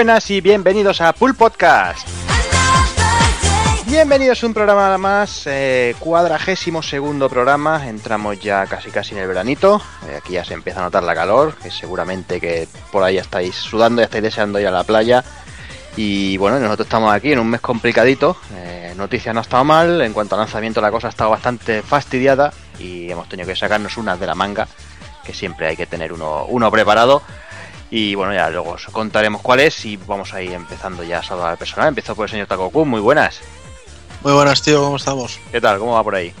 Buenas y bienvenidos a Pool Podcast. Bienvenidos a un programa más, eh, cuadragésimo segundo programa. Entramos ya casi casi en el veranito. Eh, aquí ya se empieza a notar la calor, que seguramente que por ahí estáis sudando y estáis deseando ir a la playa. Y bueno, nosotros estamos aquí en un mes complicadito. Eh, noticias no ha estado mal. En cuanto al lanzamiento, la cosa ha estado bastante fastidiada. Y hemos tenido que sacarnos unas de la manga. Que siempre hay que tener uno, uno preparado. Y bueno, ya luego os contaremos cuál es. Y vamos a ir empezando ya a saludar al personal. Empiezo por el señor Takoku. Muy buenas. Muy buenas, tío. ¿Cómo estamos? ¿Qué tal? ¿Cómo va por ahí?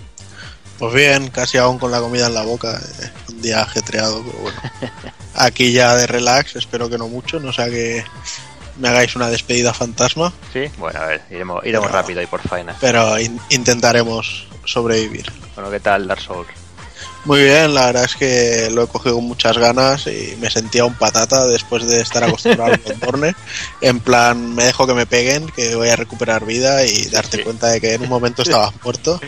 Pues bien, casi aún con la comida en la boca. eh, un día ajetreado, pero bueno. Aquí ya de relax. Espero que no mucho. No sea que me hagáis una despedida fantasma. Sí, bueno, a ver, iremos, iremos Pero- rápido y por faena. Pero in- intentaremos sobrevivir. Bueno, ¿qué tal Dark Souls? Muy bien, la verdad es que lo he cogido con muchas ganas y me sentía un patata después de estar acostumbrado al Bloodborne. En plan, me dejo que me peguen, que voy a recuperar vida y darte sí. cuenta de que en un momento estabas muerto.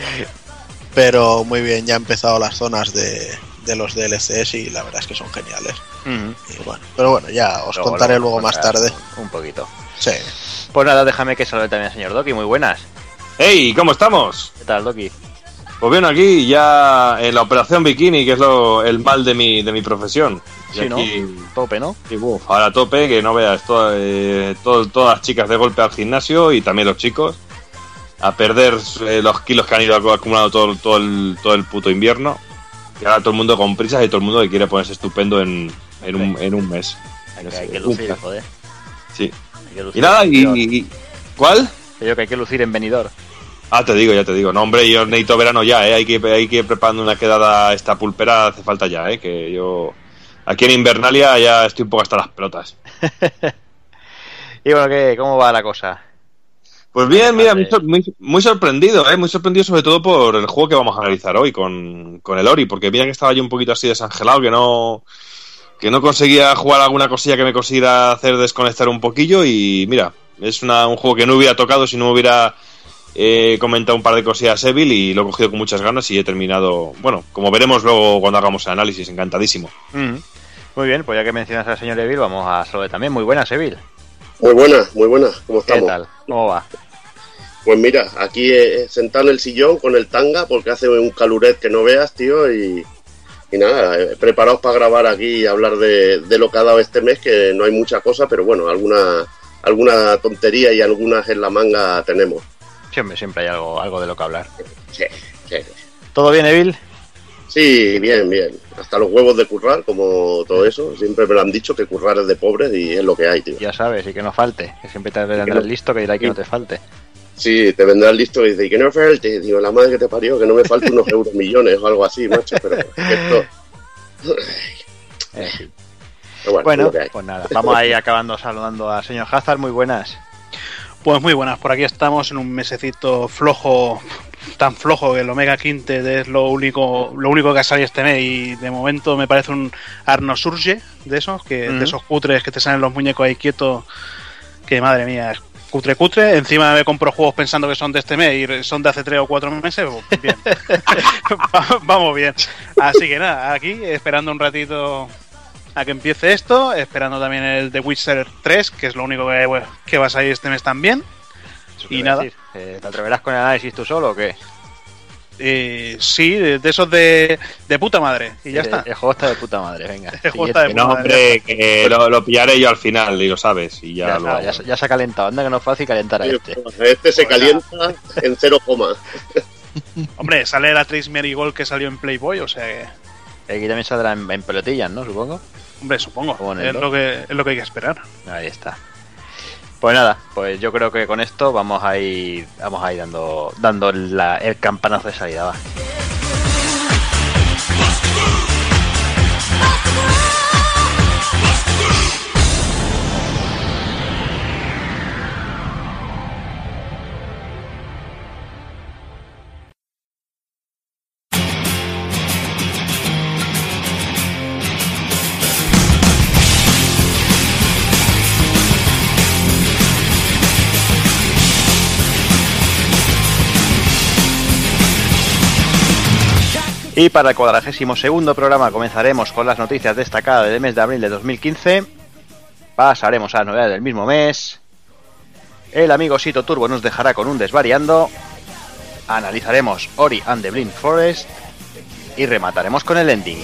Pero muy bien, ya he empezado las zonas de, de los DLCs y la verdad es que son geniales. Y bueno, pero bueno, ya os Luego, contaré luego luego más tarde. Un, un poquito. Sí. Pues nada, déjame que salude también al señor Doki. Muy buenas. ¡Hey! ¿Cómo estamos? ¿Qué tal, Doki? Pues bien, aquí ya en la operación bikini, que es lo, el mal de mi, de mi profesión. Y Sí, ¿no? Tope, ¿no? y, uf, ahora a tope, que no veas, eh, todo- todas las chicas de golpe al gimnasio y también los chicos a perder eh, los kilos que han ido acu- acumulando todo, todo, el, todo el puto invierno. Y ahora todo el mundo con prisas y todo el mundo que quiere ponerse estupendo en, en, un, en un mes. Hay, que, hay sé, que lucir, joder. Sí. Hay que lucir Y nada, y, y- ¿Cuál? Que yo que hay que lucir en venidor. Ah, te digo, ya te digo. No, hombre, yo necesito verano ya, ¿eh? Hay que, hay que ir preparando una quedada esta pulpera, hace falta ya, ¿eh? Que yo... Aquí en Invernalia ya estoy un poco hasta las pelotas. Y bueno, ¿qué, ¿cómo va la cosa? Pues bien, mira, muy, muy, sorprendido, ¿eh? Muy sorprendido sobre todo por el juego que vamos a analizar hoy con, con el Ori, porque mira que estaba yo un poquito así desangelado, que no... Que no conseguía jugar alguna cosilla que me consiguiera hacer desconectar un poquillo y mira, es una- un juego que no hubiera tocado si no hubiera eh, comentado un par de cosillas Evil y lo he cogido con muchas ganas y he terminado, bueno, como veremos luego cuando hagamos el análisis, encantadísimo. Muy bien, pues ya que mencionas al señor Evil, vamos a saludar también. Muy buenas, Evil. Muy buena, muy buena. ¿Cómo ¿Qué estamos? tal? ¿Cómo va? Pues mira, aquí eh, sentado en el sillón con el tanga porque hace un caluret que no veas, tío, y, y nada, eh, preparados para grabar aquí y hablar de, de lo que ha dado este mes, que no hay mucha cosa, pero bueno, alguna alguna tontería y algunas en la manga tenemos. Siempre, siempre hay algo, algo de lo que hablar. Sí, sí. ¿Todo bien, Evil? Sí, bien, bien. Hasta los huevos de currar, como todo eso. Siempre me lo han dicho que currar es de pobres y es lo que hay, tío. Ya sabes, y que no falte. Que siempre te que vendrá no- el listo que dirá que no te falte. Sí, te vendrá el listo y dice, "Y que no falte, digo, la madre que te parió, que no me falte unos euros millones o algo así, macho, pero esto... Eh, sí. Pero bueno, Bueno, pues nada, vamos a ir acabando saludando al señor Hazard. Muy buenas. Pues muy buenas, por aquí estamos en un mesecito flojo, tan flojo que el Omega Quintet es lo único, lo único que ha salido este mes y de momento me parece un Arno Surge de esos, que de esos cutres que te salen los muñecos ahí quietos, que madre mía, es cutre cutre, encima me compro juegos pensando que son de este mes y son de hace tres o cuatro meses, pues bien, Va- vamos bien. Así que nada, aquí esperando un ratito a que empiece esto, esperando también el The Witcher 3, que es lo único que, bueno, que va a salir este mes también. Y nada. decir. Eh, ¿Te atreverás con el análisis tú solo o qué? Eh, sí, de, de esos de, de puta madre. Y ya el, está. El juego está de puta madre, venga. El juego está de siguiente. no, puta hombre, que lo, lo pillaré yo al final y lo sabes. Y ya, Ya, lo ya, se- ya se ha calentado, anda que no es fácil calentar a Sí, este. Este se calienta en cero coma. Hombre, sale la Trace Marigold que salió en Playboy, o sea que. Aquí también saldrá en, en pelotillas, ¿no? Supongo. Hombre, supongo. Es lo, que, es lo que hay que esperar. Ahí está. Pues nada, pues yo creo que con esto vamos a ir, vamos a ir dando, dando la- el campanazo de salida, va. Y para el cuadragésimo segundo programa comenzaremos con las noticias destacadas del mes de abril de 2015. pasaremos a las novedades del mismo mes. El amigo Sito Turbo nos dejará con un desvariando. Analizaremos Ori and the Blind Forest. Y remataremos con el ending.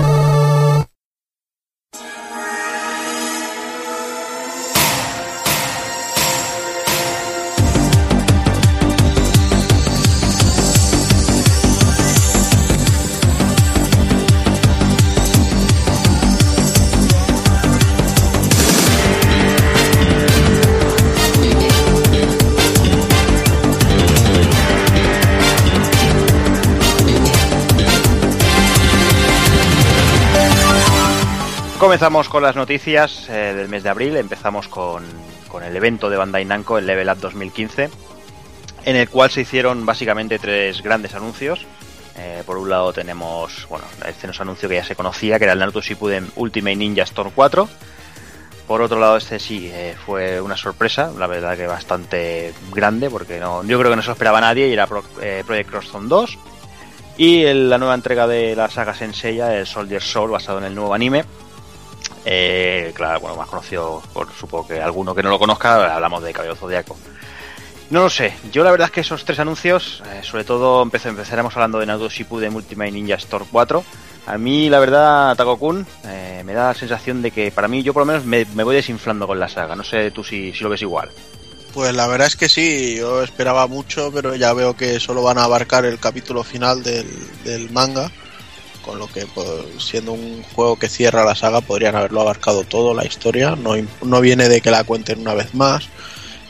Comenzamos con las noticias eh, del mes de abril. Empezamos con, con el evento de Bandai Namco, el Level Up 2015, en el cual se hicieron básicamente tres grandes anuncios. Eh, por un lado tenemos, bueno, este no es un anuncio que ya se conocía, que era el Naruto Shippuden Ultimate Ninja Storm 4. Por otro lado, este sí eh, fue una sorpresa, la verdad que bastante grande, porque no, yo creo que no se lo esperaba nadie y era Pro- Project Cross Zone 2. Y la nueva entrega de la saga Senseiya, el Soldier Soul, basado en el nuevo anime. Eh, claro, bueno, más conocido por supongo que alguno que no lo conozca, hablamos de Cabello Zodiaco. No lo sé, yo la verdad es que esos tres anuncios, eh, sobre todo empecé, empezaremos hablando de Naruto Shippuden Ultimate Ninja Storm 4. A mí, la verdad, Takokun, eh, me da la sensación de que para mí, yo por lo menos me, me voy desinflando con la saga. No sé tú si, si lo ves igual. Pues la verdad es que sí, yo esperaba mucho, pero ya veo que solo van a abarcar el capítulo final del, del manga, con lo que pues, siendo un juego que cierra la saga podrían haberlo abarcado todo, la historia, no, no viene de que la cuenten una vez más.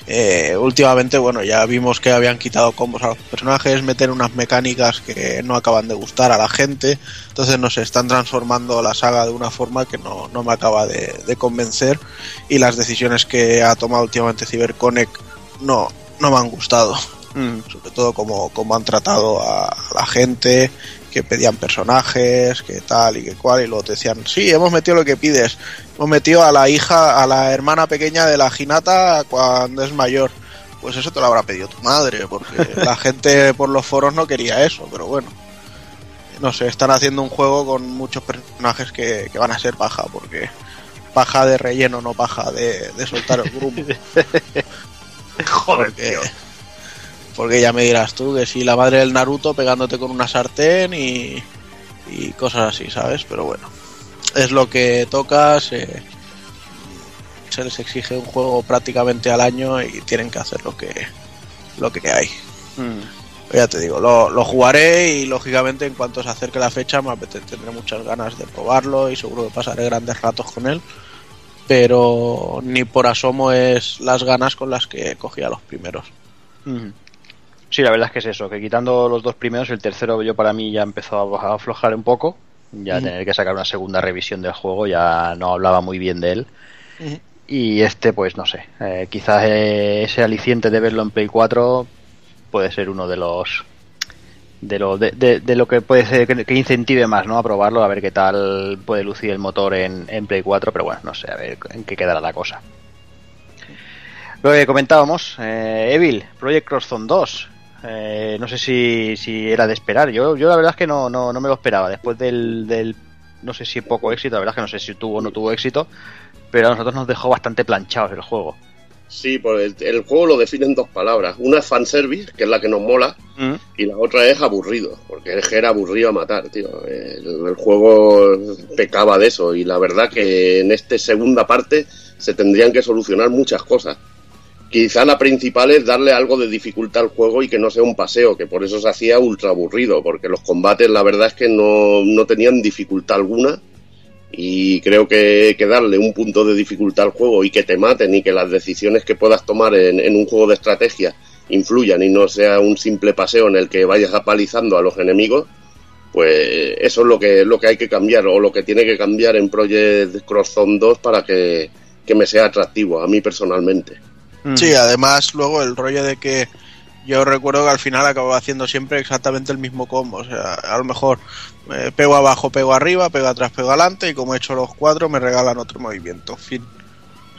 Eh, últimamente, bueno, ya vimos que habían quitado combos a los personajes, meten unas mecánicas que no acaban de gustar a la gente, entonces no sé, están transformando la saga de una forma que no, no me acaba de, de convencer. Y las decisiones que ha tomado últimamente CyberConnect no, no me han gustado, Mm, sobre todo como, como han tratado a, a la gente, que pedían personajes, que tal y que cual, y luego te decían, sí, hemos metido lo que pides, hemos metido a la hija, a la hermana pequeña de la Hinata cuando es mayor. Pues eso te lo habrá pedido tu madre, porque la gente por los foros no quería eso, pero bueno. No sé, están haciendo un juego con muchos personajes que, que van a ser paja, porque paja de relleno, no paja de, de soltar el grupo. Joder, porque, tío. Porque ya me dirás tú que si la madre del Naruto pegándote con una sartén y, y cosas así, ¿sabes? Pero bueno, es lo que toca, se, se les exige un juego prácticamente al año y tienen que hacer lo que, lo que hay. Mm. Pero ya te digo, lo, lo jugaré y lógicamente en cuanto se acerque la fecha me tendré muchas ganas de probarlo y seguro que pasaré grandes ratos con él. Pero ni por asomo es las ganas con las que cogía los primeros. Mm. Sí, la verdad es que es eso, que quitando los dos primeros, el tercero yo para mí ya empezó a aflojar un poco, ya Ujú. tener que sacar una segunda revisión del juego, ya no hablaba muy bien de él. Y este, pues no sé, eh, quizás eh, ese aliciente de verlo en Play 4 puede ser uno de los de lo, de, de- de lo que puede ser que, que incentive más, ¿no? A probarlo, a ver qué tal puede lucir el motor en, en Play 4, pero bueno, no sé, a ver en qué quedará la cosa. Lo que comentábamos, eh, Evil, Project Cross Zone 2. Eh, no sé si, si era de esperar. Yo, yo la verdad es que no, no, no me lo esperaba. Después del, del, no sé si poco éxito, la verdad es que no sé si tuvo o no tuvo éxito, pero a nosotros nos dejó bastante planchados el juego. Sí, pues el, el juego lo define en dos palabras. Una es fanservice, que es la que nos mola, Mm, y la otra es aburrido, porque es que era aburrido a matar, tío. El, el juego pecaba de eso, y la verdad que en esta segunda parte se tendrían que solucionar muchas cosas. Quizá la principal es darle algo de dificultad al juego y que no sea un paseo, que por eso se hacía ultra aburrido, porque los combates la verdad es que no, no tenían dificultad alguna y creo que, que darle un punto de dificultad al juego y que te maten y que las decisiones que puedas tomar en, en un juego de estrategia influyan y no sea un simple paseo en el que vayas apalizando a los enemigos, pues eso es lo que, lo que hay que cambiar o lo que tiene que cambiar en Project Cross Zone 2 para que, que me sea atractivo a mí personalmente. Mm. Sí, además luego el rollo de que yo recuerdo que al final acababa haciendo siempre exactamente el mismo combo. O sea, a lo mejor eh, pego abajo, pego arriba, pego atrás, pego adelante y como he hecho los cuatro me regalan otro movimiento. Fin.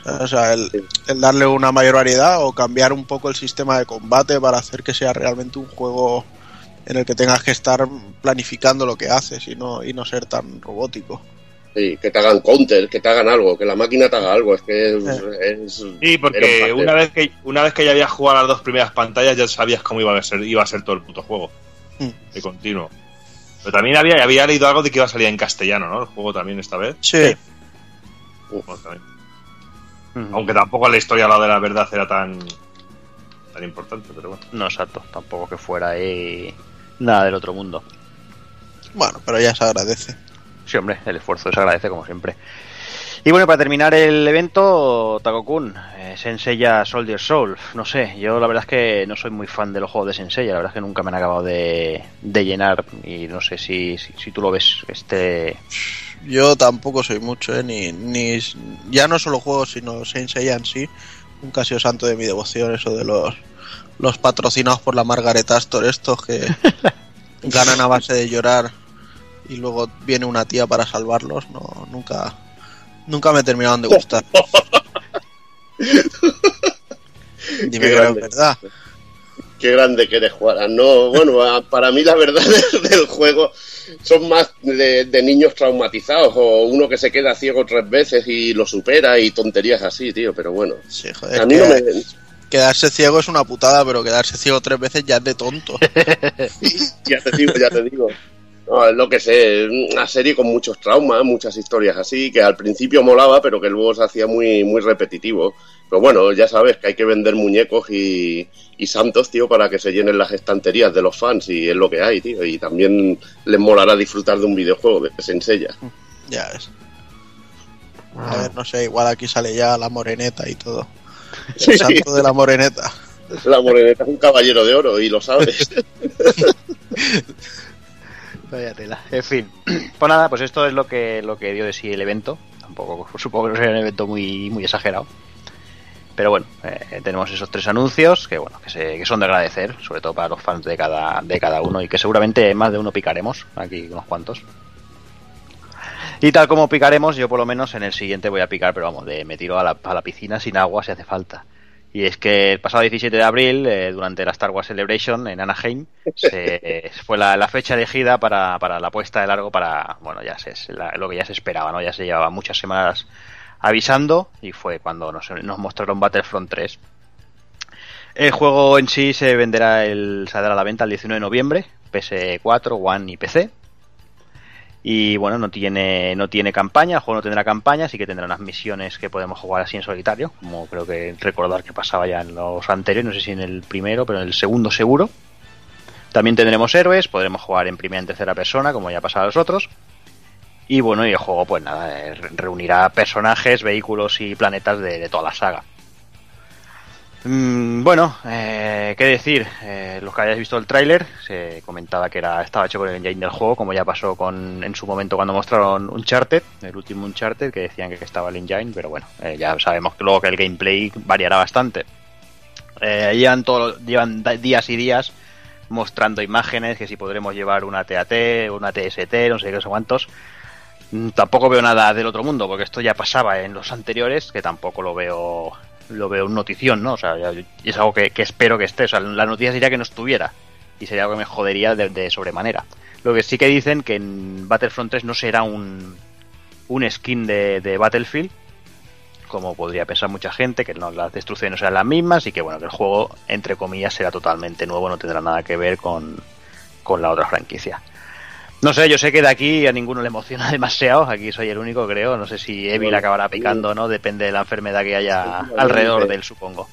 O sea, o sea, el, el darle una mayor variedad o cambiar un poco el sistema de combate para hacer que sea realmente un juego en el que tengas que estar planificando lo que haces y no, y no ser tan robótico. Sí, que te hagan counter, que te hagan algo, que la máquina te haga algo. Es que es. es- Sí, porque un una vez que una vez que ya habías jugado las dos primeras pantallas ya sabías cómo iba a ser iba a ser todo el puto juego Mm. de continuo. Pero también había había leído algo de que iba a salir en castellano, ¿no? El juego también esta vez. Sí, también. Aunque tampoco la historia la de la verdad era tan tan importante, pero bueno. No, exacto. Tampoco que fuera ahí nada del otro mundo. bueno, pero ya se agradece. Sí, hombre, el esfuerzo se agradece como siempre. Y bueno, para terminar el evento, Takokun, eh, Senseiya Soldier Soul. No sé, yo la verdad es que no soy muy fan de los juegos de Senseiya, la verdad es que nunca me han acabado de, de llenar y no sé si, si, si tú lo ves este... Yo tampoco soy mucho, ¿eh? ni, ni ya no solo juegos, sino Saint Seiya en sí. Nunca ha sido santo de mi devoción eso de los los patrocinados por la Margaret Astor estos que ganan a base de llorar y luego viene una tía para salvarlos. No, nunca nunca me terminaron de gustar. Dime Qué que es grande. verdad. Qué grande que eres, Juana. No, bueno, para mí la verdad del, del juego son más de, de niños traumatizados o uno que se queda ciego tres veces y lo supera y tonterías así, tío. Pero bueno, Sí, joder, a mí que- no me. Quedarse ciego es una putada, pero quedarse ciego tres veces ya es de tonto. Ya te digo, ya te digo. No, es lo que sé, una serie con muchos traumas, muchas historias así, que al principio molaba, pero que luego se hacía muy, muy repetitivo. Pero bueno, ya sabes que hay que vender muñecos y, y santos, tío, para que se llenen las estanterías de los fans y es lo que hay, tío. Y también les molará disfrutar de un videojuego de que se enseña. Ya es. A ver, no sé, igual aquí sale ya la moreneta y todo. El santo de la moreneta. La moreneta es un caballero de oro y lo sabes. Vaya tela. En fin, pues nada, pues esto es lo que lo que dio de sí el evento. Tampoco supongo que no sea un evento muy muy exagerado. Pero bueno, eh, tenemos esos tres anuncios que bueno que, se- que son de agradecer, sobre todo para los fans de cada de cada uno y que seguramente más de uno picaremos aquí unos cuantos. Y tal como picaremos, yo por lo menos en el siguiente voy a picar, pero vamos, de, me tiro a la, a la piscina sin agua si hace falta. Y es que el pasado 17 de abril, eh, durante la Star Wars Celebration en Anaheim, se, fue la, la fecha elegida para, para la puesta de largo para, bueno, ya se, es lo que ya se esperaba, ¿no? Ya se llevaba muchas semanas avisando y fue cuando nos, nos mostraron Battlefront 3. El juego en sí se venderá el, saldrá a la venta el 19 de noviembre, PS4, One y PC. Y bueno, no tiene, no tiene campaña, el juego no tendrá campaña, sí que tendrá unas misiones que podemos jugar así en solitario, como creo que recordar que pasaba ya en los anteriores, no sé si en el primero, pero en el segundo seguro. También tendremos héroes, podremos jugar en primera y en tercera persona, como ya pasaba a los otros. Y bueno, y el juego, pues nada, eh, re- reunirá personajes, vehículos y planetas de, de toda la saga. Mm, bueno, eh, qué decir, Eh, los que hayáis visto el tráiler, se comentaba que era estaba hecho con el engine del juego, como ya pasó con en su momento cuando mostraron Uncharted, el último Uncharted, que decían que estaba el engine, pero bueno, eh, ya sabemos que luego que el gameplay variará bastante. Eh, llevan, todo, llevan días y días mostrando imágenes, que si podremos llevar una TAT, una TST, no sé qué, no sé cuántos. Mm, Tampoco veo nada del otro mundo, porque esto ya pasaba en los anteriores, que tampoco lo veo lo veo en notición, ¿no? O sea, es algo que, que espero que esté. O sea, la noticia sería que no estuviera. Y sería algo que me jodería de, de sobremanera. Lo que sí que dicen que en Battlefront 3 no será un, un skin de, de Battlefield, como podría pensar mucha gente, que no, las destrucciones serán las mismas y que bueno, que el juego, entre comillas, será totalmente nuevo, no tendrá nada que ver con, con la otra franquicia. No sé, yo sé que de aquí a ninguno le emociona demasiado, aquí soy el único creo, no sé si Evil Bueno, acabará picando o no, depende de la enfermedad que haya alrededor de él, supongo.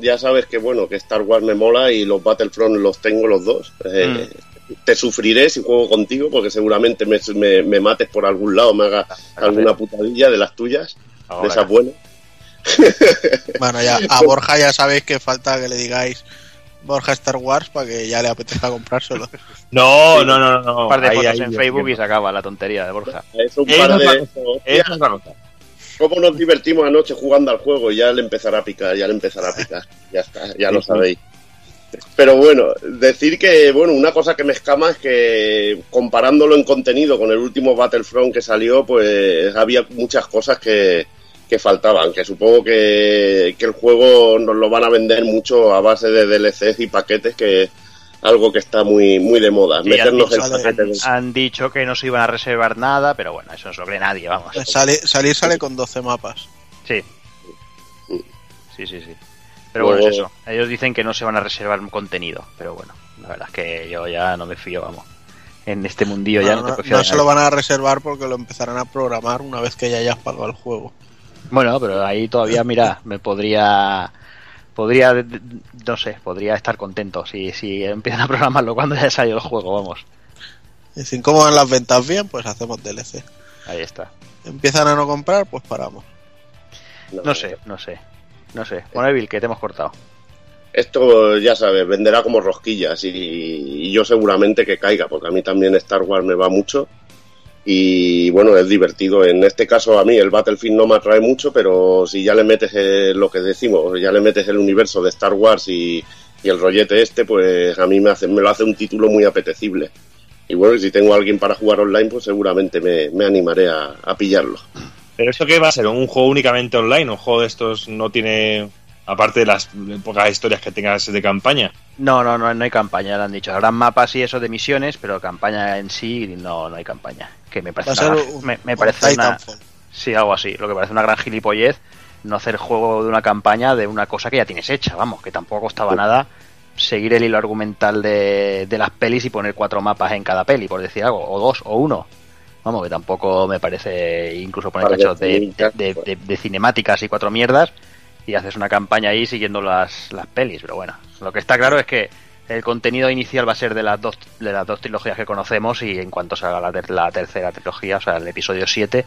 ya sabes que bueno, que Star Wars me mola y los Battlefront los tengo los dos. Eh, Te sufriré si juego contigo porque seguramente me, me- me mates por algún lado, me haga alguna putadilla de las tuyas, de Ahora. esas buenas. Bueno, ya a Borja ya sabéis que falta que le digáis Borja Star Wars para que ya le apetezca comprárselo. No, no, no, no. Un par de Ahí, fotos ahí, en Facebook y se acaba la tontería de Borja. Es un par de... es la cosa. ¿Cómo nos divertimos anoche jugando al juego? Y ya le empezará a picar, ya le empezará a picar. Ya está, ya lo sabéis. Pero bueno, decir que, bueno, una cosa que me escama es que comparándolo en contenido con el último Battlefront que salió, pues había muchas cosas que, que faltaban, que supongo que, que el juego nos lo van a vender mucho a base de DLCs y paquetes, que es algo que está muy, muy de moda. Sí, han, Meternos dicho, en paquetes. han dicho que no se iban a reservar nada, pero bueno, eso no se lo nadie, vamos. Sale- salir sale con 12 mapas. Sí. Sí, sí, sí. Pero bueno, es eso. Ellos dicen que no se van a reservar contenido, pero bueno, la verdad es que yo ya no me fío, vamos. En este mundillo ya No, no, no- te no de se lo van a reservar porque lo empezarán a programar una vez que ya hayas pagado el juego. Bueno, pero ahí todavía, mira, me podría. Podría, no sé, podría estar contento si, si empiezan a programarlo cuando ya salió el juego, vamos. Dicen, ¿cómo van las ventas bien? Pues hacemos DLC. Ahí está. Empiezan a no comprar, pues paramos. No sé, no sé. No sé. Bueno, Evil, que te hemos cortado. Esto, ya sabes, venderá como rosquillas y, y yo seguramente que caiga, porque a mí también Star Wars me va mucho y bueno, es divertido. En este caso a mí el Battlefield no me atrae mucho, pero si ya le metes eh, lo que decimos, ya le metes el universo de Star Wars y, y el rollete este, pues a mí me, hace, me lo hace un título muy apetecible. Y bueno, si tengo a alguien para jugar online, pues seguramente me, me animaré a, a pillarlo. ¿Pero esto qué va a ser? ¿Un juego únicamente online? ¿Un juego de estos no tiene, aparte de las pocas historias que tengas de campaña? No, no, no, no hay campaña, lo han dicho. Habrán mapas y eso de misiones, pero campaña en sí no, no hay campaña. Que me parece una, ser gran- un, me, me un parece una, sí, algo así. Lo que parece una gran gilipollez no hacer juego de una campaña de una cosa que ya tienes hecha, vamos, que tampoco costaba nada seguir el hilo argumental de, de las pelis y poner cuatro mapas en cada peli, por decir algo, o dos, o uno. Vamos, que tampoco me parece incluso poner cachos de- pues. de- de cinemáticas y cuatro mierdas y haces una campaña ahí siguiendo las, las pelis, pero bueno, lo que está claro es que el contenido inicial va a ser de las dos de las dos trilogías que conocemos y en cuanto salga la, ter- la tercera trilogía, o sea, el episodio 7,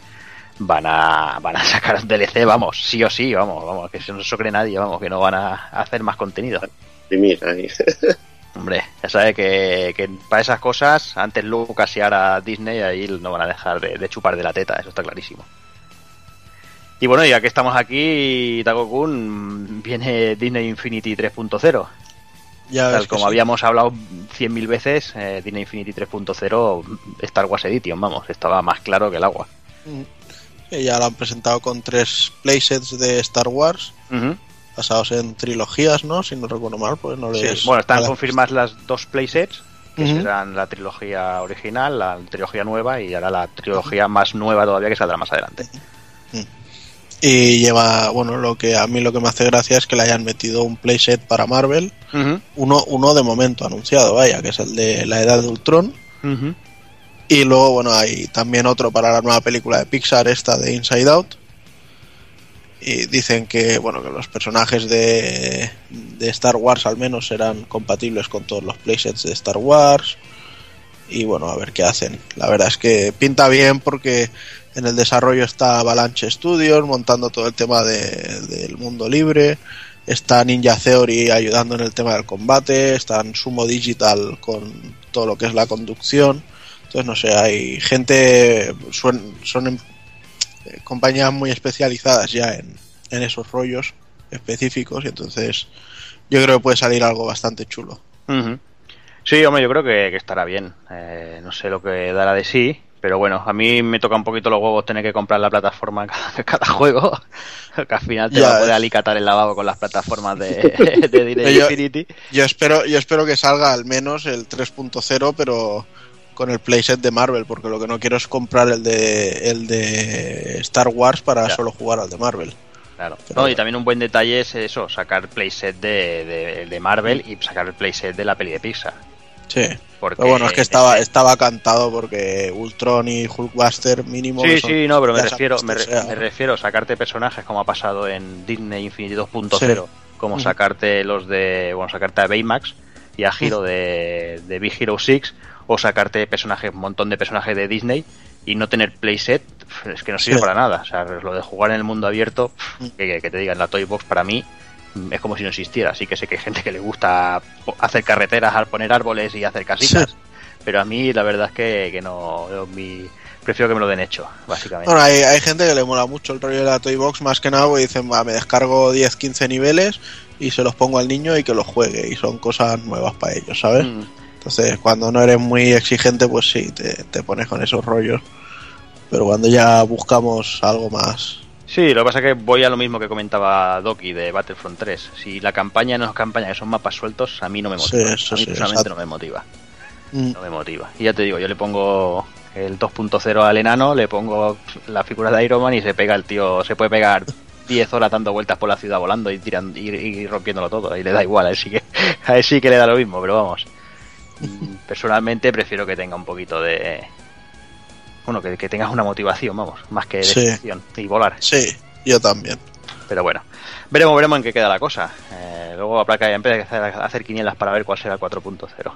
van a van a sacar DLC, vamos, sí o sí, vamos, vamos, que no se cree nadie, vamos, que no van a hacer más contenido. Y mira, ahí. Hombre, ya sabe que, que para esas cosas, antes Lucas y ahora Disney, ahí no van a dejar de, de chupar de la teta, eso está clarísimo. Y bueno, ya que estamos aquí, Tago-kun, viene Disney Infinity 3.0. Ya Tal como sí. habíamos hablado 100.000 veces, eh, Disney Infinity 3.0, Star Wars Edition, vamos, estaba más claro que el agua. Mm. Ya lo han presentado con tres playsets de Star Wars, Ujú. basados en trilogías, ¿no? Si no recuerdo mal, pues no Sí, les... Bueno, están confirmadas las dos playsets, que serán la trilogía original, la trilogía nueva y ahora la trilogía más nueva todavía que saldrá más adelante. Y lleva, bueno, lo que a mí lo que me hace gracia es que le hayan metido un playset para Marvel, uno, uno de momento anunciado, vaya, que es el de la Edad de Ultron. Y luego, bueno, hay también otro para la nueva película de Pixar, esta de Inside Out. Y dicen que, bueno, que los personajes de, de Star Wars al menos serán compatibles con todos los playsets de Star Wars. Y bueno, a ver qué hacen. La verdad es que pinta bien porque en el desarrollo está Avalanche Studios montando todo el tema de- del mundo libre. Está Ninja Theory ayudando en el tema del combate. Están Sumo Digital con todo lo que es la conducción. Entonces, no sé, hay gente, son, em- eh, compañías muy especializadas ya en, en esos rollos específicos y entonces yo creo que puede salir algo bastante chulo. Ujú. Sí, hombre, yo creo que, que estará bien. Eh, no sé lo que dará de sí, pero bueno, a mí me toca un poquito los huevos tener que comprar la plataforma cada, cada juego. que al final te Ya va a poder alicatar el lavabo con las plataformas de, de Yo- Infinity. Yo espero, yo espero que salga al menos el 3.0, pero con el playset de Marvel, porque lo que no quiero es comprar el de el de Star Wars para Ya. solo jugar al de Marvel. Claro. No, y también un buen detalle es eso, sacar playset de, de, de Marvel y sacar el playset de la peli de Pixar. Sí. Porque Pero bueno, es que estaba, estaba cantado porque Ultron y Hulkbuster mínimo. Sí, sí, no, pero me refiero, me, re- o sea, me refiero a sacarte personajes como ha pasado en Disney Infinity 2.0, como Ujú. sacarte los de, bueno, sacarte a Baymax y a Hero de, de Big Hero 6, o sacarte personajes, un montón de personajes de Disney y no tener playset, es que no sirve Sí. para nada. O sea, lo de jugar en el mundo abierto, que, te digan la Toy Box para mí es como si no existiera. Así que sé que hay gente que le gusta hacer carreteras, al poner árboles y hacer casitas. Sí. Pero a mí la verdad es que, que no, mi, prefiero que me lo den hecho, básicamente. Bueno, hay, hay gente que le mola mucho el rollo de la Toy Box, más que nada, porque dicen, va, me descargo 10, 15 niveles y se los pongo al niño y que los juegue, y son cosas nuevas para ellos, ¿sabes? Mm. Entonces, cuando no eres muy exigente, pues sí, te, te pones con esos rollos. Pero cuando ya buscamos algo más. Sí, lo que pasa es que voy a lo mismo que comentaba Doki de Battlefront 3. Si la campaña no es campaña, que son mapas sueltos, a mí no me Sí, motiva. eso a mí sí, personalmente no me motiva. Mm, No me motiva. Y ya te digo, yo le pongo el 2.0 al enano, le pongo la figura de Iron Man y se pega el tío, se puede pegar 10 horas dando vueltas por la ciudad volando y tirando y, y rompiéndolo todo. Y le da igual, a él sí que, a él sí que le da lo mismo, pero vamos. Mm, Personalmente prefiero que tenga un poquito de. Bueno, que, que tengas una motivación, vamos, más que Sí. destrucción y volar. Sí, yo también. Pero bueno, veremos, veremos en qué queda la cosa. Eh, luego habrá que empezar a hacer quinielas para ver cuál será el 4.0.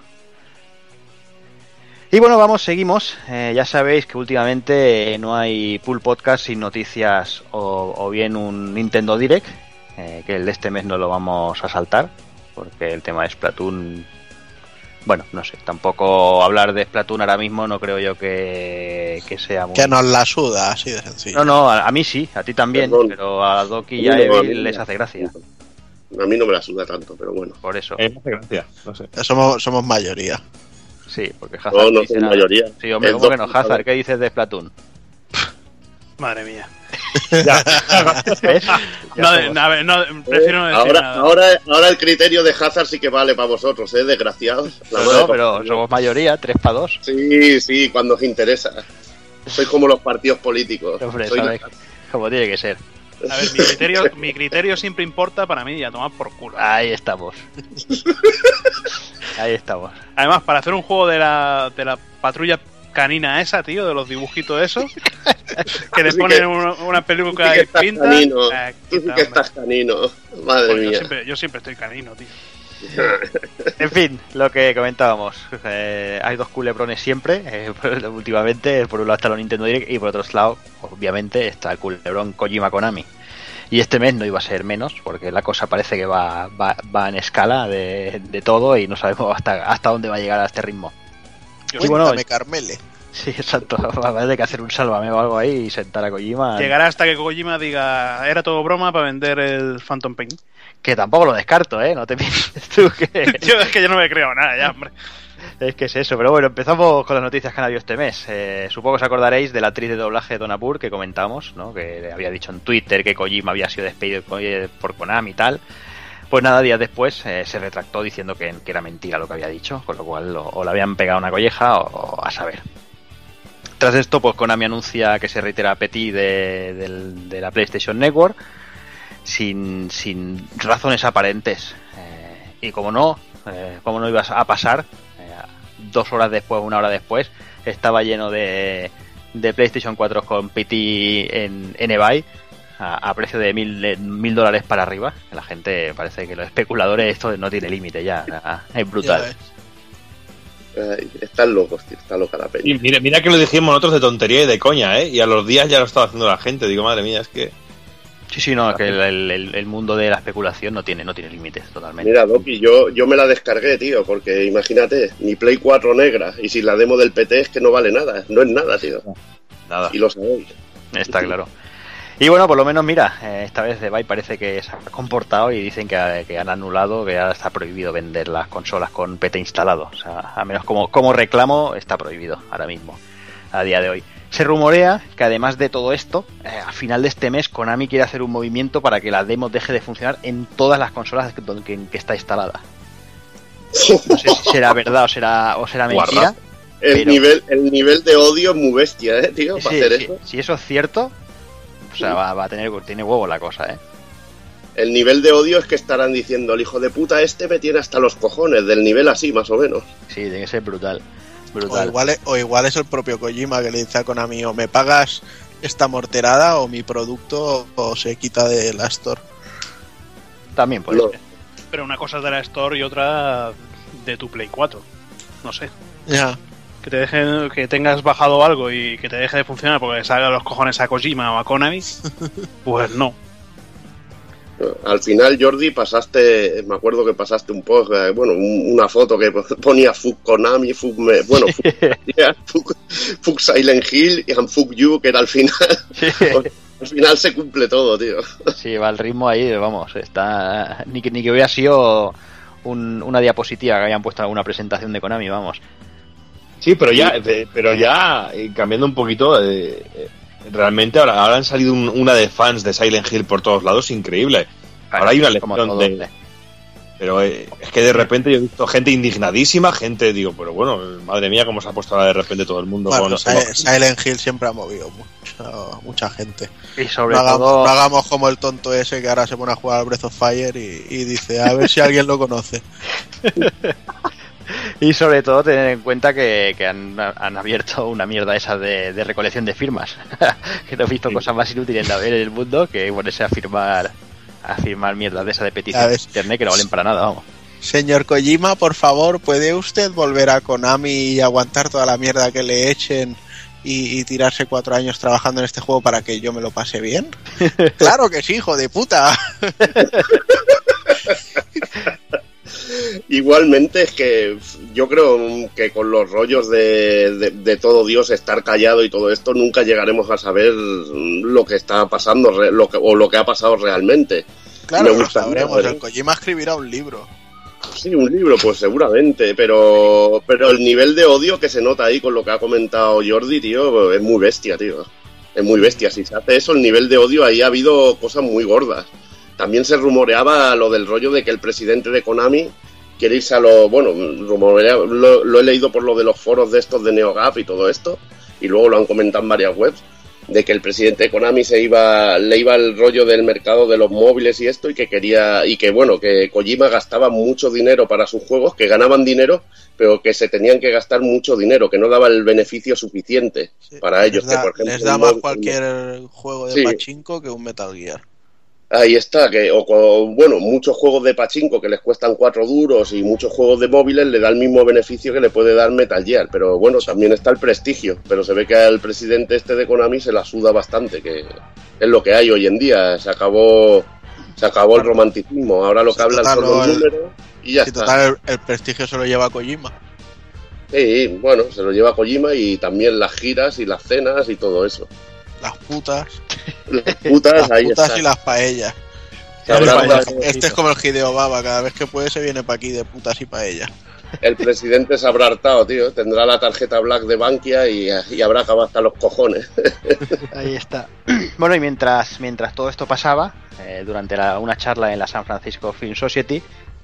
Y bueno, vamos, seguimos. Eh, ya sabéis que últimamente no hay pool podcast sin noticias o, o bien un Nintendo Direct, eh, que el de este mes no lo vamos a saltar, porque el tema de Splatoon... Bueno, no sé, tampoco hablar de Splatoon ahora mismo no creo yo que, que sea muy... Que nos la suda, así de sencillo. No, no, a, a mí sí, a ti también, Perdón. pero a Doki y A no, a mí les hace gracia. A mí no me la suda tanto, pero bueno. Por eso. Eh, me hace gracia, no sé. Somos, somos mayoría. Sí, porque Hazard No, no nada. mayoría. Sí, hombre, ¿cómo que no? Hazard, ¿qué dices de Splatoon? Madre mía. ¿Ves? No, Ya a ver, no, prefiero no decir ahora, nada. ahora, ahora el criterio de Hazard sí que vale para vosotros, ¿eh? Desgraciados. La No, no, pero somos mayoría, 3 para 2. Sí, sí, cuando os interesa. Sois como los partidos políticos. Hombre, ¿sabes? Como tiene que ser. A ver, mi criterio, mi criterio siempre importa para mí y a tomar por culo. Ahí estamos. Ahí estamos. Además, para hacer un juego de la, de la patrulla canina esa, tío, de los dibujitos esos, que le ponen que- una, una que y canino. eh, quita, que estás canino. Madre Pues yo, siempre, yo siempre estoy canino, tío. En fin, lo que comentábamos. eh, hay dos culebrones siempre, eh, últimamente. Por un lado está los Nintendo Direct y por otro lado, obviamente, está el culebrón Kojima Konami. Y este mes no iba a ser menos, porque la cosa parece que va, va, va en escala de, de todo y no sabemos hasta, hasta dónde va a llegar a este ritmo. Y bueno, Cuéntame, Carmele. Sí, exacto. Va a haber que hacer un sálvame o algo ahí y sentar a Kojima. Llegará hasta que Kojima diga, era todo broma para vender el Phantom Pain. Que tampoco lo descarto, ¿eh? No te pienses tú que... Yo es que yo no me creo nada ya, hombre. Es que es eso, pero bueno, empezamos con las noticias que han habido este mes. Eh, supongo que os acordaréis de la actriz de doblaje Donna Burr que comentamos, ¿no? Que había dicho en Twitter que Kojima había sido despedido por Konami y tal. Pues nada, días después eh, se retractó diciendo que, era mentira lo que había dicho, con lo cual o, o le habían pegado una colleja o, a saber. Tras esto, pues Konami anuncia que se reitera Petit de, de la PlayStation Network sin, sin razones aparentes. Eh, y como no, eh, como no ibas a pasar, dos horas después, una hora después, estaba lleno de, de PlayStation 4 con PT en, en a, a precio de mil, de mil dólares para arriba. La gente parece que los especuladores esto no tiene límite ya, es brutal. Ay, están locos, tío. Está loca la peña. Y mira, mira que lo dijimos nosotros de tontería y de coña, ¿eh? Y a los días ya lo estaba haciendo la gente. Digo, madre mía, es que. Sí, sí, no, que el, el- el- el mundo de la especulación no tiene, no tiene límites totalmente. Mira, Doki, yo, yo me la descargué, tío, porque imagínate, mi Play 4 negra y si la demo del PT es que no vale nada, no es nada, tío. Nada. Y lo sabéis. Está claro. Y bueno, por lo menos, mira, eh, esta vez Debye parece que se ha comportado y dicen que, que han anulado, que ahora está prohibido vender las consolas con PT instalado. O sea, a menos como, como reclamo, está prohibido ahora mismo, a día de hoy. Se rumorea que además de todo esto, eh, a final de este mes Konami quiere hacer un movimiento para que la demo deje de funcionar en todas las consolas que, que- que está instalada. No sé si será verdad o será, o será Guarda. mentira. El, Pero- nivel, el nivel de odio es muy bestia, ¿eh, tío? Para Sí, hacer sí, eso. si eso es cierto, o sea, va, va a tener tiene huevo la cosa, ¿eh? El nivel de odio es que estarán diciendo, el hijo de puta este me tiene hasta los cojones, del nivel así, más o menos. Sí, tiene que ser brutal. O Brutal. igual, es- o igual es el propio Kojima que le dice a Konami o me pagas esta morterada o mi producto o se quita de la store. También puede No. ser. Pero una cosa es de la Store y otra de tu Play 4. No sé. Ya. Que te dejen, que tengas bajado algo y que te deje de funcionar porque le salga los cojones a Kojima o a Konami. Pues no. Al final, Jordi, pasaste, me acuerdo que pasaste un post, eh, bueno, un- una foto que ponía Fuck Konami, Fuck, me- bueno, Fuck, Silent Hill y Fuck You, que era al final. Al final se cumple todo, tío. Sí, va el ritmo ahí, vamos, está... Ni que, ni que hubiera sido un- una diapositiva que hayan puesto en alguna presentación de Konami, vamos. Sí, pero ya, pero ya eh, cambiando un poquito, eh, eh, realmente ahora, ahora han salido un- una de fans de Silent Hill por todos lados, increíble. Ahora hay una lección de-. Pero eh, es que de repente yo he visto gente indignadísima, gente, digo, pero bueno, madre mía, cómo se ha puesto ahora de repente todo el mundo Bueno, con... Si- Silent Hill siempre ha movido mucha, mucha gente. Y sobre No hagamos, todo... no hagamos como el tonto ese que ahora se pone a jugar al Breath of Fire y, y dice, a ver si alguien lo conoce. Y sobre todo tener en cuenta que, que han, han abierto una mierda esa de, de recolección de firmas. que no he visto cosas más inútiles de haber en el mundo que ponerse a firmar a firmar mierdas de esa de ves. internet que no valen para nada, vamos. Señor Kojima, por favor, ¿puede usted volver a Konami y aguantar toda la mierda que le echen y, y tirarse cuatro años trabajando en este juego para que yo me lo pase bien? claro que sí, hijo de puta. Igualmente es que yo creo que con los rollos de, de- de todo Dios estar callado y todo esto nunca llegaremos a saber lo que está pasando re- lo que, o lo que ha pasado realmente. Claro, Me lo sabremos. ¿no? El Kojima escribirá un libro. Sí, un libro, pues seguramente, pero pero el nivel de odio que se nota ahí con lo que ha comentado Jordi, tío, es muy bestia, tío. Es muy bestia. Si se hace eso, el nivel de odio ahí ha habido cosas muy gordas. También se rumoreaba lo del rollo de que el presidente de Konami quiere irse a lo. Bueno, rumorea- lo, lo he leído por lo de los foros de estos de NeoGAP y todo esto, y luego lo han comentado en varias webs, de que el presidente de Konami se iba, le iba el rollo del mercado de los móviles y esto, y que quería. Y que bueno, que Kojima gastaba mucho dinero para sus juegos, que ganaban dinero, pero que se tenían que gastar mucho dinero, que no daba el beneficio suficiente Sí, para ellos. Les da, que, por ejemplo, les da más móvil- cualquier juego de Sí. pachinko que un Metal Gear. Ahí está, que o con, bueno, muchos juegos de pachinko que les cuestan cuatro duros y muchos juegos de móviles le da el mismo beneficio que le puede dar Metal Gear, pero bueno, también está el prestigio, pero se ve que al presidente este de Konami se la suda bastante, que es lo que hay hoy en día, se acabó se acabó el romanticismo, ahora lo que hablan son los números y ya Sí, está. total, el, el prestigio se lo lleva Kojima. Sí, bueno, se lo lleva Kojima y también las giras y las cenas y todo eso. Las putas. Las putas, Las ahí putas está. y las paellas. Paella. dado- Este es como el Hideo Baba, cada vez que puede se viene para aquí de putas y paellas. El presidente se habrá hartado, tío. Tendrá la tarjeta black de Bankia y, y habrá acabado hasta los cojones. Ahí está. Bueno, y mientras, mientras todo esto pasaba, eh, durante la- una charla en la San Francisco Film Society,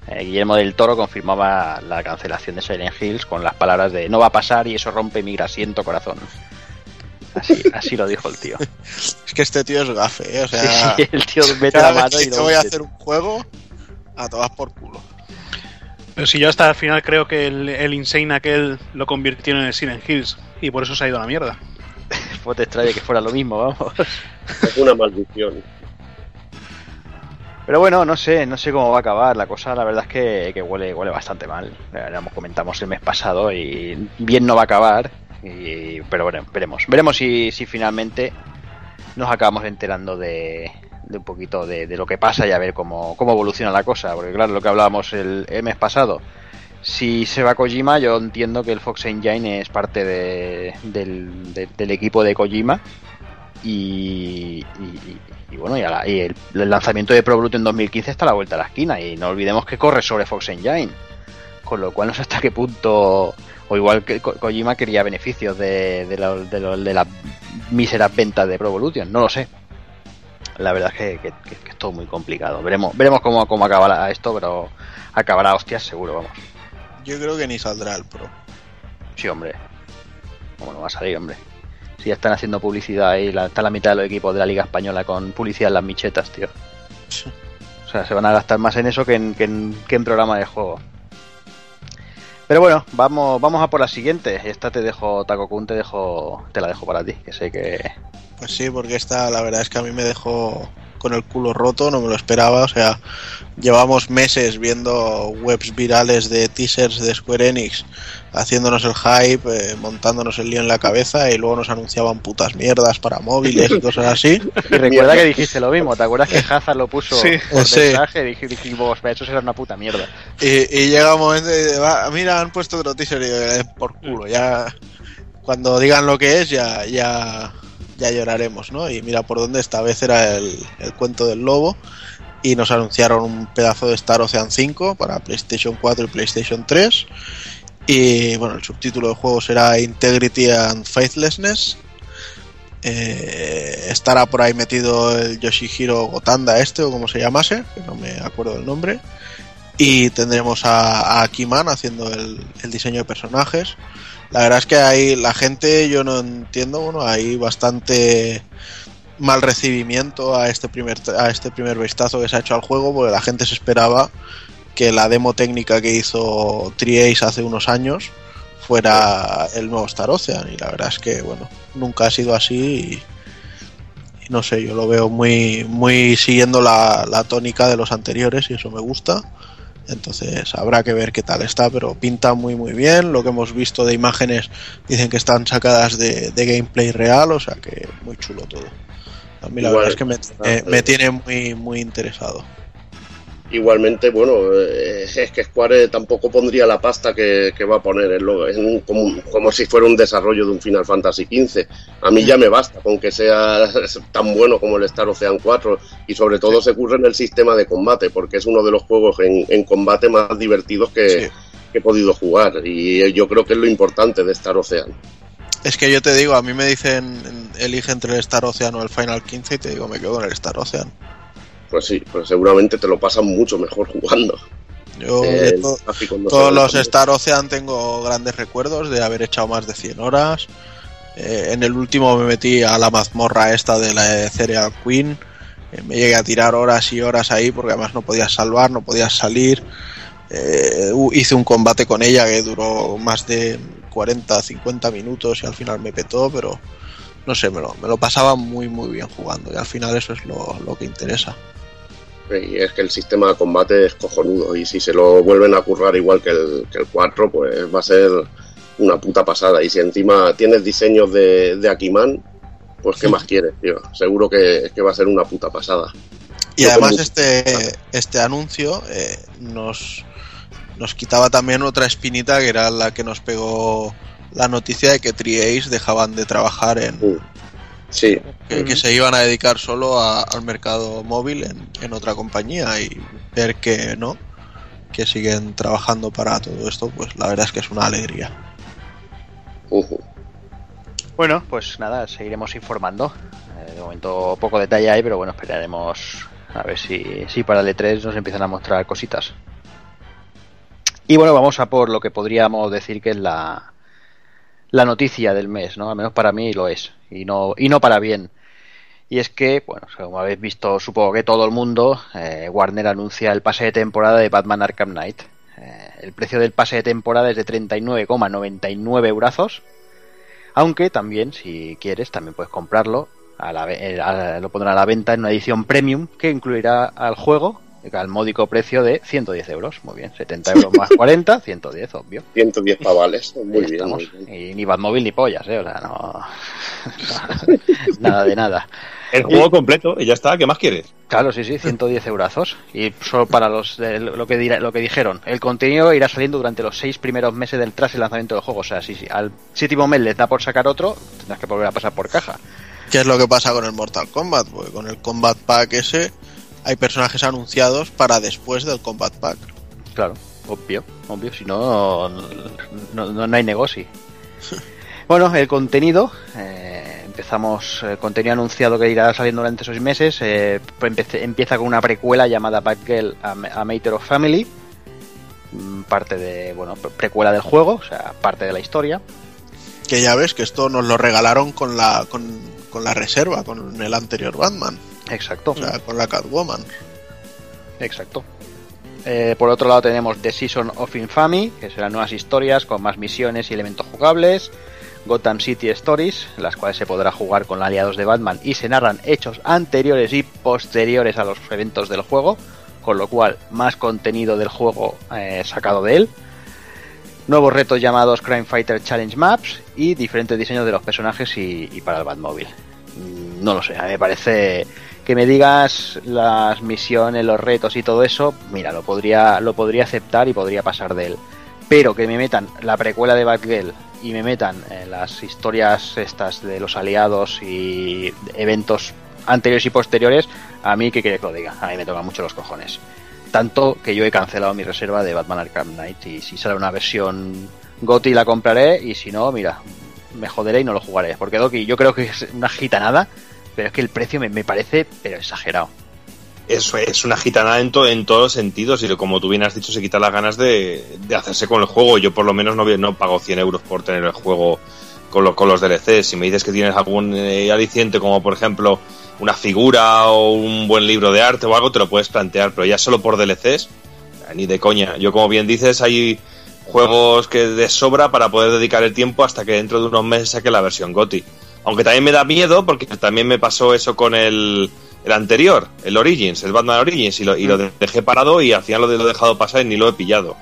eh, Guillermo del Toro confirmaba la cancelación de Silent Hills con las palabras de no va a pasar y eso rompe mi grasiento corazón. Así, así lo dijo el tío. Es que este tío es gafe, ¿eh? O Sí, sea, sí, el tío mete la mano y lo voy a hacer un juego, a todas por culo. Pero si yo hasta el final creo que el, el Insane aquel lo convirtieron en el Silent Hills y por eso se ha ido a la mierda. Pues te extraña que fuera lo mismo, vamos. es una maldición. Pero bueno, no sé, no sé cómo va a acabar. La cosa, la verdad es que, que huele, huele bastante mal. Ya lo comentamos el mes pasado y bien no va a acabar. Y, pero bueno, veremos. Veremos si, si finalmente nos acabamos enterando de, un poquito de, lo que pasa y a ver cómo, cómo evoluciona la cosa. Porque claro, lo que hablábamos el, mes pasado. Si se va Kojima, yo entiendo que el Fox Engine es parte de- del, de- del equipo de Kojima. Y, y- y- bueno, y, la- y el, lanzamiento de Pro Evolution 2015 está a la vuelta de la esquina. Y no olvidemos que corre sobre Fox Engine. Con lo cual no sé hasta qué punto. O igual que Ko- Kojima quería beneficios de, de, de de las míseras ventas de Pro Evolution. No lo sé. La verdad es que, que- que- que es todo muy complicado. Veremos, veremos cómo, cómo acabará esto, pero acabará hostias seguro, vamos. Yo creo que ni saldrá el Pro. Sí, hombre. ¿Cómo no va a salir, hombre? Si ya están haciendo publicidad ahí, la, está la mitad de los equipos de la Liga Española con publicidad en las michetas, tío. O sea, se van a gastar más en eso que en, que en, que en programa de juego. Pero bueno, vamos, vamos a por la siguiente. Esta te dejo, Taco Kun, te dejo, te la dejo para ti, que sé que. Pues sí, porque esta la verdad es que a mí me dejó con el culo roto, no me lo esperaba. O sea, llevamos meses viendo webs virales de teasers de Square Enix haciéndonos el hype, eh, montándonos el lío en la cabeza y luego nos anunciaban putas mierdas para móviles y cosas así. Y recuerda que dijiste lo mismo, ¿te acuerdas que Hazard lo puso Sí. por Sí. mensaje? Dij- Dijimos, eso será una puta mierda. Y, y llega un momento y dice, "Va, mira, han puesto otro teaser y "Eh, por culo, ya cuando digan lo que es ya, ya, ya lloraremos, ¿no? Y mira por dónde esta vez era el, el cuento del lobo y nos anunciaron un pedazo de Star Ocean 5 para PlayStation 4 y PlayStation 3 y bueno, el subtítulo del juego será Integrity and Faithlessness. Eh, estará por ahí metido el Yoshihiro Gotanda este o como se llamase, que no me acuerdo del nombre. Y tendremos a, a Akiman haciendo el, el diseño de personajes. La verdad es que ahí la gente, yo no entiendo, bueno, hay bastante mal recibimiento a este primer a este primer vistazo que se ha hecho al juego, porque la gente se esperaba que la demo técnica que hizo Triace hace unos años fuera el nuevo Star Ocean y la verdad es que bueno nunca ha sido así y, y no sé yo lo veo muy muy siguiendo la, la tónica de los anteriores y eso me gusta entonces habrá que ver qué tal está pero pinta muy muy bien. Lo que hemos visto de imágenes dicen que están sacadas de, de gameplay real o sea que muy chulo todo. A mí la Igual, verdad es que me, me- me tiene muy muy interesado Igualmente, bueno, eh, es que Square tampoco pondría la pasta que, que va a poner, en lo- en como, como si fuera un desarrollo de un Final Fantasy XV. A mí ya me basta con que sea tan bueno como el Star Ocean 4 y sobre todo se curre en el sistema de combate, porque es uno de los juegos en, en combate más divertidos que, Sí. que he podido jugar y yo creo que es lo importante de Star Ocean. Es que yo te digo, a mí me dicen elige entre el Star Ocean o el Final 15 y te digo, me quedo con el Star Ocean. Pues sí, pues seguramente te lo pasan mucho mejor jugando. Yo Eh, todos los Star Ocean tengo grandes recuerdos de haber echado más de 100 horas. Eh, en el último me metí a la mazmorra esta de la Cereal Queen. Eh, me llegué a tirar horas y horas ahí porque además no podías salvar, no podías salir. Eh, hice un combate con ella que duró más de 40, 50 minutos y al final me petó, pero no sé, me lo, me lo pasaba muy muy bien jugando y al final eso es lo, lo que interesa. Y es que el sistema de combate es cojonudo y si se lo vuelven a currar igual que el, que el 4, pues va a ser una puta pasada. Y si encima tienes diseños de, de Akiman, pues qué más quieres, tío. Seguro que, que va a ser una puta pasada. Y Yo además como- este, este anuncio eh, nos, nos quitaba también otra espinita que era la que nos pegó la noticia de que Triace dejaban de trabajar en. Sí, que, que se iban a dedicar solo a- al mercado móvil en, en otra compañía y ver que no que siguen trabajando para todo esto pues la verdad es que es una alegría ujú. Bueno, pues nada, seguiremos informando. Eh, de momento poco detalle hay, pero bueno, esperaremos a ver si, si para el E3 nos empiezan a mostrar cositas. Y bueno, vamos a por lo que podríamos decir que es la, la noticia del mes, ¿no? Al menos para mí lo es, y no, y no para bien. Y es que, bueno, como habéis visto, supongo que todo el mundo, eh, Warner anuncia el pase de temporada de Batman Arkham Knight. Eh, el precio del pase de temporada es de 39,99 eurazos. Aunque también, si quieres, también puedes comprarlo. A la, eh, a- lo pondrán a la venta en una edición premium que incluirá al juego al módico precio de 110 euros. Muy bien, 70 euros más 40, 110, obvio. 110 pavales. Muy bien, muy bien. Y ni Batmóvil ni pollas, ¿eh? O sea, no. nada de nada. El juego completo y ya está, ¿qué más quieres? Claro, sí, sí, 110 eurazos. Y solo para los de lo que dirá- lo que dijeron. El contenido irá saliendo durante los seis primeros meses del tras el lanzamiento del juego. O sea, si, si al séptimo mes les da por sacar otro, tendrás que volver a pasar por caja. ¿Qué es lo que pasa con el Mortal Kombat? Porque con el Combat Pack ese hay personajes anunciados para después del Combat Pack. Claro, obvio, obvio. Si no, no, no- no hay negocio. Bueno, el contenido. eh, empezamos el contenido anunciado que irá saliendo durante esos meses. eh, empieza con una precuela llamada Batgirl a, a of Family. mm, Parte de, bueno, pre- precuela del juego, o sea, parte de la historia. Que ya ves que esto nos lo regalaron con la, con, con la reserva, con el anterior Batman. Exacto. O sea, con la Catwoman. Exacto. Eh, por otro lado tenemos The Season of Infamy, que serán nuevas historias con más misiones y elementos jugables. Gotham City Stories, las cuales se podrá jugar con aliados de Batman y se narran hechos anteriores y posteriores a los eventos del juego, con lo cual más contenido del juego eh, sacado de él. Nuevos retos llamados Crime Fighter Challenge Maps y diferentes diseños de los personajes y, y para el Batmóvil. Mm, No lo sé, a mí me parece que me digas las misiones, los retos y todo eso, mira, lo podría, lo podría aceptar y podría pasar de él. Pero que me metan la precuela de Batgirl y me metan eh, las historias estas de los aliados y eventos anteriores y posteriores, a mí que que lo diga, a mí me tocan mucho los cojones. Tanto que yo he cancelado mi reserva de Batman Arkham Knight y si sale una versión GOTY la compraré y si no, mira, me joderé y no lo jugaré. Porque Doki, yo creo que es una gitanada, pero es que el precio me, me parece pero exagerado. Eso es una gitanada en, to- en todos los sentidos y como tú bien has dicho, se quita las ganas de, de hacerse con el juego. Yo por lo menos no, no pago 100 euros por tener el juego con, lo- con los DLCs. Si me dices que tienes algún eh, aliciente como por ejemplo una figura o un buen libro de arte o algo, te lo puedes plantear, pero ya solo por DLCs, eh, ni de coña. Yo como bien dices, hay juegos que de sobra para poder dedicar el tiempo hasta que dentro de unos meses saque la versión GOTI. Aunque también me da miedo porque también me pasó eso con el, el anterior, el Origins, el Batman Origins, y lo, y lo de- dejé parado y al final lo, he dejado pasar y ni lo he pillado.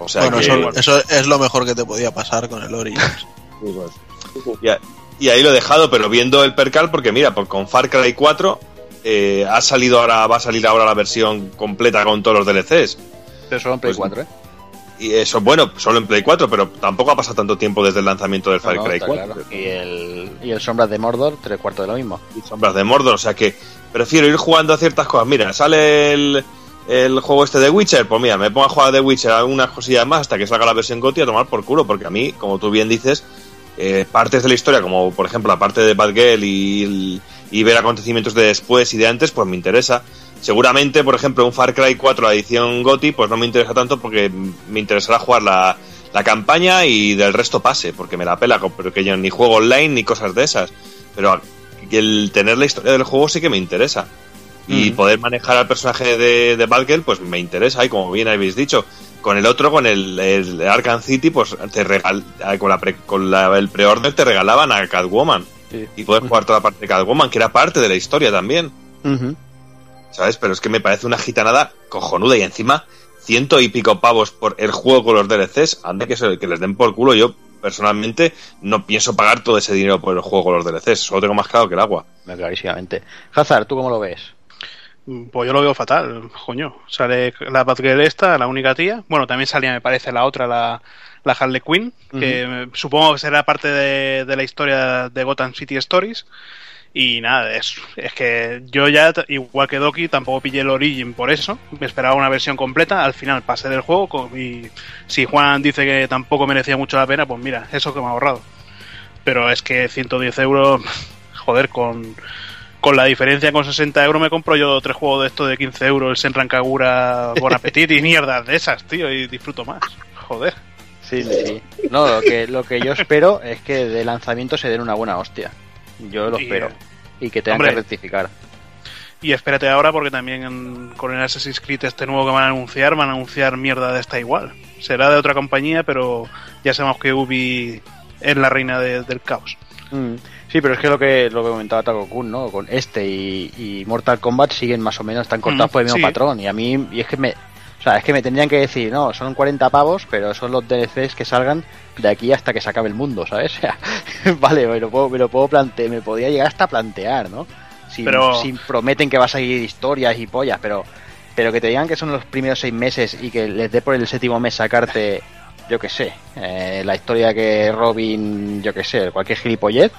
O sea bueno, que, eso, eso es lo mejor que te podía pasar con el Origins. y, a- y ahí lo he dejado, pero viendo el percal, porque mira, por, con Far Cry 4 eh, ha salido ahora, va a salir ahora la versión completa con todos los DLCs. Pero solo en Play Pues- 4, ¿eh? Y eso, bueno, solo en Play 4, pero tampoco ha pasado tanto tiempo desde el lanzamiento del Far No, no, Cry está 4. claro. Y el, y el Sombras de Mordor, tres cuartos de lo mismo. y sombras de Mordor, o sea que prefiero ir jugando a ciertas cosas. Mira, sale el, el juego este de Witcher, pues mira, me pongo a jugar de Witcher algunas cosillas más hasta que salga la versión GOTY a tomar por culo, porque a mí, como tú bien dices, eh, partes de la historia, como por ejemplo la parte de Batgirl y, el- y ver acontecimientos de después y de antes, pues me interesa. Seguramente, por ejemplo, un Far Cry 4, la edición GOTY, pues no me interesa tanto porque me interesará jugar la, la campaña y del resto pase, porque me la pela, porque yo ni juego online ni cosas de esas. Pero el tener la historia del juego sí que me interesa. Y Ujú. poder manejar al personaje de, de Batgirl, pues me interesa. Y como bien habéis dicho, con el otro, con el, el Arkham City, pues te regal, eh, con, la pre- con la- el pre-order te regalaban a Catwoman. Sí. Y poder jugar toda la parte de Catwoman, que era parte de la historia también. ¿Sabes? Pero es que me parece una gitanada cojonuda. Y encima, ciento y pico pavos por el juego con los DLCs. Ande que, se- que les den por culo. Yo, personalmente, no pienso pagar todo ese dinero por el juego con los DLCs. Solo tengo más claro que el agua. Clarísimamente. Hazard, ¿tú cómo lo ves? Pues yo lo veo fatal, coño. Sale la Batgirl esta, la única tía. Bueno, también salía, me parece, la otra, la, la Harley Quinn, que eh, supongo que será parte de, de la historia de Gotham City Stories. Y nada, es, es que yo ya, igual que Doki, tampoco pillé el Origin por eso. Me esperaba una versión completa. Al final pasé del juego. Y si Juan dice que tampoco merecía mucho la pena, pues mira, eso que me ha ahorrado. Pero es que 110 euros, joder, con, con la diferencia con 60 euros me compro yo tres juegos de esto de 15 euros, el Senran Kagura Bon Appetit y mierdas de esas, tío, y disfruto más. Joder. Sí, sí. No, lo que, lo que yo espero es que de lanzamiento se den una buena hostia. Yo lo Y, espero. Y que tengan hombre. que rectificar. Y espérate ahora porque también con el Assassin's Creed este nuevo que van a anunciar, van a anunciar mierda de esta igual. Será de otra compañía, pero ya sabemos que Ubi es la reina de- del caos. Mm. Sí, pero es que lo que lo que comentaba Taco Kun, ¿no? Con este y, y Mortal Kombat siguen más o menos, están cortados Mm, por el mismo sí. patrón. Y a mí, y es que me. O sea, es que me tendrían que decir, no, son 40 pavos, pero son los DLCs que salgan de aquí hasta que se acabe el mundo, ¿sabes? O sea, vale, me lo puedo, me lo puedo plantear, me podría llegar hasta plantear, ¿no? Si, Pero- si prometen que va a seguir historias y pollas, pero pero que te digan que son los primeros seis meses y que les dé por el séptimo mes sacarte, yo que sé, eh, la historia que Robin, yo que sé, cualquier gilipollez,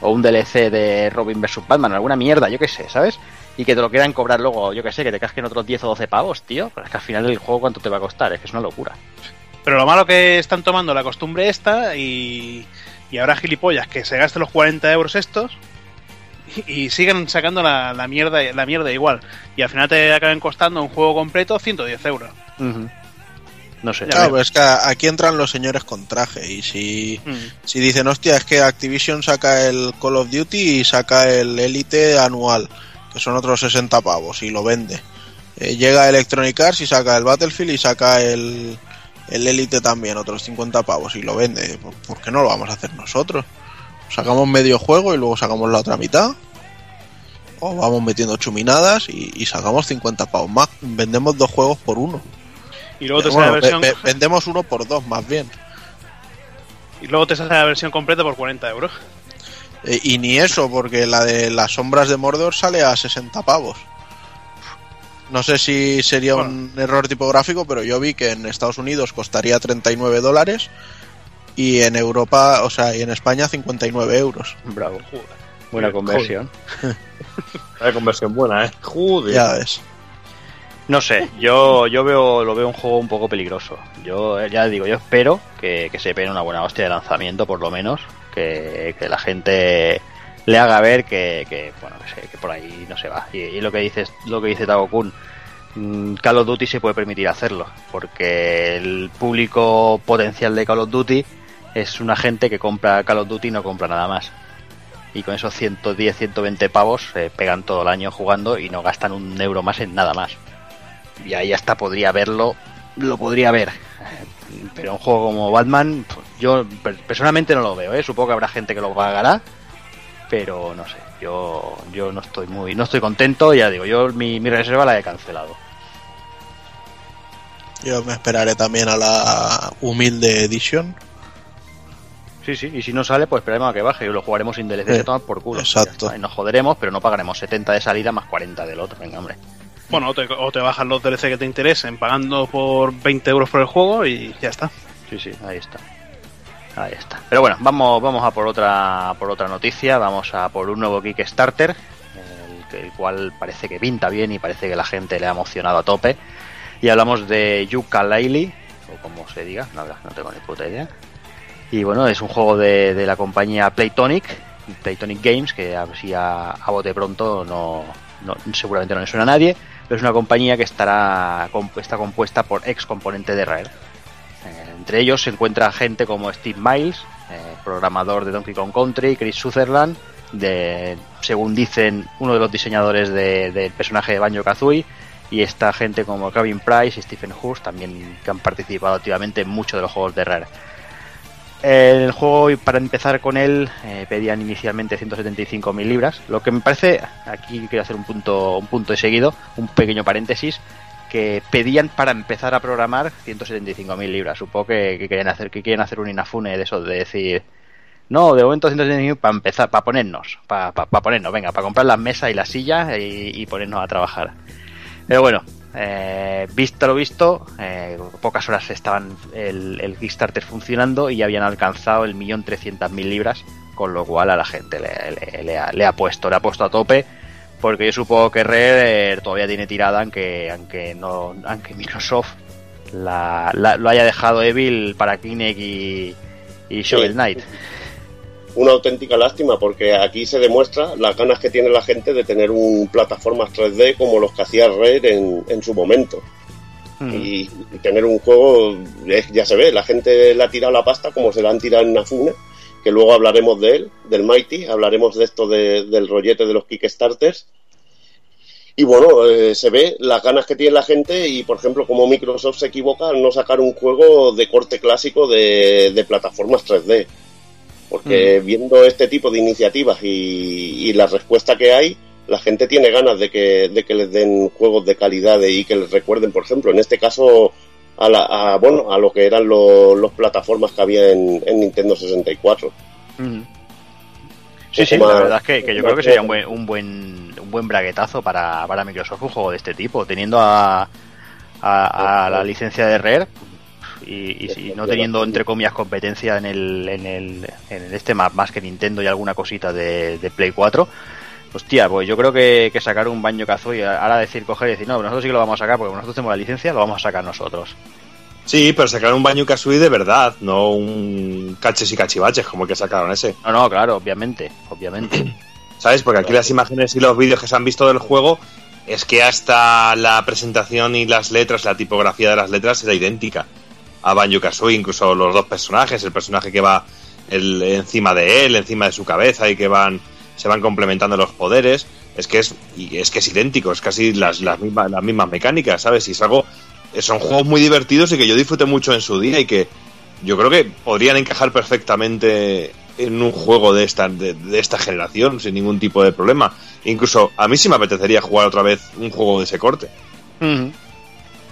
o un DLC de Robin vs Batman, alguna mierda, yo que sé, ¿sabes? Y que te lo quieran cobrar luego, yo que sé, que te casquen otros 10 o 12 pavos, tío. Pero es que al final el juego, ¿cuánto te va a costar? Es que es una locura. Pero lo malo que están tomando la costumbre esta y, y ahora gilipollas que se gasten los 40 euros estos y, y siguen sacando la, la mierda la mierda igual. Y al final te acaben costando un juego completo 110 euros. No sé. Claro, pero es que aquí entran los señores con traje y si, Mm. si dicen, hostia, es que Activision saca el Call of Duty y saca el Elite anual, que son otros 60 pavos y lo vende. Eh, llega Electronic Arts y saca el Battlefield y saca el, el Elite también otros 50 pavos y lo vende, ¿por qué no lo vamos a hacer nosotros? Sacamos medio juego y luego sacamos la otra mitad. O vamos metiendo chuminadas y, y sacamos 50 pavos más. Vendemos dos juegos por uno. Y luego te Bueno, sale la versión, ve- ve- vendemos uno por dos más bien. y luego te sale la versión completa por 40 euros. Eh, y ni eso, porque la de las sombras de Mordor sale a 60 pavos. No sé si sería un error tipográfico, pero yo vi que en Estados Unidos costaría 39 dólares y en Europa, o sea, y en España 59 euros. Bravo. Joder. Buena conversión. Hay conversión buena, ¿eh? Joder. Ya ves. No sé, yo, yo veo, lo veo un juego un poco peligroso. Yo eh, ya digo, yo espero que, que se pegue una buena hostia de lanzamiento, por lo menos. Que, la gente le haga ver que, que, bueno, que, se- que por ahí no se va. Y, y lo que dices, lo que dice Tago Kun, mm, Call of Duty se puede permitir hacerlo, porque el público potencial de Call of Duty es una gente que compra Call of Duty y no compra nada más. Y con esos 110, 120 pavos se pegan todo el año jugando y no gastan un euro más en nada más y ahí hasta podría verlo, lo podría ver. Pero un juego como Batman, pues, yo per- personalmente no lo veo, ¿eh? supongo que habrá gente que lo pagará, pero no sé, yo yo no estoy muy no estoy contento, ya digo, yo mi, mi reserva la he cancelado. Yo me esperaré también a la humilde edición. Sí, sí, y si no sale, pues esperaremos a que baje y lo jugaremos sin DLC, Eh, se toman por culo. exacto. Está, Y nos joderemos, pero no pagaremos 70 de salida más 40 del otro, venga, hombre. Bueno, o te, o te bajan los DLC que te interesen pagando por 20 euros por el juego y ya está. Sí, sí, ahí está. Ahí está. Pero bueno, vamos, vamos a por otra, por otra noticia. Vamos a por un nuevo Kickstarter, el, el cual parece que pinta bien y parece que la gente le ha emocionado a tope. Y hablamos de Yuka Laili, o como se diga, verdad, no tengo ni puta idea. Y bueno, es un juego de, de la compañía Playtonic, Playtonic Games, que así a, a bote pronto no, no- seguramente no le suena a nadie, pero es una compañía que estará está compuesta por ex componentes de Rare. Eh, entre ellos se encuentra gente como Steve Miles, eh, programador de Donkey Kong Country, Chris Sutherland, de, según dicen, uno de los diseñadores de- del personaje de Banjo Kazooie, y esta gente como Kevin Price y Stephen Hurst también que han participado activamente en muchos de los juegos de Rare. El juego, para empezar con él, eh, pedían inicialmente 175.000 libras, lo que me parece, aquí quiero hacer un punto, un punto de seguido, un pequeño paréntesis, que pedían para empezar a programar 175.000 libras. Supongo que, que quieren hacer que quieren hacer un Inafune de eso, de decir, no, de momento 175.000 para empezar, para ponernos, para, para, ponernos, venga, para comprar las mesas y las sillas y, y ponernos a trabajar. Pero bueno, eh, visto lo visto, eh, pocas horas estaban el, el Kickstarter funcionando y ya habían alcanzado el millón trescientas mil libras, con lo cual a la gente le, le- le ha, le ha puesto, le ha puesto a tope, porque yo supongo que Rare todavía tiene tirada, aunque, aunque no, aunque Microsoft la, la- lo haya dejado Evil para Kinect y, y Shovel Knight. Una auténtica lástima porque aquí se demuestra las ganas que tiene la gente de tener un plataformas 3D como los que hacía Rare en, en su momento. Mm. Y, y tener un juego, eh, ya se ve, la gente le ha tirado la pasta como se la han tirado en Nafune, que luego hablaremos de él, del Mighty, hablaremos de esto de- del rollete de los Kickstarters. Y bueno, eh, se ve las ganas que tiene la gente y, por ejemplo, como Microsoft se equivoca al no sacar un juego de corte clásico de, de plataformas 3D. Porque viendo este tipo de iniciativas y, y la respuesta que hay, la gente tiene ganas de que, de que les den juegos de calidad y que les recuerden, por ejemplo, en este caso, a, la, a, bueno, a lo que eran los, los plataformas que había en, en Nintendo 64. Ujú. Sí, sí, la verdad es que, que yo creo que sería un buen, un buen, un buen braguetazo para, para Microsoft un juego de este tipo, teniendo a, a, a la licencia de Rare y, no teniendo entre comillas competencia en el, en el, en este más, más que Nintendo y alguna cosita de, de Play 4. Hostia, pues yo creo que, que sacar un baño y ahora decir, coger y decir, no, nosotros sí que lo vamos a sacar porque nosotros tenemos la licencia, lo vamos a sacar nosotros. Sí, pero sacaron un baño Kazooie de verdad, no un caches y cachivaches como el que sacaron ese. No, no, claro, obviamente, obviamente. ¿Sabes? Porque aquí las imágenes y los vídeos que se han visto del juego es que hasta la presentación y las letras, la tipografía de las letras era idéntica a Banjo Kazooie, incluso los dos personajes, el personaje que va el- encima de él, encima de su cabeza y que van se van complementando los poderes, es que es y es que es idéntico, es casi las, las mismas las mismas mecánicas, ¿sabes? Y es algo son juegos muy divertidos y que yo disfruté mucho en su día y que yo creo que podrían encajar perfectamente en un juego de esta, de, de esta generación sin ningún tipo de problema. Incluso a mí sí me apetecería jugar otra vez un juego de ese corte.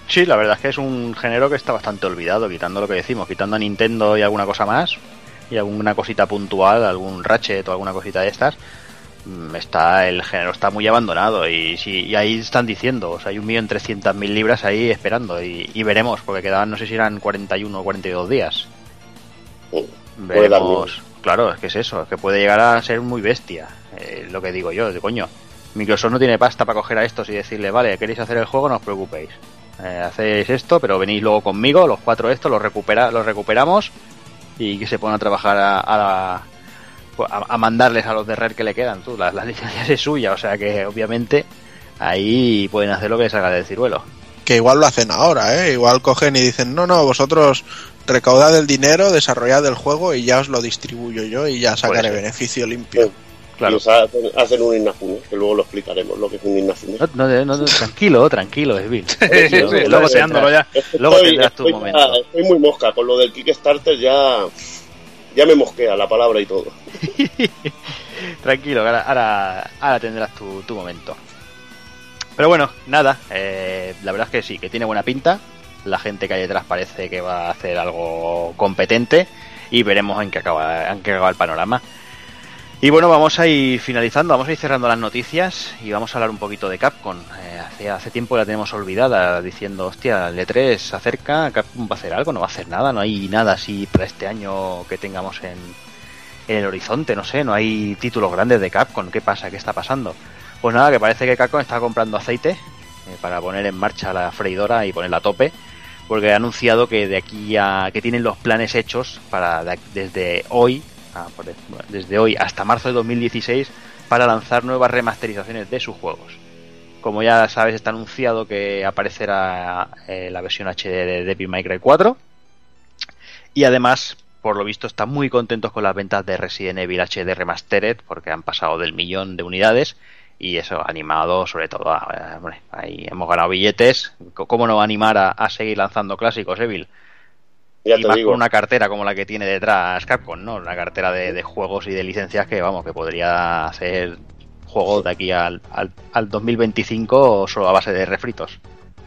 Sí, la verdad es que es un género que está bastante olvidado, quitando lo que decimos, quitando a Nintendo y alguna cosa más, y alguna cosita puntual, algún Ratchet o alguna cosita de estas, mm, está el género está muy abandonado y, sí, y ahí están diciendo, o sea, hay un millón trescientas mil libras ahí esperando y, y veremos, porque quedaban, no sé si eran 41 o 42 días. Miedo. Veremos, claro, es que es eso, es que puede llegar a ser muy bestia, eh, lo que digo yo, de coño. Microsoft no tiene pasta para coger a estos y decirle, vale, queréis hacer el juego, no os preocupéis. Eh, hacéis esto, pero venís luego conmigo, los cuatro estos, los, recupera, los recuperamos y que se pongan a trabajar a, a, la- a- a mandarles a los de Red que le quedan. Tú, la, la licencia es suya, o sea que obviamente ahí pueden hacer lo que les salga del ciruelo. Que igual lo hacen ahora, ¿eh? Igual cogen y dicen, no, no, vosotros recaudad el dinero, desarrollad el juego y ya os lo distribuyo yo y ya sacaré ser. beneficio limpio. Claro. Y os hacen, hacen un Inafune, que luego lo explicaremos lo que es un Inafune. No, no, no, no, tranquilo, tranquilo, Esvil. Sí, luego tendrás- ya. Luego tendrás tu estoy, momento. ya- estoy muy mosca con lo del Kickstarter, ya, ya me mosquea la palabra y todo. Tranquilo, ahora, ahora tendrás tu, tu momento. Pero bueno, nada, eh, la verdad es que sí, que tiene buena pinta. La gente que hay detrás parece que va a hacer algo competente y veremos en qué acaba, en qué acaba el panorama. Y bueno, vamos a ir finalizando, vamos a ir cerrando las noticias y vamos a hablar un poquito de Capcom. Eh, hace, hace tiempo la tenemos olvidada, diciendo, hostia, el E3 se acerca, Capcom va a hacer algo, no va a hacer nada, no hay nada así para este año que tengamos en, en el horizonte, no sé, no hay títulos grandes de Capcom, ¿qué pasa? ¿Qué está pasando? Pues nada, que parece que Capcom está comprando aceite eh, para poner en marcha la freidora y ponerla a tope, porque ha anunciado que de aquí a que tienen los planes hechos para de- desde hoy, ah, desde hoy hasta marzo de 2016 para lanzar nuevas remasterizaciones de sus juegos. Como ya sabes, está anunciado que aparecerá eh, la versión HD de Devil May Cry 4 y además, por lo visto, están muy contentos con las ventas de Resident Evil HD Remastered porque han pasado del millón de unidades y eso animado sobre todo a, eh, ahí hemos ganado billetes. Cómo no animar a seguir lanzando clásicos Evil Ya y más digo. con una cartera como la que tiene detrás Capcom no una cartera de, de juegos y de licencias que vamos que podría hacer juegos de aquí al, al, al 2025 solo a base de refritos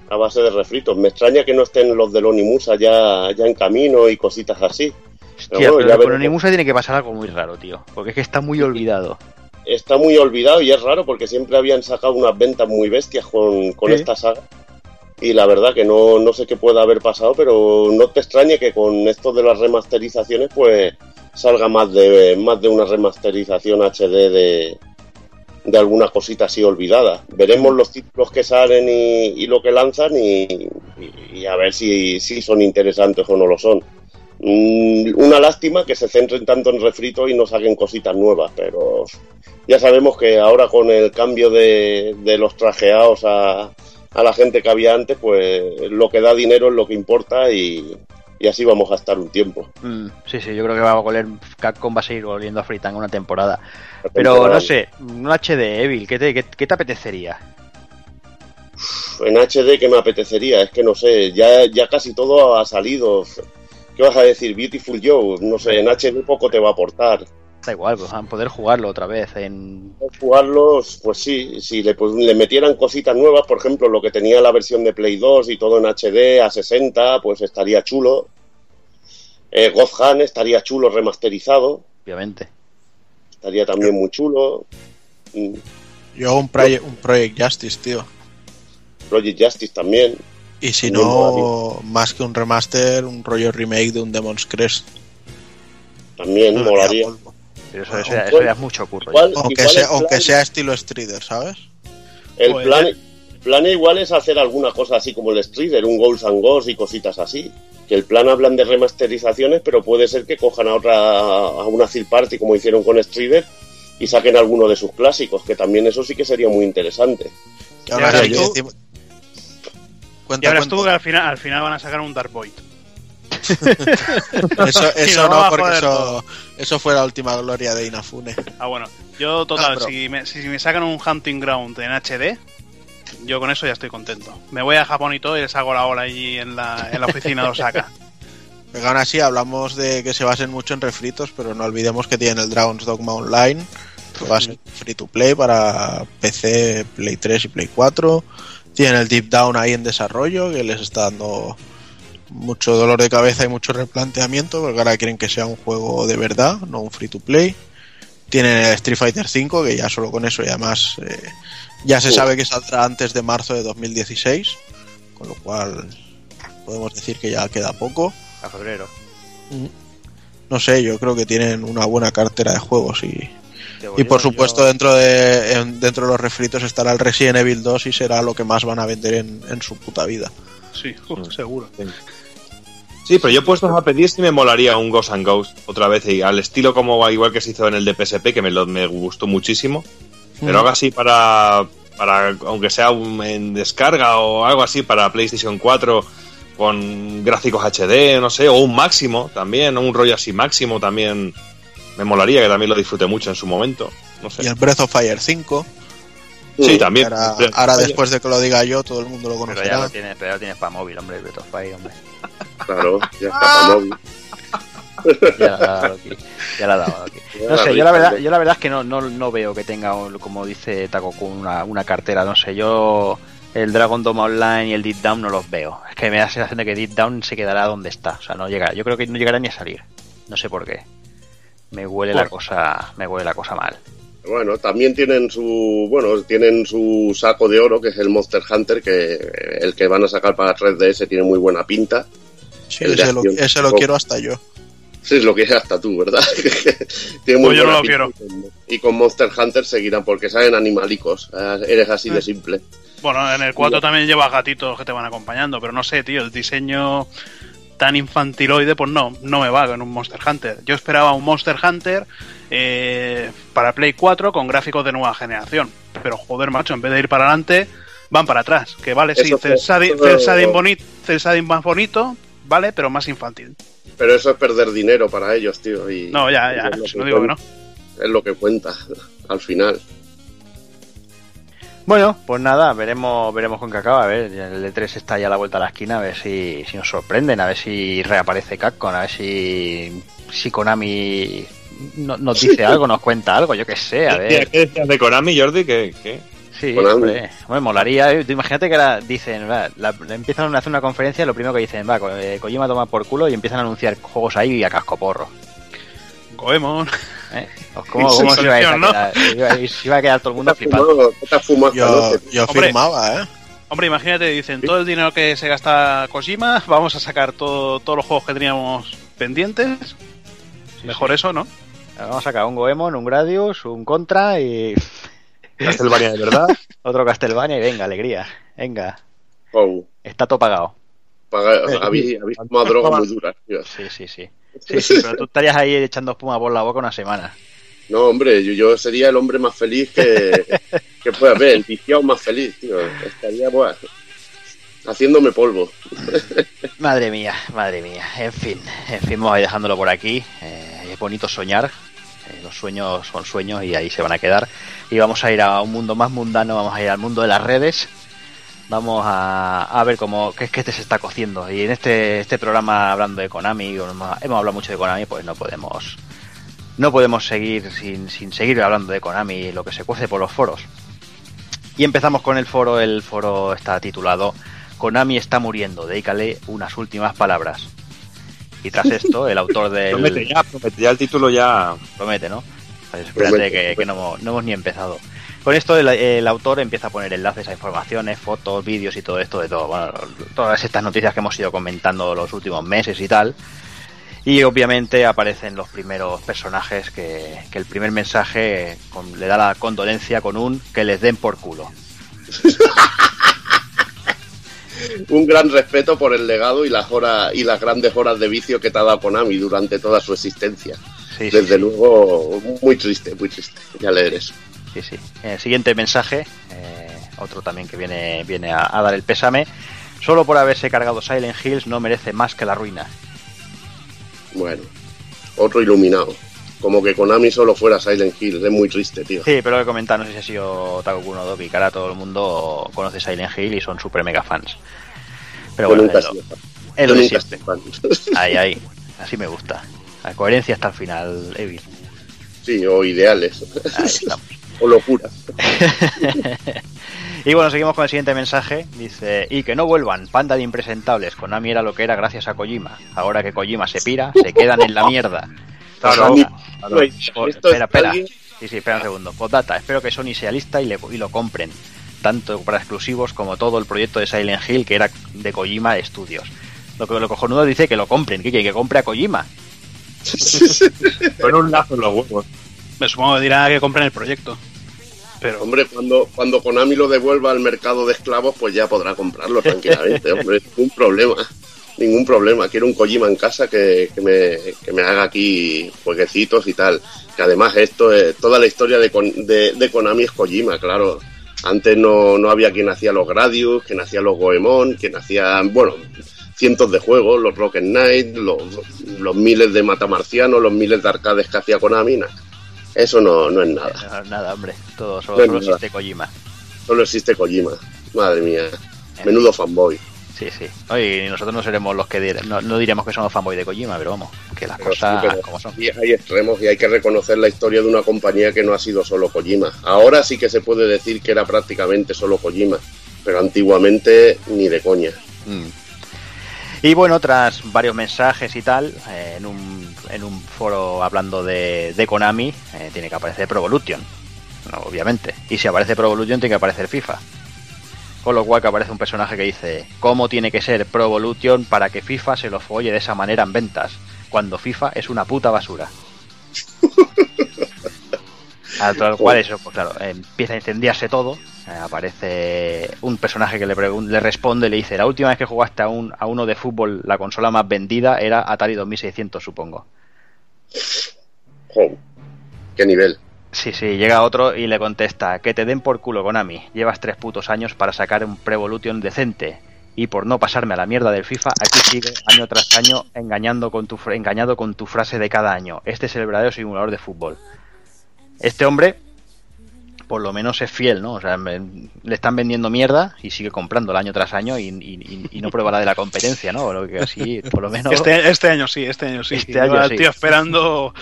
a base de refritos. Me extraña que no estén los de Lonimusa ya, ya en camino y cositas así. Hostia, bueno, pero ya con tiene que pasar algo muy raro tío porque es que está muy olvidado Está muy olvidado y es raro porque siempre habían sacado unas ventas muy bestias con, con esta saga. Y la verdad que no, no sé qué puede haber pasado, pero no te extrañe que con esto de las remasterizaciones pues salga más de, más de una remasterización HD de, de alguna cosita así olvidada. Veremos los títulos que salen y, y lo que lanzan y, y- y a ver si, si son interesantes o no lo son. Mm, una lástima que se centren tanto en refritos y no saquen cositas nuevas, pero ya sabemos que ahora con el cambio de, de los trajeados a, a la gente que había antes, pues lo que da dinero es lo que importa y, y así vamos a estar un tiempo. Mm, sí, sí, yo creo que va a volver. Capcom va a seguir volviendo a Fritang una temporada. Pero no sé, un HD Evil, ¿qué te, qué, qué te apetecería? En HD que me apetecería, es que no sé, ya, ya casi todo ha salido. ¿Qué vas a decir? Beautiful Joe, no sé, en HD poco te va a aportar. Da igual, pues, poder jugarlo otra vez en. Jugarlos, pues sí, si le, pues, le metieran cositas nuevas, por ejemplo, lo que tenía la versión de Play 2 y todo en HD a 60, pues estaría chulo. Eh, Gohan estaría chulo remasterizado, Obviamente. estaría también muy chulo. Mm, Yo un, proye- un Project Justice, tío. Project Justice también. Y si no, más que un remaster, un rollo remake de un Demon's Crest. También No, molaría. Pero eso, eso, ya- igual- eso ya es mucho curro. igual-. Aunque, sea, aunque estilo Strider, ¿sabes? El Joder, plan, plan igual es hacer alguna cosa así como el Strider, un Ghosts and Ghosts y cositas así. Que el plan hablan de remasterizaciones, pero puede ser que cojan a otra a una third party como hicieron con Strider y saquen alguno de sus clásicos, que también eso sí que sería muy interesante. Que ahora tú. Y Cuenta, que al final, al final van a sacar un Dark Void. Eso, no, porque eso, eso fue la última gloria de Inafune. Ah, bueno. Yo, total, Ah, pero- si, me, si me sacan un Hunting Ground en HD, Yo con eso ya estoy contento. Me voy a Japón y todo y les hago la hora allí en la, en la oficina de Osaka. Pero aún así hablamos de que se basen mucho en refritos, pero no olvidemos que tienen el Dragon's Dogma Online, que va a ser free to play para PC, Play 3 y Play 4. Tienen el Deep Down ahí en desarrollo, que les está dando mucho dolor de cabeza y mucho replanteamiento, porque ahora quieren que sea un juego de verdad, no un free to play. Tienen el Street Fighter 5, que ya solo con eso y además eh, ya se sabe que saldrá antes de marzo de 2016, con lo cual podemos decir que ya queda poco. A febrero. No sé, yo creo que tienen una buena cartera de juegos y, y por supuesto dentro de en- dentro de los refritos estará el Resident Evil 2 y será lo que más van a vender en, en su puta vida. Sí, uf, seguro. Sí, pero yo puestos a pedir si me molaría un Ghost and Ghost otra vez, y al estilo como igual que se hizo en el de PSP, que me, lo, me gustó muchísimo. Pero Mm. algo así para, para aunque sea un- en descarga o algo así para PlayStation 4 con gráficos HD, no sé, o un máximo también, o un rollo así máximo también me molaría, que también lo disfruté mucho en su momento. No sé. Y el Breath of Fire 5. Sí, también. Ahora, Pero- ahora después de que lo diga yo, todo el mundo lo Pero ya lo tienes, pero ya lo tienes para móvil, hombre, Breath of Fire, hombre. Claro, ya está para móvil. Ya la ha dado aquí. Ya la ha dado aquí. Ya No sé, yo la verdad, yo la verdad es que no, no, no veo que tenga, como dice Takoku, una, una cartera. No sé, yo el Dragon Dome Online y el Deep Down no los veo. Es que me da la sensación de que Deep Down se quedará donde está. O sea, no llegará. Yo creo que no llegará ni a salir. No sé por qué. Me huele la cosa, me huele la cosa mal. Bueno, también tienen su, bueno, tienen su saco de oro, que es el Monster Hunter, que el que van a sacar para 3DS tiene muy buena pinta. Sí, el ese lo, ese lo quiero hasta yo. Sí, es lo que es hasta tú, ¿verdad? tiene muy Pues yo no buena lo pinta. quiero. Y con- Y con Monster Hunter seguirán, porque salen animalicos. Ah, Eres así de simple. Bueno, en el 4 también llevas gatitos que te van acompañando, pero no sé, tío, el diseño tan infantiloide, pues no, no me va con un Monster Hunter. Yo esperaba un Monster Hunter eh, para Play 4 con gráficos de nueva generación, pero joder, macho, en vez de ir para adelante, van para atrás. Que vale, sí, Eso fue- cel shading, eso- cel shading bonito, cel shading más bonito, vale, pero más infantil. Pero eso es perder dinero para ellos, tío. Y No, ya, ya, no digo que no. Es lo que cuenta al final. Bueno, pues nada, veremos, veremos con qué acaba. A ver, el E3 está ya a la vuelta a la esquina, a ver si, si nos sorprenden, a ver si reaparece Capcom, a ver si, si Konami no- nos dice algo, nos cuenta algo, yo qué sé, a ver. ¿Qué decías de Konami, Jordi? ¿Qué, qué? Sí, hombre, hombre, molaría. eh, tú Imagínate que ahora dicen, va, la- empiezan a hacer una conferencia y lo primero que dicen, va, eh, Kojima toma por culo y empiezan a anunciar juegos ahí a cascoporro. Goemon. ¿Eh? Pues ¿Cómo, cómo se iba a quedar? Se iba, a quedar todo el mundo ¿Qué te has flipando. Yo, yo Hombre. firmaba, ¿eh? Hombre, imagínate, dicen, todo el dinero que se gasta Kojima, vamos a sacar todo, todos los juegos que teníamos pendientes. Mejor eso, ¿no? Vamos a sacar un Goemon, un Gradius, un Contra y Castlevania de verdad. otro Castlevania y venga, alegría. Venga, Oh, está todo pagado. Paga- habéis, habéis tomado drogas muy duras, tío. Sí, sí, sí. Sí, sí, pero tú estarías ahí echando espuma por la boca una semana. No, hombre, yo, yo sería el hombre más feliz que, que pueda haber, el viciado más feliz, tío. Estaría, buah, haciéndome polvo. Madre mía, madre mía. En fin, en fin, vamos a ir dejándolo por aquí. Eh, es bonito soñar. Eh, los sueños son sueños y ahí se van a quedar. Y vamos a ir a un mundo más mundano, vamos a ir al mundo de las redes. Vamos a, a ver cómo qué es que este se está cociendo. Y en este, este programa hablando de Konami, hemos, hemos hablado mucho de Konami, pues no podemos no podemos seguir sin, sin seguir hablando de Konami y lo que se cuece por los foros. Y empezamos con el foro. El foro está titulado Konami está muriendo, dedícale unas últimas palabras. Y tras esto, el autor del... Promete ya, promete ya el título ya. Promete, ¿no? Pues espérate Promete, que, promete. que no, hemos- no hemos ni empezado. Con esto el, el autor empieza a poner enlaces a informaciones, fotos, vídeos y todo esto de todo. Bueno, todas estas noticias que hemos ido comentando los últimos meses y tal. Y obviamente aparecen los primeros personajes que, que el primer mensaje con- le da la condolencia con un que les den por culo. Un gran respeto por el legado y las horas y las grandes horas de vicio que te ha dado Konami durante toda su existencia. Sí, Desde sí. luego, muy triste, muy triste. Ya leeres. Sí, sí. El siguiente mensaje, eh, otro también que viene, viene a, a dar el pésame. Solo por haberse cargado Silent Hills no merece más que la ruina. Bueno, otro iluminado. como que Konami solo fuera Silent Hill. Es muy triste, tío. Sí, pero lo que comentar, no sé si ha sido Takokun o Doki, que ahora todo el mundo conoce Silent Hill y son super mega fans. Pero bueno, nunca es lo- fan. Ahí, ahí. Así me gusta. La coherencia hasta el final, Evil. Sí, o ideales. Ahí estamos. O locuras. y bueno, seguimos con el siguiente mensaje. Dice, y que no vuelvan, panda de impresentables. Konami era lo que era gracias a Kojima. Ahora que Kojima se pira, se quedan en la mierda. Claro, Konami- claro. Güey, Po- esto es espera, espera. Sí, sí, espera un segundo. Postdata, espero que Sony sea lista y, le- y lo compren. Tanto para exclusivos como todo el proyecto de Silent Hill que era de Kojima Studios. Lo que lo cojonudo dice que lo compren, que, que compre a Kojima. Con un lazo en los huevos. Me supongo que dirá que compren el proyecto. Pero Hombre, cuando, cuando Konami lo devuelva al mercado de esclavos, pues ya podrá comprarlo tranquilamente, hombre, ningún problema. Ningún problema. Quiero un Kojima en casa que, que me, que me haga aquí jueguecitos y tal. Que además esto es, toda la historia de, de, de Konami es Kojima, claro. Antes no, no había quien hacía los Gradius, quien hacía los Goemon, quien hacía, bueno, cientos de juegos, los Rocket Knight, los, los miles de matamarcianos, los miles de arcades que hacía Konami. Eso no, no es nada. Eh, Nada, hombre. Todo solo, No solo existe Kojima. Solo existe Kojima. Madre mía. Menudo fanboy. Sí, sí. Oye, y nosotros no seremos los que dire- no, no diremos que somos fanboy de Kojima, pero vamos, que las Pero cosas sí, como son. sí hay extremos y hay que reconocer la historia de una compañía que no ha sido solo Kojima. Ahora sí que se puede decir que era prácticamente solo Kojima, pero antiguamente ni de coña. Mm. Y bueno, tras varios mensajes y tal, eh, en, un, en un foro hablando de, de Konami, eh, tiene que aparecer Pro Evolution, no, obviamente. Y si aparece Pro Evolution, tiene que aparecer FIFA. Con lo cual que aparece un personaje que dice, ¿cómo tiene que ser Pro Evolution para que FIFA se lo folle de esa manera en ventas? Cuando FIFA es una puta basura. Al tal cual eso, pues claro, empieza a incendiarse todo. eh, aparece un personaje que le, le responde y le dice, la última vez que jugaste a, un, a uno de fútbol, la consola más vendida era Atari 2600, supongo. Jo, qué nivel. Sí, sí, llega otro y le contesta, que te den por culo Konami, llevas tres putos años para sacar un Pre-Evolution decente. Y por no pasarme a la mierda del FIFA, aquí sigue año tras año engañando con tu, engañado con tu frase de cada año. Este es el verdadero simulador de fútbol. Este hombre, por lo menos es fiel, ¿no? O sea, me- le están vendiendo mierda y sigue comprándola año tras año y, y- y no prueba la de la competencia, ¿no? Lo que así, por lo menos... este, este año sí, este año sí. Este año el sí. tío esperando.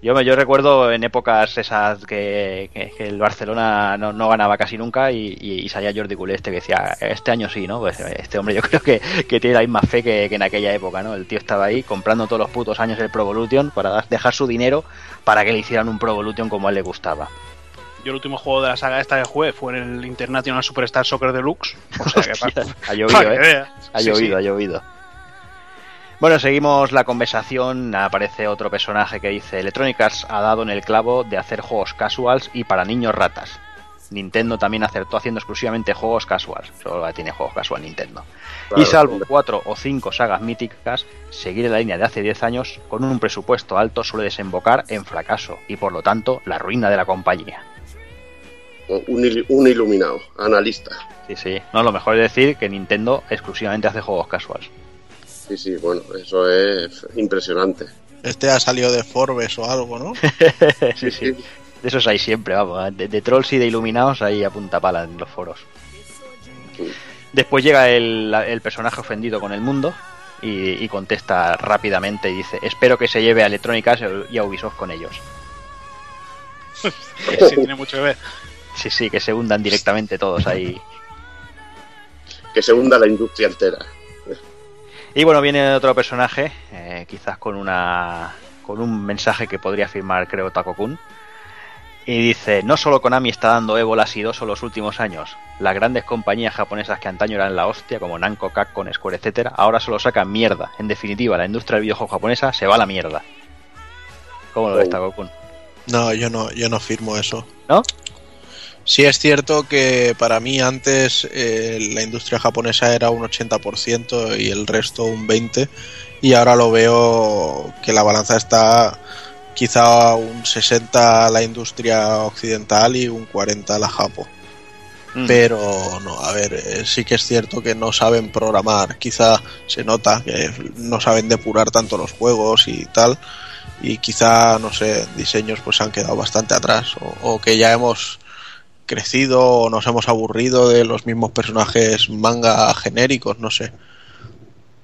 Yo, yo recuerdo en épocas esas que, que- que el Barcelona no, no ganaba casi nunca y, y- y salía Jordi Culé este que decía, este año sí, ¿no? Pues este hombre yo creo que, que tiene la misma fe que, en aquella época, ¿no? El tío estaba ahí comprando todos los putos años el Pro Evolution para dejar su dinero para que le hicieran un Pro Evolution como a él le gustaba. Yo el último juego de la saga esta que jugué fue en el International Superstar Soccer Deluxe. O sea que Hostia, ha llovido, ¿eh? Ha llovido, sí. ha llovido. Bueno, seguimos la conversación. Aparece otro personaje que dice: Electronic Arts ha dado en el clavo de hacer juegos casuals y para niños ratas. Nintendo también acertó haciendo exclusivamente juegos casuals. Solo tiene juegos casual Nintendo. Claro, y salvo cuatro o cinco sagas míticas, seguir en la línea de hace 10 años con un presupuesto alto suele desembocar en fracaso y por lo tanto la ruina de la compañía. Un, il- un iluminado, analista. Sí, sí. No, lo mejor es decir que Nintendo exclusivamente hace juegos casuals. Sí, sí, bueno, eso es impresionante. Este ha salido de Forbes o algo, ¿no? sí, sí. De esos hay siempre, vamos. De, de trolls y de iluminados ahí a punta pala en los foros. Después llega el, el personaje ofendido con el mundo y, y contesta rápidamente y dice: Espero que se lleve a Electronic Arts y a Ubisoft con ellos. Sí, tiene mucho que ver. Sí, sí, que se hundan directamente todos ahí. Que se hunda la industria entera. Y bueno, viene otro personaje, eh, quizás con una con un mensaje que podría firmar, creo, Takokun. Y dice, no solo Konami está dando ébola sidoso los últimos años. Las grandes compañías japonesas que antaño eran la hostia, como Namco, Capcom, Square, etcétera, ahora solo sacan mierda. En definitiva, la industria del videojuego japonesa se va a la mierda. ¿Cómo lo ves, Oh. Takokun? No, yo no, yo no firmo eso. ¿No? Sí es cierto que para mí antes eh, la industria japonesa era un 80% y el resto un 20% y ahora lo veo que la balanza está quizá un 60 la industria occidental y un 40 la japo. Mm. Pero no, a ver, eh, sí que es cierto que no saben programar, quizá se nota que no saben depurar tanto los juegos y tal, y quizá, no sé, diseños pues han quedado bastante atrás o, o que ya hemos crecido o nos hemos aburrido de los mismos personajes manga genéricos, no sé.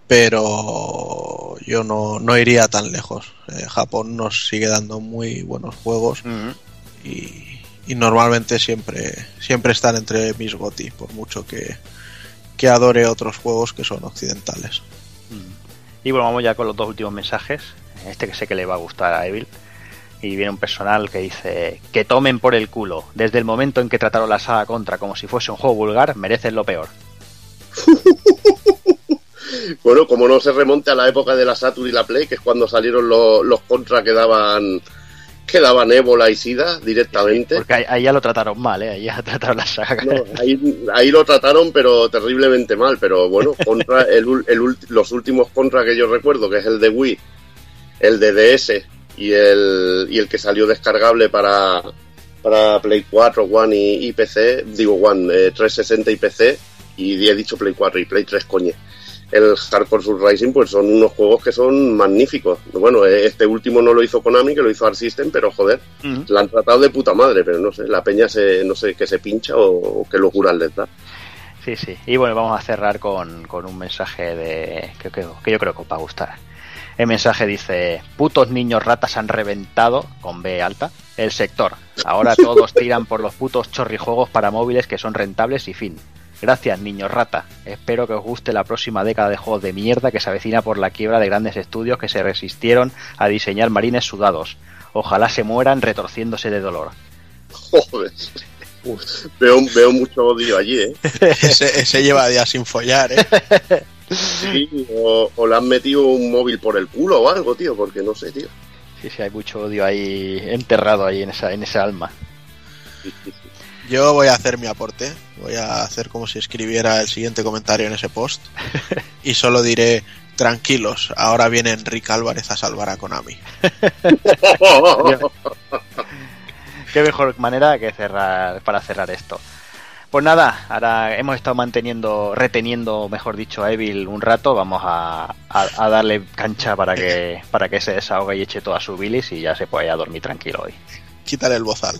Pero yo no, no iría tan lejos. Eh, Japón nos sigue dando muy buenos juegos y, y normalmente siempre, siempre están entre mis goti, por mucho que, que adore otros juegos que son occidentales. Y bueno, vamos ya con los dos últimos mensajes. Este que sé que le va a gustar a Evil. Y viene un personal que dice que tomen por el culo. Desde el momento en que trataron la saga contra como si fuese un juego vulgar, merecen lo peor. Bueno, como no se remonte a la época de la Saturn y la Play, que es cuando salieron los, los contra que daban que daban ébola y sida directamente. Porque ahí, ahí ya lo trataron mal, ¿eh? Ahí ya trataron la saga. No, ahí, ahí lo trataron, pero terriblemente mal. Pero bueno, contra el, el los últimos contra que yo recuerdo, que es el de Wii, el de DS y el, y el que salió descargable para, para Play 4, One y, y PC, digo One, eh, 360 y PC, y he dicho Play 4 y Play 3, coño. El Hardcore Surrising, pues son unos juegos que son magníficos. Bueno, eh, este último no lo hizo Konami, que lo hizo Art System, pero joder, Ujú. la han tratado de puta madre, pero no sé, la peña se, no sé, que se pincha o, o qué locuras les da. Sí, sí. Y bueno, vamos a cerrar con, con un mensaje de que, que- que yo creo que os va a gustar. El mensaje dice, putos niños ratas han reventado, con B alta, el sector. Ahora todos tiran por los putos chorrijuegos para móviles que son rentables y fin. Gracias, niños rata. Espero que os guste la próxima década de juegos de mierda que se avecina por la quiebra de grandes estudios que se resistieron a diseñar marines sudados. Ojalá se mueran retorciéndose de dolor. Joder. Veo, veo mucho odio allí, ¿eh? ese, ese lleva días sin follar, ¿eh? Sí, o, o le han metido un móvil por el culo o algo, tío, porque no sé, tío. Sí, sí, hay mucho odio ahí enterrado ahí en esa, en esa alma. Yo voy a hacer mi aporte. Voy a hacer como si escribiera el siguiente comentario en ese post. Y solo diré, tranquilos, ahora viene Enrique Álvarez a salvar a Konami. Qué mejor manera que cerrar para cerrar esto. Pues nada, ahora hemos estado manteniendo, reteniendo, mejor dicho, a Evil un rato. Vamos a, a- a darle cancha para que para que se desahogue y eche toda su bilis y ya se pueda ir a dormir tranquilo hoy. Quítale el bozal.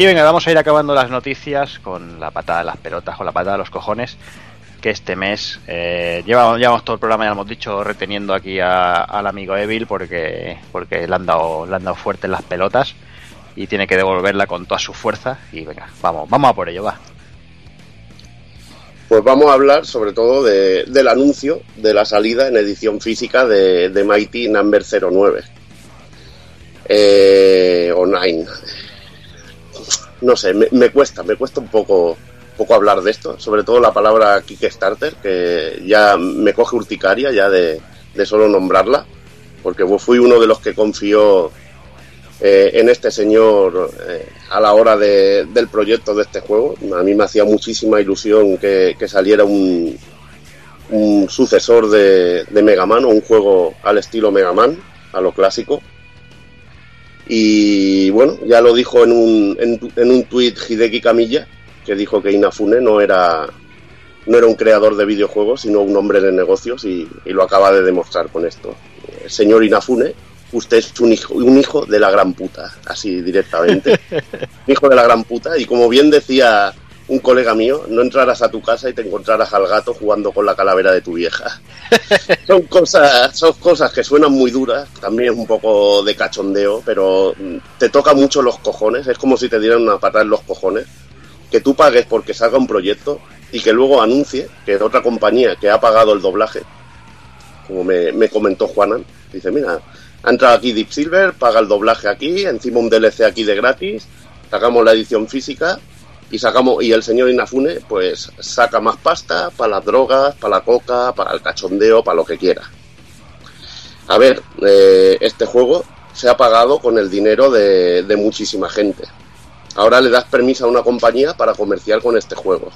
Y venga, vamos a ir acabando las noticias con la patada de las pelotas, con la patada de los cojones. Que este mes eh, llevamos, llevamos todo el programa, ya lo hemos dicho, reteniendo aquí al amigo Evil porque, porque le, han dado, le han dado fuerte en las pelotas y tiene que devolverla con toda su fuerza. Y venga, vamos, vamos a por ello, va. Pues vamos a hablar sobre todo de- del anuncio de la salida en edición física de, de Mighty Number 09. Eh, o 9. No sé, me, cuesta, me cuesta un poco, poco hablar de esto, sobre todo la palabra Kickstarter, que ya me coge urticaria ya de, de solo nombrarla, porque fui uno de los que confió eh, en este señor eh, a la hora de- del proyecto de este juego. A mí me hacía muchísima ilusión que, que saliera un, un sucesor de, de Mega Man o un juego al estilo Mega Man, a lo clásico. Y bueno, ya lo dijo en un, en, en un tuit Hideki Kamiya, que dijo que Inafune no era, no era un creador de videojuegos, sino un hombre de negocios, y, y lo acaba de demostrar con esto. Eh, Señor Inafune, usted es un hijo, un hijo de la gran puta, así directamente. un hijo de la gran puta, y como bien decía un colega mío, no entrarás a tu casa y te encontrarás al gato jugando con la calavera de tu vieja. son cosas, son cosas que suenan muy duras, también es un poco de cachondeo, pero mm, te toca mucho los cojones, es como si te dieran una patada en los cojones, que tú pagues porque salga un proyecto y que luego anuncie que otra compañía que ha pagado el doblaje, como me, me comentó Juanan, Dice, mira, ha entrado aquí Deep Silver, paga el doblaje aquí, encima un DLC aquí de gratis, sacamos la edición física y sacamos y el señor Inafune pues saca más pasta para las drogas, para la coca, para el cachondeo, para lo que quiera. A ver, eh, este juego se ha pagado con el dinero de, muchísima gente. Ahora le das permiso a una compañía para comerciar con este juego.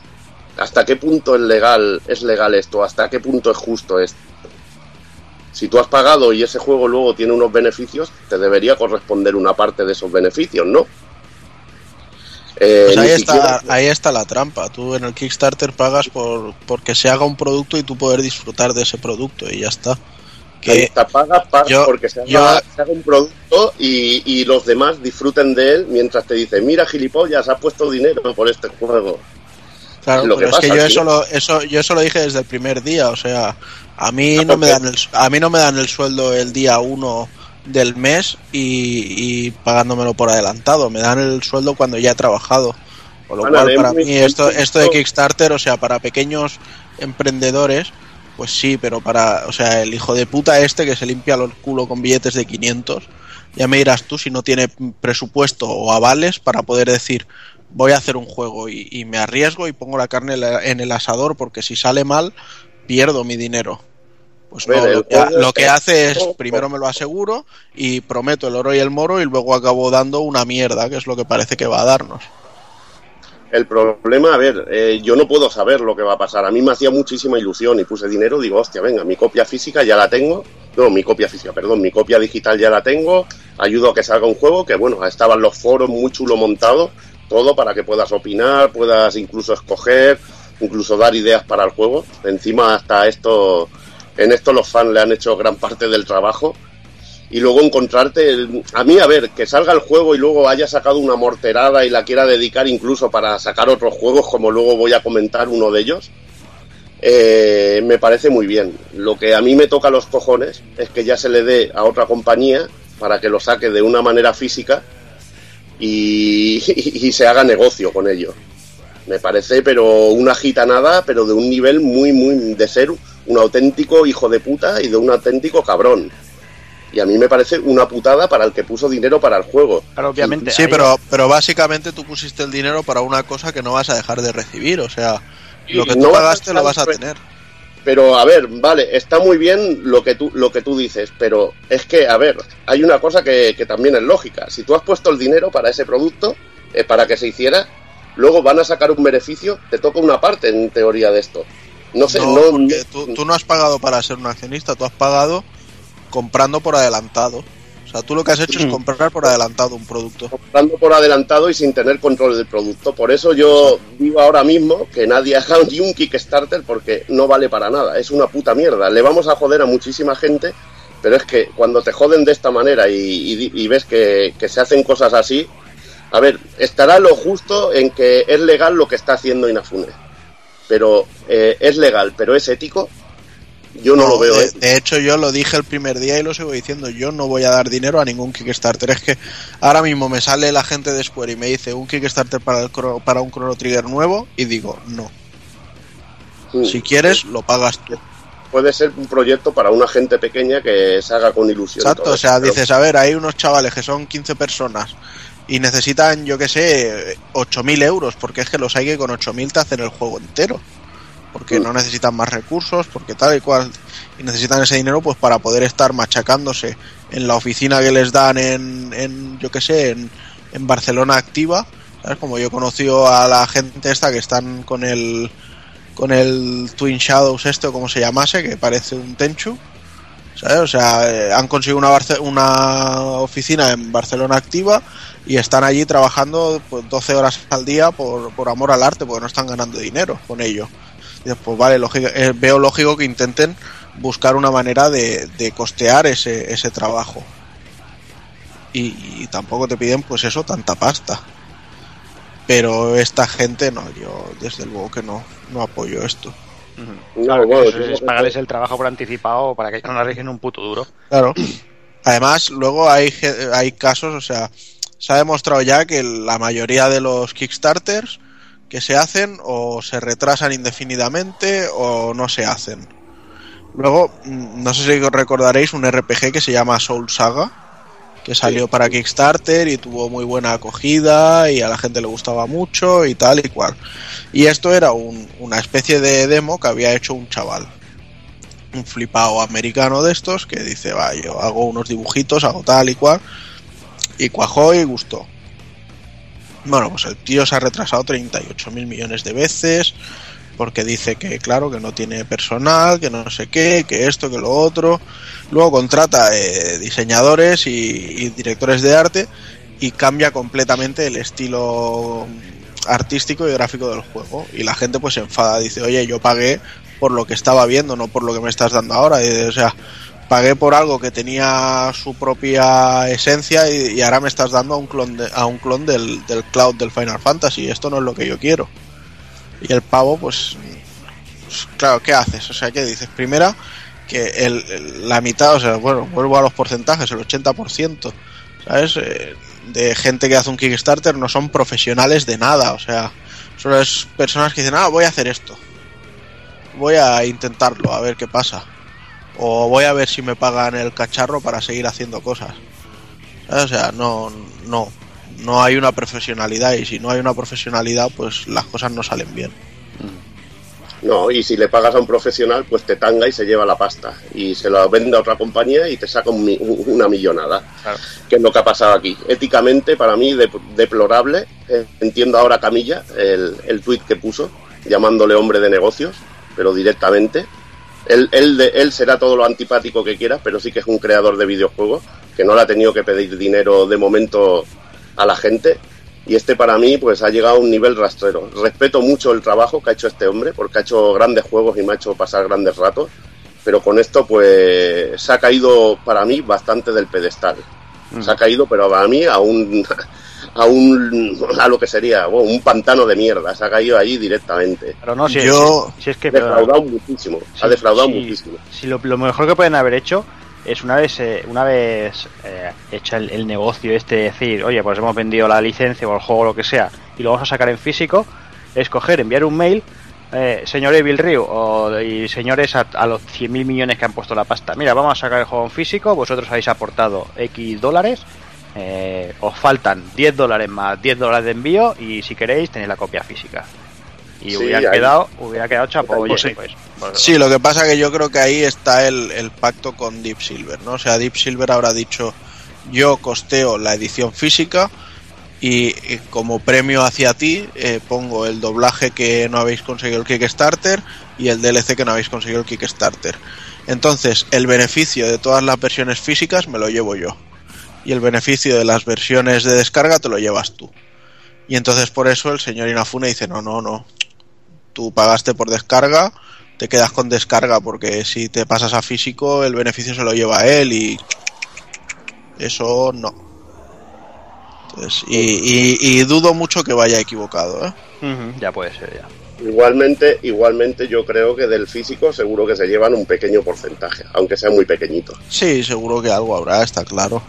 ¿Hasta qué punto es legal, es legal esto? ¿Hasta qué punto es justo esto? Si tú has pagado y ese juego luego tiene unos beneficios, te debería corresponder una parte de esos beneficios, ¿no? Eh, pues ahí, está, ahí está la trampa. Tú en el Kickstarter pagas por porque se haga un producto y tú poder disfrutar de ese producto y ya está. Que ahí está, pagas, pagas porque se haga, se haga, un producto y, y, los demás disfruten de él mientras te dicen, mira gilipollas, has puesto dinero por este juego. Claro, es, pero es que yo eso, lo, eso, yo eso lo dije desde el primer día, o sea, a mí no me dan el, a mí no me dan el sueldo el día uno del mes y, y, pagándomelo por adelantado. Me dan el sueldo cuando ya he trabajado. Con lo cual, para mí, esto, esto de Kickstarter, o sea, para pequeños emprendedores, pues sí, pero para, o sea, el hijo de puta este que se limpia el culo con billetes de 500, ya me dirás tú si no tiene presupuesto o avales para poder decir, voy a hacer un juego y, y me arriesgo y pongo la carne en el asador porque si sale mal, pierdo mi dinero. Pues no, lo, que, lo que hace es primero me lo aseguro y prometo el oro y el moro y luego acabo dando una mierda, que es lo que parece que va a darnos. El problema, a ver, eh, yo no puedo saber lo que va a pasar. A mí me hacía muchísima ilusión y puse dinero. Digo, hostia, venga, mi copia física ya la tengo. No, mi copia física, perdón, mi copia digital ya la tengo. Ayudo a que salga un juego que, bueno, estaban los foros muy chulo montados. Todo para que puedas opinar, puedas incluso escoger, incluso dar ideas para el juego. Encima, hasta esto en esto los fans le han hecho gran parte del trabajo. Y luego encontrarte, a mí, a ver, que salga el juego y luego haya sacado una morterada y la quiera dedicar incluso para sacar otros juegos, como luego voy a comentar uno de ellos, eh, me parece muy bien. Lo que a mí me toca los cojones es que ya se le dé a otra compañía para que lo saque de una manera física y, y, se haga negocio con ello. Me parece, pero una gitanada, pero de un nivel muy, muy de ser un auténtico hijo de puta y de un auténtico cabrón. Y a mí me parece una putada para el que puso dinero para el juego. Claro, obviamente. Sí, pero, pero básicamente tú pusiste el dinero para una cosa que no vas a dejar de recibir. O sea, lo que tú no pagaste lo vas a tener. Pero a ver, vale, está muy bien lo que tú, lo que tú dices, pero es que, a ver, hay una cosa que, que también es lógica. Si tú has puesto el dinero para ese producto, eh, para que se hiciera, luego van a sacar un beneficio, te toca una parte en teoría de esto. No sé, no, no tú, tú, no has pagado para ser un accionista, tú has pagado comprando por adelantado. O sea, tú lo que has hecho es comprar por adelantado un producto. Comprando por adelantado y sin tener control del producto. Por eso yo digo ahora mismo que nadie haga ni un Kickstarter porque no vale para nada. Es una puta mierda. Le vamos a joder a muchísima gente, pero es que cuando te joden de esta manera y, y, y ves que, que se hacen cosas así, a ver, estará lo justo en que es legal lo que está haciendo Inafune pero eh, es legal, pero es ético, yo no, no lo veo. De, de, hecho, yo lo dije el primer día y lo sigo diciendo. Yo no voy a dar dinero a ningún Kickstarter. Es que ahora mismo me sale la gente de Square y me dice un Kickstarter para, el, para un Chrono Trigger nuevo y digo, no. Mm. Si quieres, lo pagas tú. Puede ser un proyecto para una gente pequeña que se haga con ilusión. Exacto, o sea, dices, a ver, hay unos chavales que son 15 personas y necesitan, yo que sé, 8.000 euros, porque es que los hay que con 8.000 te hacen el juego entero. Porque no necesitan más recursos, porque tal y cual. Y necesitan ese dinero pues para poder estar machacándose en la oficina que les dan en, en yo que sé, en, en Barcelona activa. ¿Sabes? Como yo he conocido a la gente esta que están con el con el Twin Shadows este o como se llamase, que parece un Tenchu. ¿Sabes? O sea, eh, han conseguido una, oficina en Barcelona activa y están allí trabajando pues, 12 horas al día por, por, amor al arte, porque no están ganando dinero con ello. Y pues vale, lógico, eh, veo lógico que intenten buscar una manera de, de costear ese, ese trabajo. Y, y, tampoco te piden pues eso, tanta pasta. Pero esta gente no, yo desde luego que no, no apoyo esto. -huh. Claro, bueno, es pagarles el trabajo por anticipado para que no arriesguen un puto duro. Claro. Además, luego hay, hay casos, o sea, se ha demostrado ya que la mayoría de los Kickstarters que se hacen o se retrasan indefinidamente o no se hacen. Luego, mm, no sé si recordaréis un RPG que se llama Soul Saga, que salió para Kickstarter y tuvo muy buena acogida y a la gente le gustaba mucho y tal y cual. Y esto era un- una especie de demo que había hecho un chaval, un flipado americano de estos que dice, va, yo hago unos dibujitos, hago tal y cual, y cuajó y gustó. Bueno, pues el tío se ha retrasado 38 mil millones de veces porque dice que, claro, que no tiene personal, que no sé qué, que esto, que lo otro. Luego contrata eh, diseñadores y, directores de arte y cambia completamente el estilo artístico y gráfico del juego. Y la gente pues se enfada, dice, oye, yo pagué por lo que estaba viendo, no por lo que me estás dando ahora. O sea, pagué por algo que tenía su propia esencia y, y ahora me estás dando a un clon, de- a un clon del, del cloud del Final Fantasy. Esto no es lo que yo quiero. Y el pavo, pues, pues, claro, ¿qué haces? O sea, ¿qué dices? Primera, que el, el- la mitad, o sea, bueno, vuelvo a los porcentajes, el 80%, ¿sabes? Eh, de gente que hace un Kickstarter no son profesionales de nada, o sea, solo es personas que dicen, ah, voy a hacer esto. Voy a intentarlo, a ver qué pasa. O voy a ver si me pagan el cacharro para seguir haciendo cosas. O sea, no, no, no hay una profesionalidad y si no hay una profesionalidad, pues las cosas no salen bien. No, y si le pagas a un profesional, pues te tanga y se lleva la pasta. Y se la vende a otra compañía y te saca un una millonada. Claro. Que es lo que ha pasado aquí. Éticamente, para mí, de- deplorable. Eh, entiendo ahora Camilla el, el tuit que puso, llamándole hombre de negocios, pero directamente. Él, él, de- él será todo lo antipático que quiera, pero sí que es un creador de videojuegos, que no le ha tenido que pedir dinero de momento a la gente. Y este para mí pues ha llegado a un nivel rastrero. Respeto mucho el trabajo que ha hecho este hombre, porque ha hecho grandes juegos y me ha hecho pasar grandes ratos. Pero con esto pues se ha caído para mí bastante del pedestal. Se ha caído, pero para mí a un a un a lo que sería bueno, un pantano de mierda. Se ha caído ahí directamente. Pero no, si, Yo- si- si es que... Ha defraudado muchísimo. Ha defraudado sí. muchísimo. Si lo, lo mejor que pueden haber hecho es una vez eh, una vez eh, hecho el, el negocio este de decir, oye, pues hemos vendido la licencia o el juego o lo que sea y lo vamos a sacar en físico, es coger, enviar un mail, eh, señor Evil Ryu o, y señores a, a los 100.000 millones que han puesto la pasta, mira, vamos a sacar el juego en físico, vosotros habéis aportado X dólares, eh, os faltan 10 dólares más 10 dólares de envío y si queréis tenéis la copia física. Y Sí, hubiera ahí- quedado, hubiera quedado chapo, oye, Pues sí. pues, Sí, lo que pasa que yo creo que ahí está el, el pacto con Deep Silver, ¿no? O sea, Deep Silver habrá dicho, yo costeo la edición física y, y como premio hacia ti eh, pongo el doblaje que no habéis conseguido el Kickstarter y el DLC que no habéis conseguido el Kickstarter. Entonces, el beneficio de todas las versiones físicas me lo llevo yo. Y el beneficio de las versiones de descarga te lo llevas tú. Y entonces por eso el señor Inafune dice, no, no, no, tú pagaste por descarga, te quedas con descarga porque si te pasas a físico el beneficio se lo lleva él y eso no. Entonces, y, y- y dudo mucho que vaya equivocado. ¿eh? Ya puede ser, ya. Igualmente, igualmente yo creo que del físico seguro que se llevan un pequeño porcentaje, aunque sea muy pequeñito. Sí, seguro que algo habrá, está claro.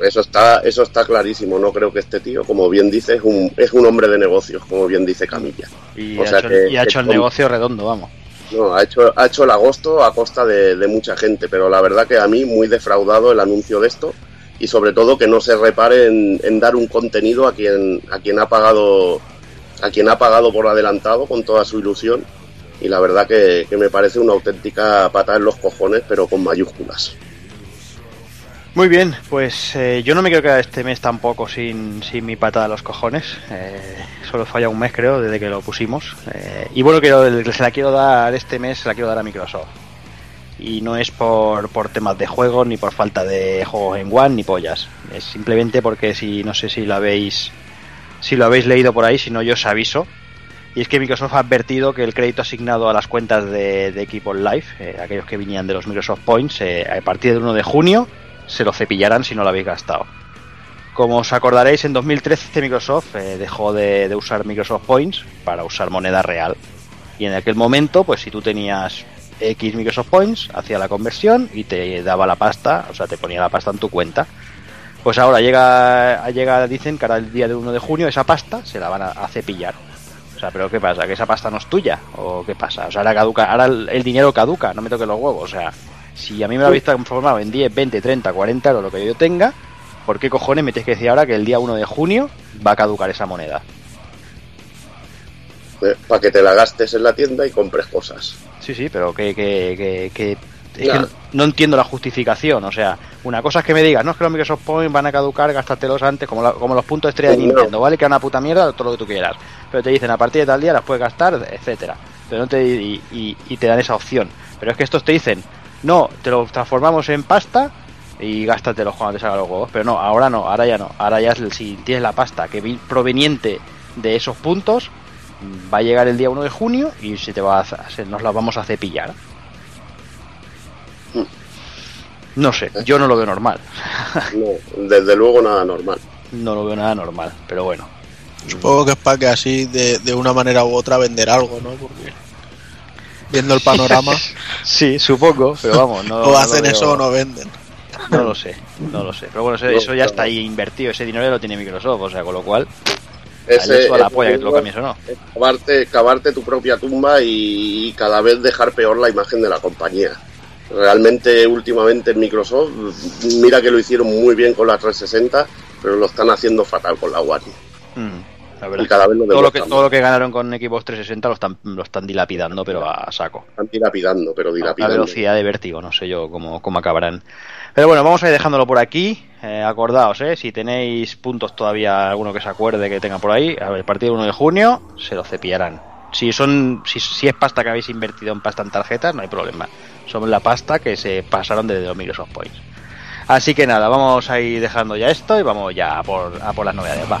Eso está, eso está clarísimo. No creo que este tío, como bien dice, es un, es un hombre de negocios, como bien dice Camilla. Y, O ha, sea hecho, que- y ha hecho el negocio redondo, vamos. No, ha hecho, ha hecho el agosto a costa de, de mucha gente, pero la verdad que a mí muy defraudado el anuncio de esto y sobre todo que no se repare en, dar un contenido a quien, a quien ha pagado, a quien ha pagado por adelantado con toda su ilusión y la verdad que, que me parece una auténtica patada en los cojones, pero con mayúsculas. Muy bien, pues eh, yo no me quiero quedar este mes tampoco sin, sin mi patada a los cojones. Eh, solo falla un mes, creo, desde que lo pusimos. Eh, y bueno, quiero, se la quiero dar este mes, se la quiero dar a Microsoft. Y no es por, por temas de juego, ni por falta de juegos en One, ni pollas. Es simplemente porque si no sé si lo habéis si lo habéis leído por ahí, si no yo os aviso. Y es que Microsoft ha advertido que el crédito asignado a las cuentas de, de Equipo Live, eh, aquellos que venían de los Microsoft Points, eh, a partir del 1 de junio se lo cepillarán si no lo habéis gastado. Como os acordaréis, en 2013 Microsoft eh, dejó de, de usar Microsoft Points para usar moneda real. Y en aquel momento, pues si tú tenías X Microsoft Points, hacía la conversión y te daba la pasta, o sea, te ponía la pasta en tu cuenta. Pues ahora llega, llega dicen que ahora el día de 1 de junio esa pasta se la van a, a cepillar. O sea, pero ¿qué pasa? ¿Que esa pasta no es tuya? ¿O qué pasa? O sea, ahora caduca, ahora el, el dinero caduca, no me toque los huevos. O sea, si a mí me lo habéis transformado en 10, 20, 30, 40 euros lo que yo tenga, ¿por qué cojones me tienes que decir ahora que el día 1 de junio va a caducar esa moneda? para que te la gastes en la tienda y compres cosas. Sí, sí, pero que, que, que, que no entiendo la justificación. O sea, una cosa es que me digas, no es que los Microsoft Points van a caducar, gástatelos antes, como, la- como los puntos estrella de No. Nintendo, ¿vale? Que es una puta mierda, todo lo que tú quieras. Pero te dicen, a partir de tal día las puedes gastar, etcétera. Pero no te, y, y- y te dan esa opción. Pero es que estos te dicen, no, te lo transformamos en pasta y gástatelos cuando te salgan los huevos. Pero no, ahora no, ahora ya no. Ahora ya si tienes la pasta que proveniente de esos puntos, va a llegar el día 1 de junio y se te va a, se nos la vamos a cepillar. No sé, yo no lo veo normal. No, desde luego nada normal. No lo veo nada normal, pero bueno. Supongo que es para que así de, de una manera u otra vender algo, ¿no? Porque viendo el panorama, Sí, supongo, pero vamos, no, o hacen eso o no venden. No lo sé, no lo sé. Pero bueno, eso, No, eso ya claro. está ahí invertido, ese dinero ya lo tiene Microsoft, o sea, con lo cual, Ese, a la polla que te lo cambies o no. es cavarte, cavarte tu propia tumba y, cada vez dejar peor la imagen de la compañía. Realmente, últimamente en Microsoft, mira que lo hicieron muy bien con la 360, pero lo están haciendo fatal con la One. La verdad. Lo todo, lo que, demuestran todo lo que ganaron con Xbox 360 lo están, lo están dilapidando, pero a saco. Están dilapidando, pero a la dilapidando. velocidad de vértigo, no sé yo cómo, cómo acabarán. Pero bueno, vamos a ir dejándolo por aquí. Eh, acordaos, eh, si tenéis puntos todavía, alguno que se acuerde que tenga por ahí, a ver, a partir del 1 de junio se lo cepillarán. Si son, si, si es pasta que habéis invertido en pasta en tarjetas, no hay problema. Son la pasta que se pasaron desde los Microsoft Points. Así que nada, vamos a ir dejando ya esto y vamos ya a por, a por las novedades. Va.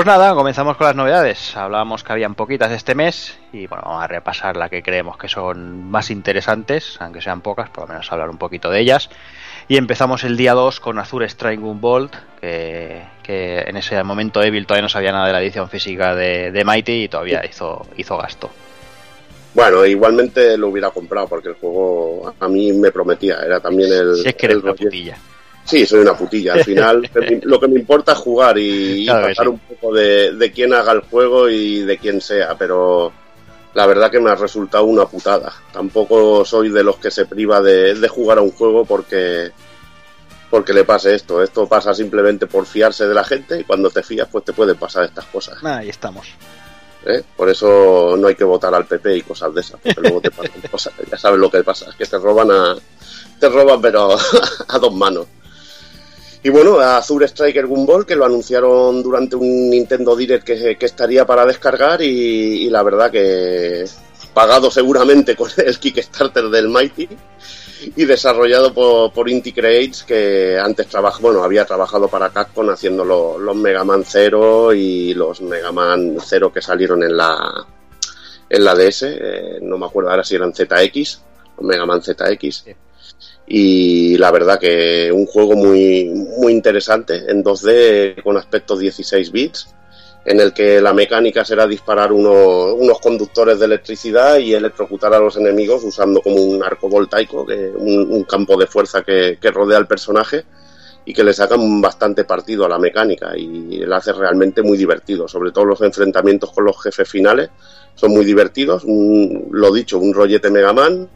Pues nada, comenzamos con las novedades. Hablábamos que habían poquitas este mes y bueno, vamos a repasar las que creemos que son más interesantes, aunque sean pocas, por lo menos hablar un poquito de ellas. Y empezamos el día 2 con Azure Strike Bolt, que, que en ese momento Evil todavía no sabía nada de la edición física de, de Mighty y todavía hizo, hizo gasto. Bueno, igualmente lo hubiera comprado porque el juego a mí me prometía. Era también el. Si es que eres el una putilla. Sí, soy una putilla. Al final, lo que me importa es jugar y, Claro pasar sí. un poco de, de quién haga el juego y de quién sea, pero la verdad que me ha resultado una putada. Tampoco soy de los que se priva de, de jugar a un juego porque porque le pase esto. Esto pasa simplemente por fiarse de la gente y cuando te fías, pues te pueden pasar estas cosas. Ahí estamos. ¿eh? Por eso no hay que votar al PP y cosas de esas, porque luego te pasan cosas. Ya sabes lo que pasa, es que te roban a. Te roban, pero a dos manos. Y bueno, Azure Striker Gumball, que lo anunciaron durante un Nintendo Direct que, estaría para descargar, y, la verdad que pagado seguramente con el Kickstarter del Mighty y desarrollado por, Inti Creates, que antes trabajó, bueno, había trabajado para Capcom haciendo lo- los Mega Man 0 y los Mega Man 0 que salieron en la en la DS, eh, no me acuerdo ahora si eran ZX o Mega Man ZX. Y la verdad que un juego muy, muy interesante en 2D con aspecto 16 bits, en el que la mecánica será disparar uno- unos conductores de electricidad y electrocutar a los enemigos usando como un arco voltaico, un, campo de fuerza que, que rodea al personaje y que le sacan bastante partido a la mecánica y la hace realmente muy divertido, sobre todo los enfrentamientos con los jefes finales son muy divertidos, lo dicho, un rollete Mega Man,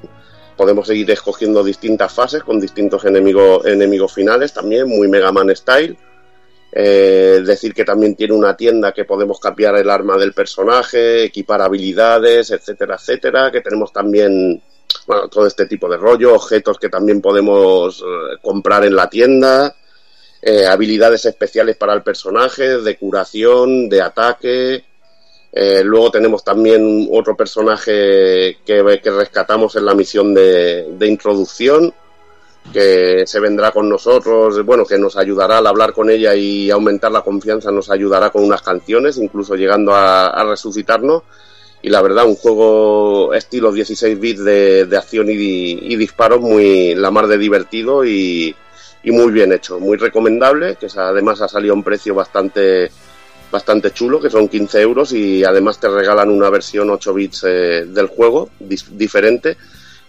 podemos seguir escogiendo distintas fases con distintos enemigos, enemigos finales también, muy Mega Man style. Eh, decir que también tiene una tienda que podemos cambiar el arma del personaje, equipar habilidades, etcétera, etcétera. Que tenemos también bueno, todo este tipo de rollo, objetos que también podemos eh, comprar en la tienda, eh, habilidades especiales para el personaje, de curación, de ataque, Eh, luego tenemos también otro personaje que, que rescatamos en la misión de, de introducción, que se vendrá con nosotros, bueno, que nos ayudará al hablar con ella y aumentar la confianza, nos ayudará con unas canciones, incluso llegando a, resucitarnos. Y la verdad, un juego estilo 16 bits de, de acción y, y, disparos muy la mar de divertido y, y, muy bien hecho, muy recomendable, que además ha salido a un precio bastante bastante chulo, que son 15 euros y además te regalan una versión 8 bits eh, del juego, diferente,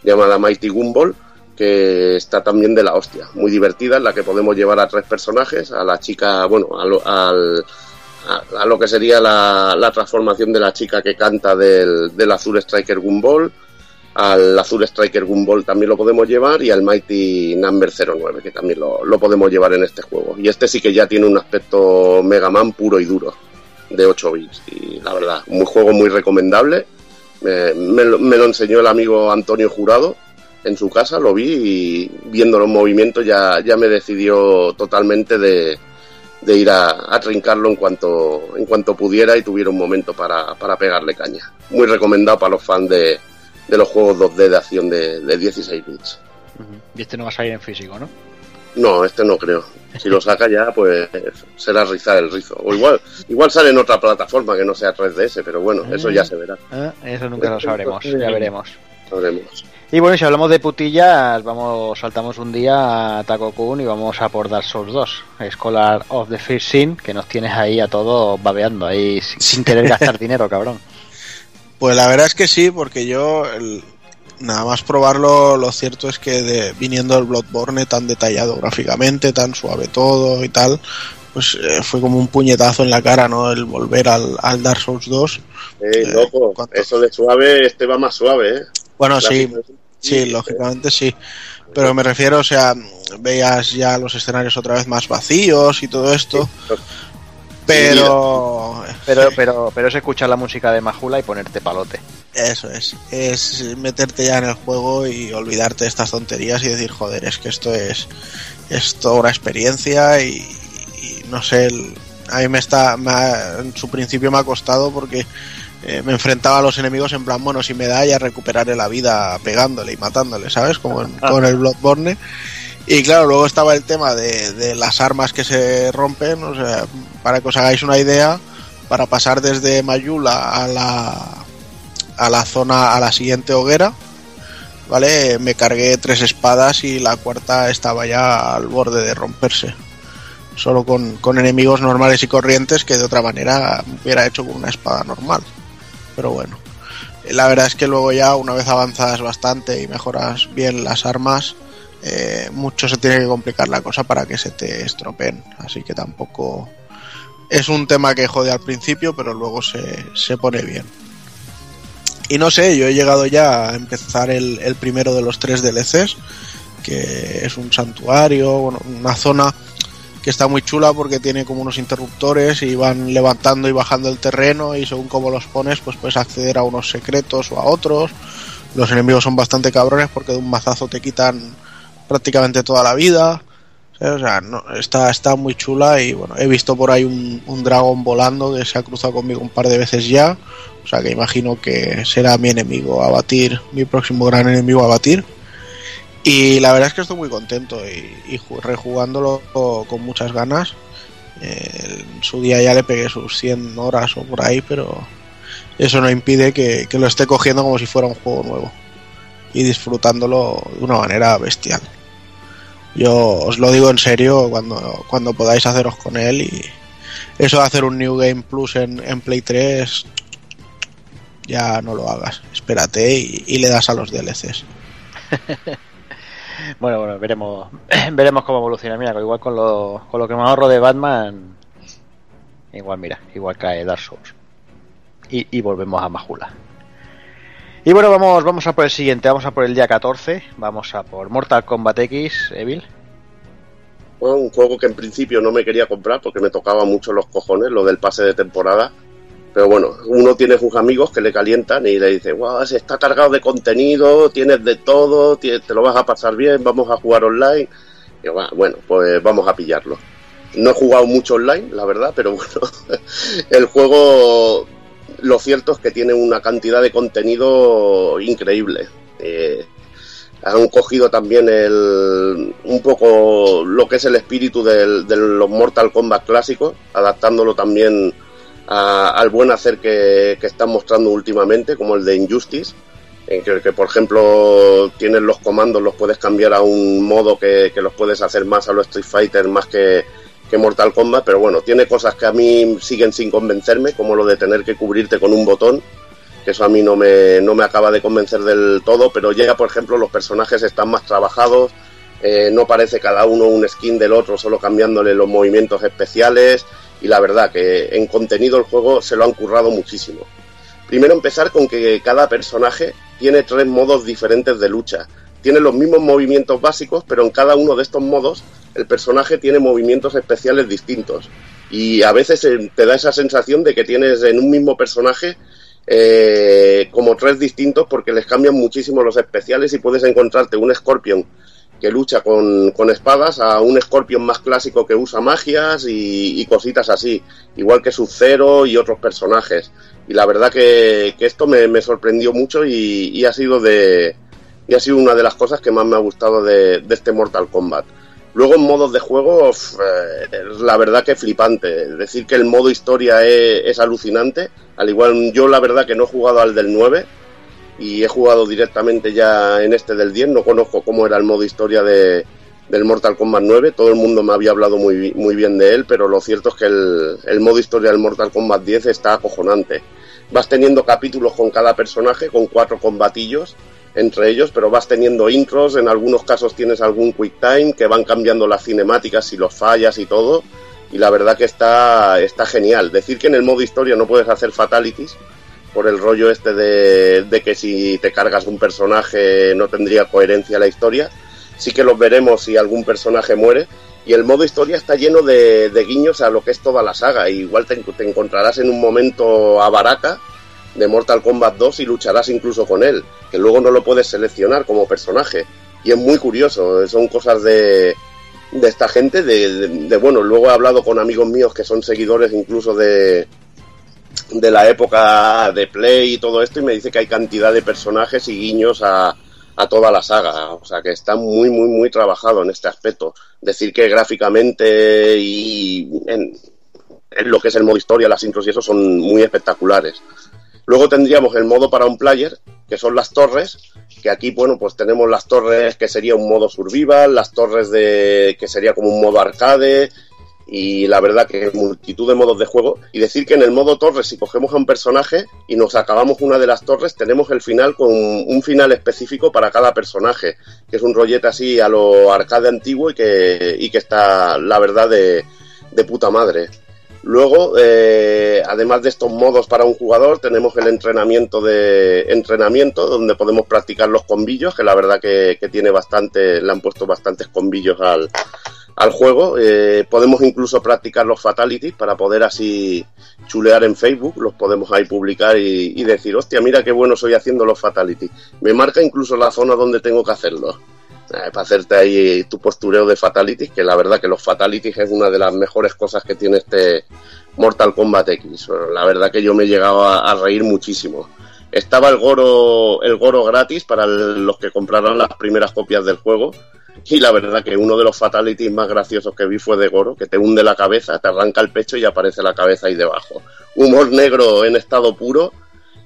llamada Mighty Gumball que está también de la hostia, muy divertida, en la que podemos llevar a tres personajes, a la chica, bueno, a lo, al, a, lo que sería la, la, transformación de la chica que canta del, del Azul Striker Gumball, al Azul Striker Gumball también lo podemos llevar y al Mighty Number 09 que también lo, lo, podemos llevar en este juego. Y este sí que ya tiene un aspecto Mega Man puro y duro, de 8 bits. Y la verdad, un juego muy recomendable. Me, me, lo enseñó el amigo Antonio Jurado, en su casa, lo vi y viendo los movimientos ya, ya me decidió totalmente de, de ir a, a, trincarlo en cuanto, en cuanto pudiera y tuviera un momento para, para pegarle caña. Muy recomendado para los fans de, de los juegos 2D de acción de, de 16 bits. Uh -huh. Y este no va a salir en físico, ¿no? No, este no creo. Si lo saca ya, pues será rizar el rizo. O igual, igual sale en otra plataforma que no sea 3DS, pero bueno, eso ya se verá. Eh, eso nunca lo sabremos, ya veremos. Sabremos. Y bueno, si hablamos de putillas, vamos, saltamos un día a Taco Kun y vamos a por Dark Souls 2, Scholar of the First Sin, que nos tienes ahí a todos babeando, ahí sin querer gastar dinero, cabrón. Pues la verdad es que sí, porque yo, el, nada más probarlo, lo cierto es que de, viniendo el Bloodborne tan detallado gráficamente, tan suave todo y tal, pues eh, fue como un puñetazo en la cara, ¿no? El volver al, al Dark Souls 2. Eh, eh, loco, eso de suave, este va más suave, ¿eh? Bueno, sí, sí, lógicamente sí. Pero me refiero, o sea, veías ya los escenarios otra vez más vacíos y todo esto. Pero... pero pero pero es escuchar la música de Majula y ponerte palote. Eso es, es meterte ya en el juego y olvidarte de estas tonterías y decir, joder, es que esto es, es toda una experiencia y, y no sé, el, a mí me está, me ha, en su principio me ha costado porque eh, me enfrentaba a los enemigos en plan, bueno, si me da ya recuperaré la vida pegándole y matándole, ¿sabes? Como en, ah. con el Bloodborne. Y claro, luego estaba el tema de, de, las armas que se rompen, o sea, para que os hagáis una idea, para pasar desde Mayula a la, a la zona, a la siguiente hoguera, ¿vale? Me cargué tres espadas y la cuarta estaba ya al borde de romperse. Solo con, con enemigos normales y corrientes que de otra manera hubiera hecho con una espada normal. Pero bueno, la verdad es que luego ya una vez avanzas bastante y mejoras bien las armas, eh, mucho se tiene que complicar la cosa para que se te estropeen. Así que tampoco es un tema que jode al principio, pero luego se, se pone bien. Y no sé, yo he llegado ya a empezar el, el primero de los tres DLCs, que es un santuario, una zona que está muy chula porque tiene como unos interruptores y van levantando y bajando el terreno y según cómo los pones pues puedes acceder a unos secretos o a otros. Los enemigos son bastante cabrones porque de un mazazo te quitan prácticamente toda la vida. O sea, no, está, está muy chula y bueno, he visto por ahí un, un, dragón volando que se ha cruzado conmigo un par de veces ya. O sea que imagino que será mi enemigo a batir, mi próximo gran enemigo a batir. Y la verdad es que estoy muy contento y, rejugándolo con muchas ganas. Eh, su día ya le pegué sus 100 horas o por ahí, pero eso no impide que lo esté cogiendo como si fuera un juego nuevo y disfrutándolo de una manera bestial. Yo os lo digo en serio cuando, cuando podáis haceros con él y eso de hacer un New Game Plus en, en Play 3 ya no lo hagas. Espérate y, le das a los DLCs. bueno, bueno, veremos veremos cómo evoluciona. Mira, igual con lo, con lo que me ahorro de Batman, igual mira, igual cae Dark Souls. Y, y volvemos a Majula. Y bueno, vamos, vamos a por el siguiente, vamos a por el día 14, vamos a por Mortal Kombat X, Evil. Bueno, un juego que en principio no me quería comprar porque me tocaba mucho los cojones, lo del pase de temporada. Pero bueno, uno tiene sus amigos que le calientan y le dice, wow, se está cargado de contenido, tienes de todo, te lo vas a pasar bien, vamos a jugar online. Y bueno, pues vamos a pillarlo. No he jugado mucho online, la verdad, pero bueno, el juego lo cierto es que tiene una cantidad de contenido increíble. Eh, han cogido también el, un poco lo que es el espíritu de los Mortal Kombat clásicos, adaptándolo también a- al buen hacer que, están mostrando últimamente, como el de Injustice, en que, que, por ejemplo tienes los comandos, los puedes cambiar a un modo que, que los puedes hacer más a los Street Fighter más que, Mortal Kombat, pero bueno, tiene cosas que a mí siguen sin convencerme, como lo de tener que cubrirte con un botón, que eso a mí no me, no me acaba de convencer del todo, pero ya, por ejemplo, los personajes están más trabajados, eh, no parece cada uno un skin del otro, solo cambiándole los movimientos especiales, y la verdad que en contenido el juego se lo han currado muchísimo. Primero empezar con que cada personaje tiene tres modos diferentes de lucha. Tiene los mismos movimientos básicos, pero en cada uno de estos modos el personaje tiene movimientos especiales distintos. Y a veces eh, te da esa sensación de que tienes en un mismo personaje eh, como tres distintos porque les cambian muchísimo los especiales y puedes encontrarte un Scorpion que lucha con, con espadas a un Scorpion más clásico que usa magias y, cositas así, igual que Sub-Zero y otros personajes. Y la verdad que, esto me, sorprendió mucho y ha sido de y ha sido una de las cosas que más me ha gustado de, de este Mortal Kombat. Luego en modos de juego, eh, la verdad que flipante. Decir que el modo historia es, alucinante. Al igual, yo la verdad que no he jugado al del 9 y he jugado directamente ya en este del 10. No conozco cómo era el modo historia de, del Mortal Kombat 9. Todo el mundo me había hablado muy, muy bien de él, pero lo cierto es que el, el modo historia del Mortal Kombat 10 está acojonante. Vas teniendo capítulos con cada personaje, con cuatro combatillos entre ellos, pero vas teniendo intros, en algunos casos tienes algún quick time que van cambiando las cinemáticas si los fallas y todo, y la verdad que está, está genial. Decir que en el modo historia no puedes hacer fatalities, por el rollo este de, de que si te cargas un personaje no tendría coherencia la historia, sí que los veremos si algún personaje muere, y el modo historia está lleno de, de guiños a lo que es toda la saga, igual te, te encontrarás en un momento a Baraka, de Mortal Kombat 2 y lucharás incluso con él, que luego no lo puedes seleccionar como personaje. Y es muy curioso, son cosas de, de esta gente, de, de- de, bueno, luego he hablado con amigos míos que son seguidores incluso de, de la época de Play y todo esto, y me dice que hay cantidad de personajes y guiños a, a toda la saga. O sea que está muy, muy, muy trabajado en este aspecto. Decir que gráficamente y en, lo que es el modo historia, las intros y eso son muy espectaculares. Luego tendríamos el modo para un player, que son las torres, que aquí, bueno, pues tenemos las torres que sería un modo survival, las torres de que sería como un modo arcade, y la verdad que multitud de modos de juego. Y decir que en el modo torres, si cogemos a un personaje y nos acabamos una de las torres, tenemos el final con un final específico para cada personaje, que es un rollete así a lo arcade antiguo y que, y que está, la verdad, de, de puta madre. Luego, eh, además de estos modos para un jugador, tenemos el entrenamiento de entrenamiento, donde podemos practicar los combillos, que la verdad que, que tiene bastante, le han puesto bastantes combillos al, al juego. Eh, podemos incluso practicar los fatalities para poder así chulear en Facebook, los podemos ahí publicar y, decir, hostia, mira qué bueno soy haciendo los fatalities. Me marca incluso la zona donde tengo que hacerlos. Eh, para hacerte ahí tu postureo de fatalities, que la verdad que los fatalities es una de las mejores cosas que tiene este Mortal Kombat X. La verdad que yo me he llegado a, reír muchísimo. Estaba el Goro, el Goro gratis para los que compraran las primeras copias del juego. Y la verdad que uno de los fatalities más graciosos que vi fue de Goro, que te hunde la cabeza, te arranca el pecho y aparece la cabeza ahí debajo. Humor negro en estado puro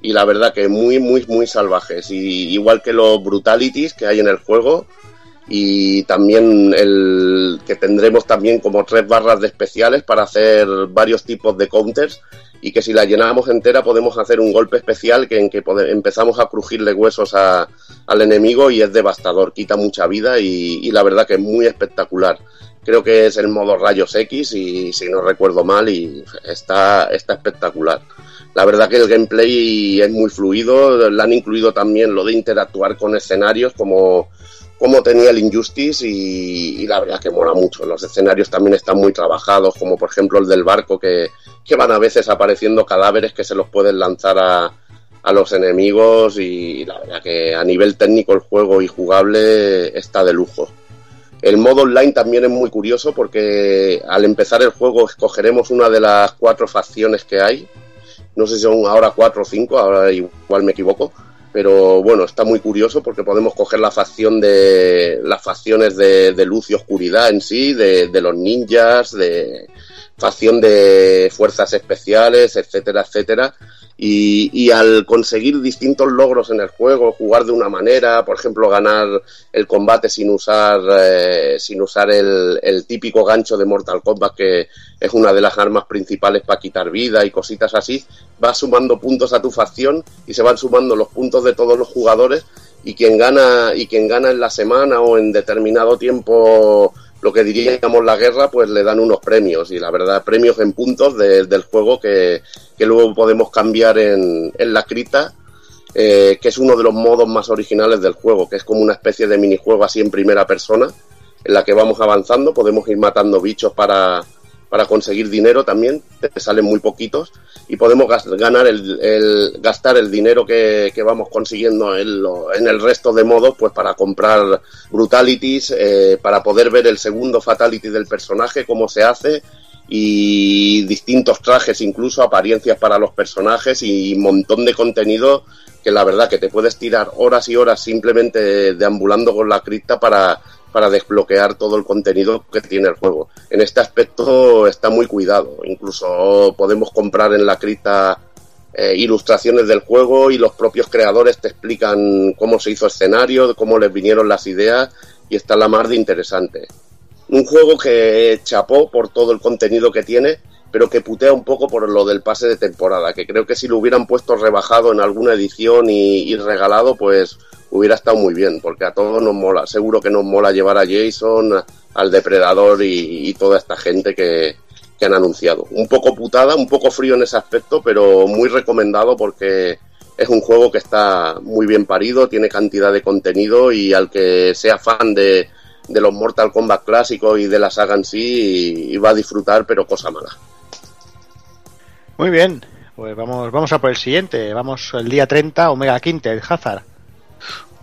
y la verdad que muy, muy, muy salvajes. Y igual que los brutalities que hay en el juego y también el que tendremos también como tres barras de especiales para hacer varios tipos de counters y que si la llenamos entera podemos hacer un golpe especial que en que empezamos a crujirle huesos a- al enemigo y es devastador, quita mucha vida y, y la verdad que es muy espectacular. Creo que es el modo rayos X y si no recuerdo mal y está, está espectacular. La verdad que el gameplay es muy fluido, le han incluido también lo de interactuar con escenarios como, como tenía el Injustice y, y la verdad que mola mucho. Los escenarios también están muy trabajados, como por ejemplo el del barco que, que van a veces apareciendo cadáveres que se los pueden lanzar a, a los enemigos y la verdad que a nivel técnico el juego y jugable está de lujo. El modo online también es muy curioso porque al empezar el juego escogeremos una de las cuatro facciones que hay. no sé si son ahora cuatro o cinco, ahora igual me equivoco, pero bueno, está muy curioso porque podemos coger la facción de las facciones de, luz y oscuridad en sí, de, de los ninjas, de facción de fuerzas especiales, etcétera, etcétera. Y, y, al conseguir distintos logros en el juego, jugar de una manera, por ejemplo, ganar el combate sin usar, eh, sin usar el, típico gancho de Mortal Kombat, que es una de las armas principales para quitar vida y cositas así, vas sumando puntos a tu facción y se van sumando los puntos de todos los jugadores y quien gana, y quien gana en la semana o en determinado tiempo lo que diríamos la guerra, pues le dan unos premios y la verdad, premios en puntos de, del juego que, que, luego podemos cambiar en, en la cripta, eh, que es uno de los modos más originales del juego, que es como una especie de minijuego así en primera persona, en la que vamos avanzando, podemos ir matando bichos para, para conseguir dinero también, te salen muy poquitos y podemos ganar el, gastar el dinero que, que vamos consiguiendo en, lo, en, el resto de modos pues para comprar brutalities, eh, para poder ver el segundo fatality del personaje, cómo se hace y distintos trajes, incluso apariencias para los personajes y un montón de contenido que la verdad que te puedes tirar horas y horas simplemente deambulando con la cripta para para desbloquear todo el contenido que tiene el juego. En este aspecto está muy cuidado. Incluso podemos comprar en la cripta eh, ilustraciones del juego y los propios creadores te explican cómo se hizo escenario, cómo les vinieron las ideas y está la mar de interesante. Un juego que chapó por todo el contenido que tiene, pero que putea un poco por lo del pase de temporada, que creo que si lo hubieran puesto rebajado en alguna edición y, y regalado, pues hubiera estado muy bien, porque a todos nos mola, seguro que nos mola llevar a Jason, al Depredador y, toda esta gente que, que, han anunciado. Un poco putada, un poco frío en ese aspecto, pero muy recomendado porque es un juego que está muy bien parido, tiene cantidad de contenido y al que sea fan de, de los Mortal Kombat clásicos y de la saga en sí, y va a disfrutar, pero cosa mala. Muy bien, pues vamos, vamos a por el siguiente. Vamos el día 30, Omega Quintet, Hazard.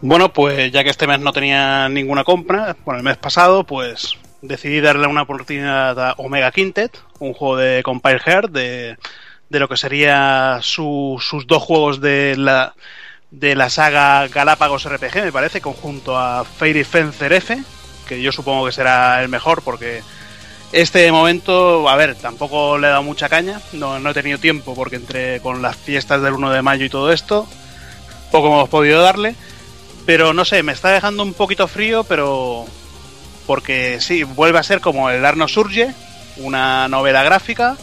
Bueno, pues ya que este mes no tenía ninguna compra, bueno, el mes pasado, pues decidí darle una oportunidad a Omega Quintet, un juego de Compile Heart, de, de lo que sería su, sus dos juegos de la, de la saga Galápagos RPG, me parece, conjunto a Fairy Fencer F, que yo supongo que será el mejor porque este momento, a ver, tampoco le he dado mucha caña, no, no he tenido tiempo porque entre con las fiestas del 1 de mayo y todo esto, poco hemos podido darle. Pero no sé, me está dejando un poquito frío, pero. Porque sí, vuelve a ser como el Arno Surge, una novela gráfica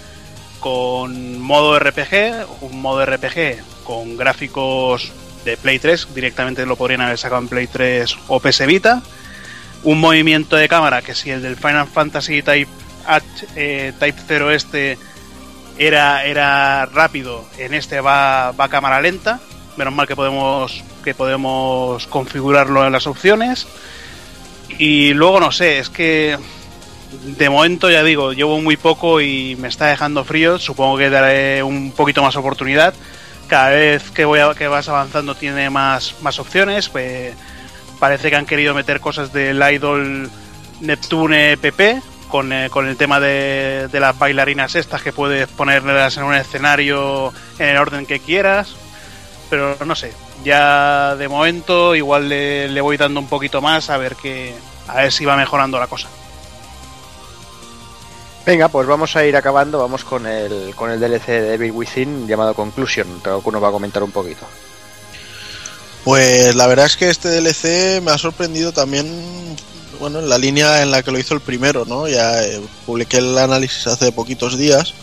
con modo RPG, un modo RPG con gráficos de Play 3, directamente lo podrían haber sacado en Play 3 o PS Vita. Un movimiento de cámara que si el del Final Fantasy Type, eh, Type 0 este era, era rápido, en este va, va cámara lenta. Menos mal que podemos que podemos configurarlo en las opciones. Y luego no sé, es que de momento ya digo, llevo muy poco y me está dejando frío. Supongo que daré un poquito más oportunidad. Cada vez que voy a, que vas avanzando tiene más, más opciones. Pues parece que han querido meter cosas del Idol Neptune PP con, eh, con el tema de, de, las bailarinas estas que puedes ponerlas en un escenario en el orden que quieras. Pero no sé, ya de momento igual le, le, voy dando un poquito más a ver que a ver si va mejorando la cosa. Venga, pues vamos a ir acabando, vamos con el con el DLC de Evil Within llamado Conclusion, que nos va a comentar un poquito. Pues la verdad es que este DLC me ha sorprendido también, bueno, en la línea en la que lo hizo el primero, ¿no? Ya eh, publiqué el análisis hace poquitos días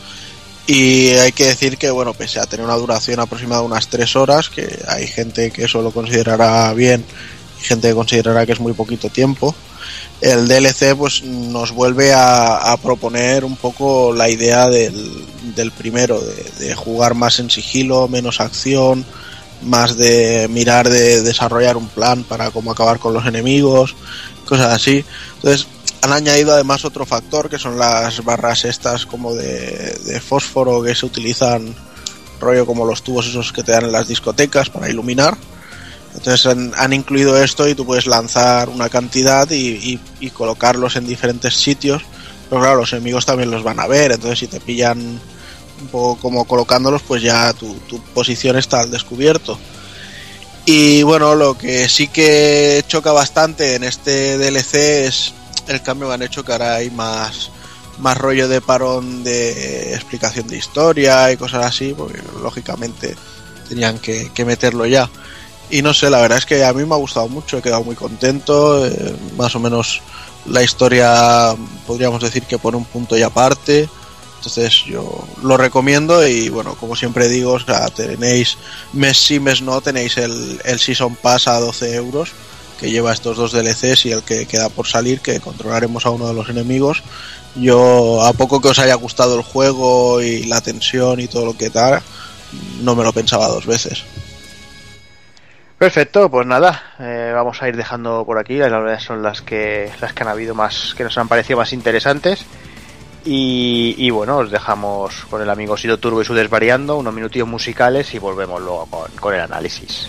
y hay que decir que, bueno, pese a tener una duración aproximada de unas 3 horas, que hay gente que eso lo considerará bien y gente que considerará que es muy poquito tiempo, el DLC pues nos vuelve a, proponer un poco la idea del, del primero, de, de, jugar más en sigilo, menos acción, más de mirar de desarrollar un plan para cómo acabar con los enemigos, cosas así. Entonces, han añadido además otro factor que son las barras estas como de, de, fósforo que se utilizan rollo como los tubos esos que te dan en las discotecas para iluminar. Entonces han, incluido esto y tú puedes lanzar una cantidad y, y, y, colocarlos en diferentes sitios. Pero claro, los enemigos también los van a ver, entonces si te pillan un poco como colocándolos, pues ya tu, tu posición está al descubierto. Y bueno, lo que sí que choca bastante en este DLC es el cambio que han hecho que ahora hay más, más rollo de parón de explicación de historia y cosas así, porque lógicamente tenían que, que meterlo ya. Y no sé, la verdad es que a mí me ha gustado mucho, he quedado muy contento, eh, más o menos la historia podríamos decir que pone un punto y aparte. Entonces yo lo recomiendo y bueno, como siempre digo, tenéis mes sí, mes no, tenéis el, el Season Pass a 12 euros que lleva estos dos DLCs y el que queda por salir, que controlaremos a uno de los enemigos. Yo, a poco que os haya gustado el juego y la tensión y todo lo que tal, no me lo pensaba dos veces. Perfecto, pues nada, eh, vamos a ir dejando por aquí. Las verdad son las que las que han habido más, que nos han parecido más interesantes. Y, bueno, os dejamos con el amigo Sido Turbo y su desvariando, unos minutillos musicales y volvemos luego con el análisis.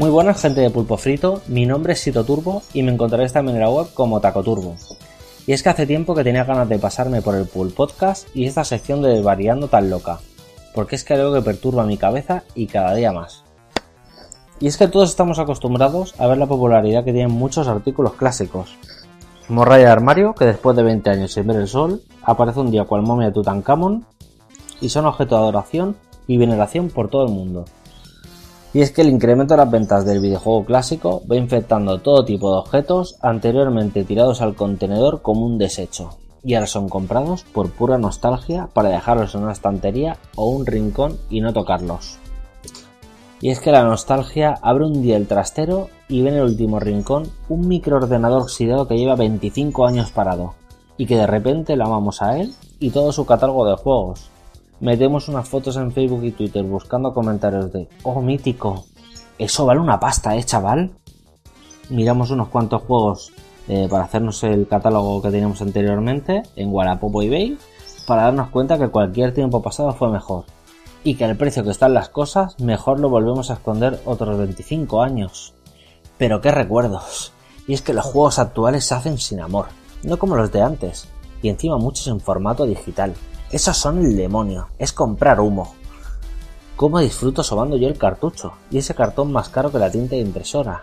Muy buenas gente de Pulpo Frito, mi nombre es Sito Turbo y me encontraréis también en la web como Taco Turbo. Y es que hace tiempo que tenía ganas de pasarme por el Pool Podcast y esta sección de Desvariando tan loca, porque es que algo que perturba mi cabeza y cada día más. Y es que todos estamos acostumbrados a ver la popularidad que tienen muchos artículos clásicos. Morralla de armario, que después de 20 años sin ver el sol, aparece un día cual momia de Tutankamón y son objeto de adoración y veneración por todo el mundo. Y es que el incremento de las ventas del videojuego clásico va infectando todo tipo de objetos anteriormente tirados al contenedor como un desecho, y ahora son comprados por pura nostalgia para dejarlos en una estantería o un rincón y no tocarlos. Y es que la nostalgia abre un día el trastero y ve en el último rincón un microordenador oxidado que lleva 25 años parado, y que de repente la amamos a él y todo su catálogo de juegos, metemos unas fotos en Facebook y Twitter buscando comentarios de Oh mítico, eso vale una pasta, eh chaval. Miramos unos cuantos juegos eh, para hacernos el catálogo que teníamos anteriormente en Wallapop o eBay para darnos cuenta que cualquier tiempo pasado fue mejor y que al precio que están las cosas mejor lo volvemos a esconder otros 25 años. Pero qué recuerdos. Y es que los juegos actuales se hacen sin amor, no como los de antes, y encima muchos en formato digital. Esos son el demonio, es comprar humo. ¿Cómo disfruto sobando yo el cartucho? Y ese cartón más caro que la tinta de impresora.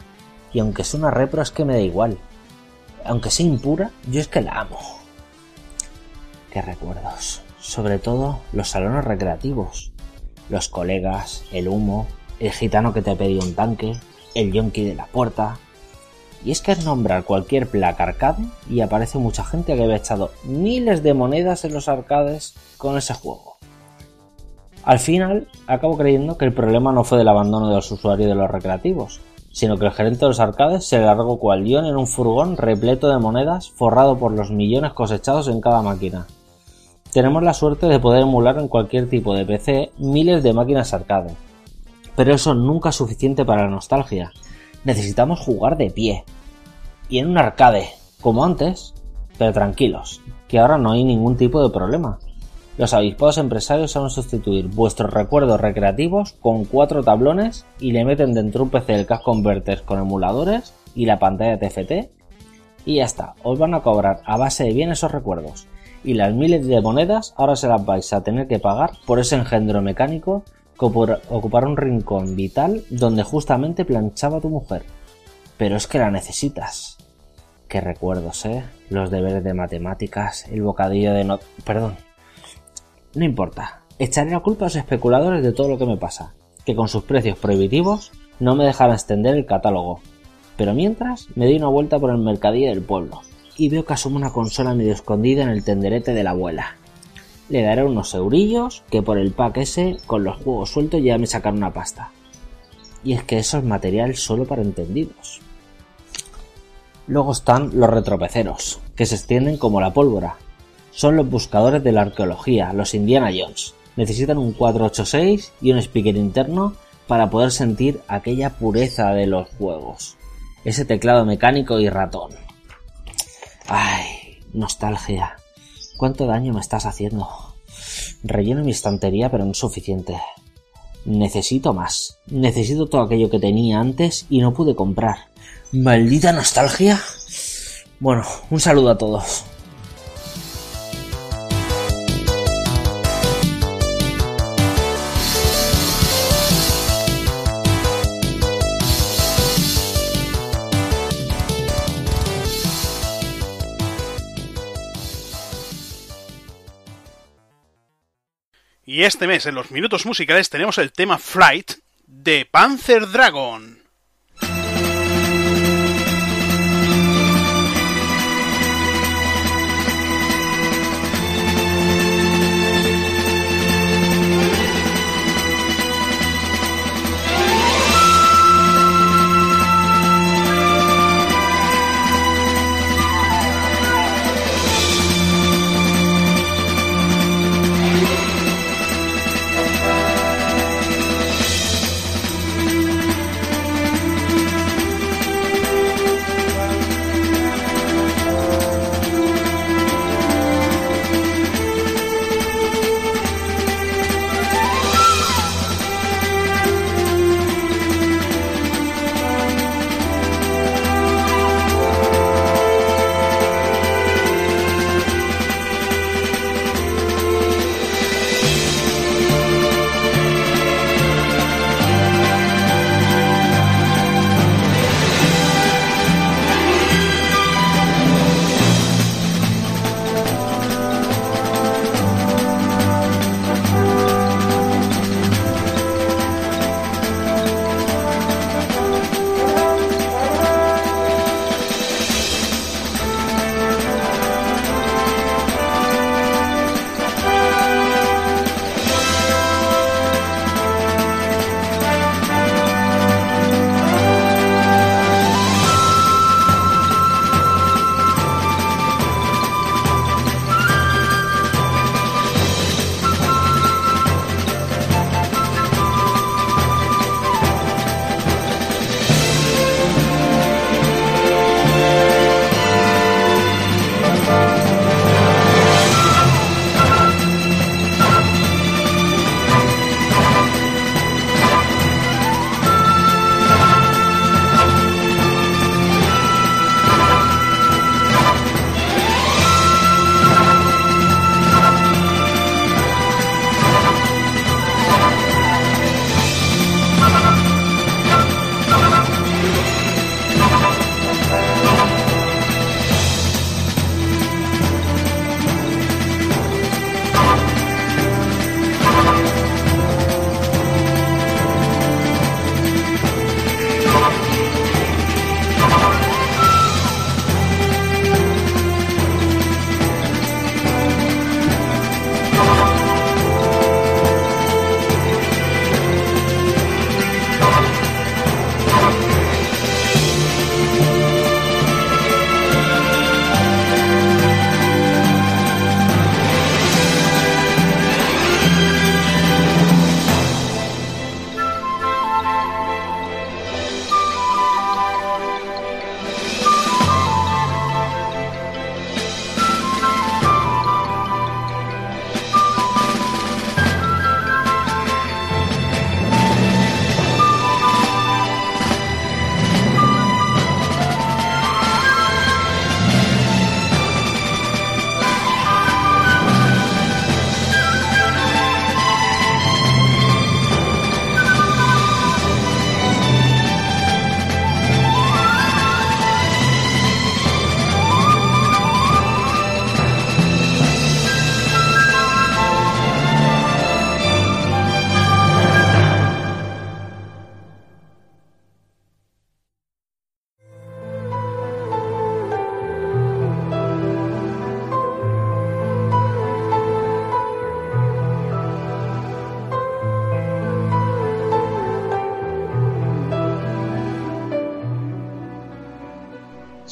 Y aunque sea una repro es que me da igual. Aunque sea impura, yo es que la amo. Qué recuerdos. Sobre todo los salones recreativos. Los colegas, el humo, el gitano que te pedía un tanque, el yonki de la puerta, y es que es nombrar cualquier placa arcade y aparece mucha gente que había echado miles de monedas en los arcades con ese juego. Al final, acabo creyendo que el problema no fue del abandono de los usuarios de los recreativos, sino que el gerente de los arcades se largó cual guion en un furgón repleto de monedas forrado por los millones cosechados en cada máquina. Tenemos la suerte de poder emular en cualquier tipo de PC miles de máquinas arcade, pero eso nunca es suficiente para la nostalgia, necesitamos jugar de pie. Y en un arcade, como antes, pero tranquilos, que ahora no hay ningún tipo de problema. Los avispados empresarios saben sustituir vuestros recuerdos recreativos con cuatro tablones y le meten dentro un PC del Cash Converters con emuladores y la pantalla TFT y ya está, os van a cobrar a base de bien esos recuerdos. Y las miles de monedas ahora se las vais a tener que pagar por ese engendro mecánico ocupar un rincón vital donde justamente planchaba tu mujer. Pero es que la necesitas. Qué recuerdos, ¿eh? Los deberes de matemáticas, el bocadillo de no... Perdón. No importa. Echaré la culpa a los especuladores de todo lo que me pasa, que con sus precios prohibitivos no me dejarán extender el catálogo. Pero mientras me doy una vuelta por el mercadillo del pueblo y veo que asoma una consola medio escondida en el tenderete de la abuela. Le daré unos eurillos que por el pack ese con los juegos sueltos ya me sacan una pasta. Y es que eso es material solo para entendidos. Luego están los retropeceros, que se extienden como la pólvora. Son los buscadores de la arqueología, los Indiana Jones. Necesitan un 486 y un speaker interno para poder sentir aquella pureza de los juegos. Ese teclado mecánico y ratón. Ay, nostalgia. ¿Cuánto daño me estás haciendo? Relleno mi estantería, pero no es suficiente. Necesito más. Necesito todo aquello que tenía antes y no pude comprar. Maldita nostalgia. Bueno, un saludo a todos. Y este mes en los minutos musicales tenemos el tema Flight de Panzer Dragon.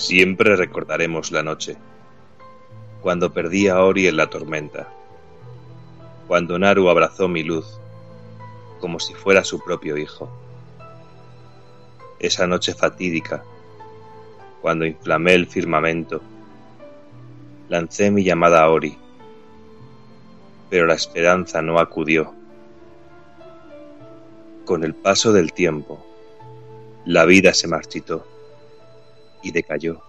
Siempre recordaremos la noche, cuando perdí a Ori en la tormenta, cuando Naru abrazó mi luz, como si fuera su propio hijo. Esa noche fatídica, cuando inflamé el firmamento, lancé mi llamada a Ori, pero la esperanza no acudió. Con el paso del tiempo, la vida se marchitó y decayó.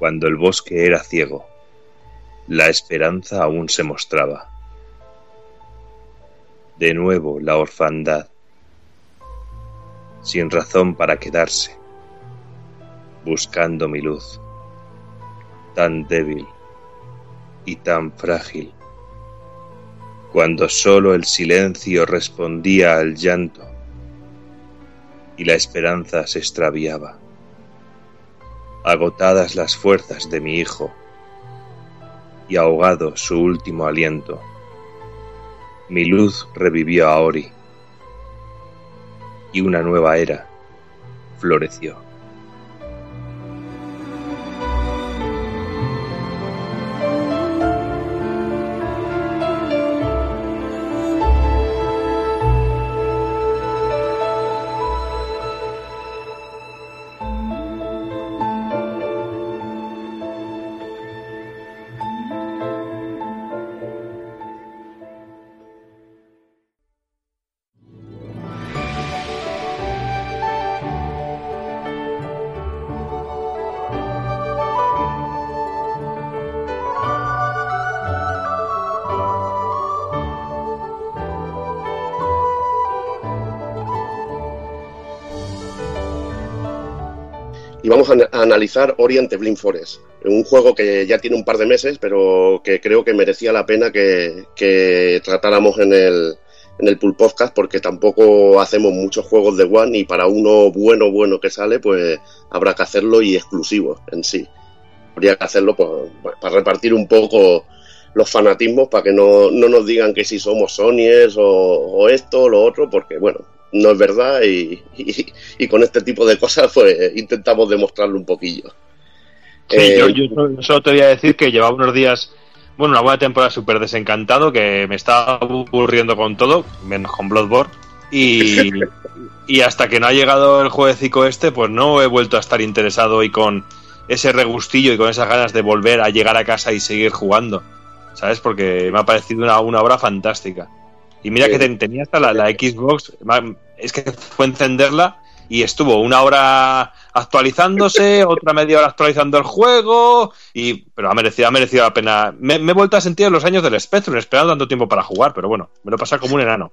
Cuando el bosque era ciego, la esperanza aún se mostraba. De nuevo la orfandad, sin razón para quedarse, buscando mi luz, tan débil y tan frágil, cuando sólo el silencio respondía al llanto y la esperanza se extraviaba. Agotadas las fuerzas de mi hijo y ahogado su último aliento, mi luz revivió a Ori y una nueva era floreció. Vamos a, ana- a analizar Oriente Blind Forest, un juego que ya tiene un par de meses, pero que creo que merecía la pena que, tratáramos en el, en el Pool Podcast, porque tampoco hacemos muchos juegos de One y para uno bueno, bueno que sale, pues habrá que hacerlo y exclusivo en sí. Habría que hacerlo pues, bueno, para repartir un poco los fanatismos, para que no, no nos digan que si somos Sonyers o esto o lo otro, porque bueno, no es verdad y, y- y con este tipo de cosas pues intentamos demostrarlo un poquillo. Sí, Eh, yo, yo solo- solo te voy a decir que llevaba unos días, bueno, una buena temporada súper desencantado, que me estaba aburriendo con todo, menos con Bloodborne. Y, y hasta que no ha llegado el jueguecico este, pues no he vuelto a estar interesado y con ese regustillo y con esas ganas de volver a llegar a casa y seguir jugando. ¿Sabes? Porque me ha parecido una, una obra fantástica. Y mira Sí. que ten- tenía hasta la, la Xbox, es que fue encenderla y estuvo una hora actualizándose, otra media hora actualizando el juego, y pero ha merecido, ha merecido la pena. Me, me he vuelto a sentir en los años del Spectrum, esperando tanto tiempo para jugar, pero bueno, me lo pasa como un enano.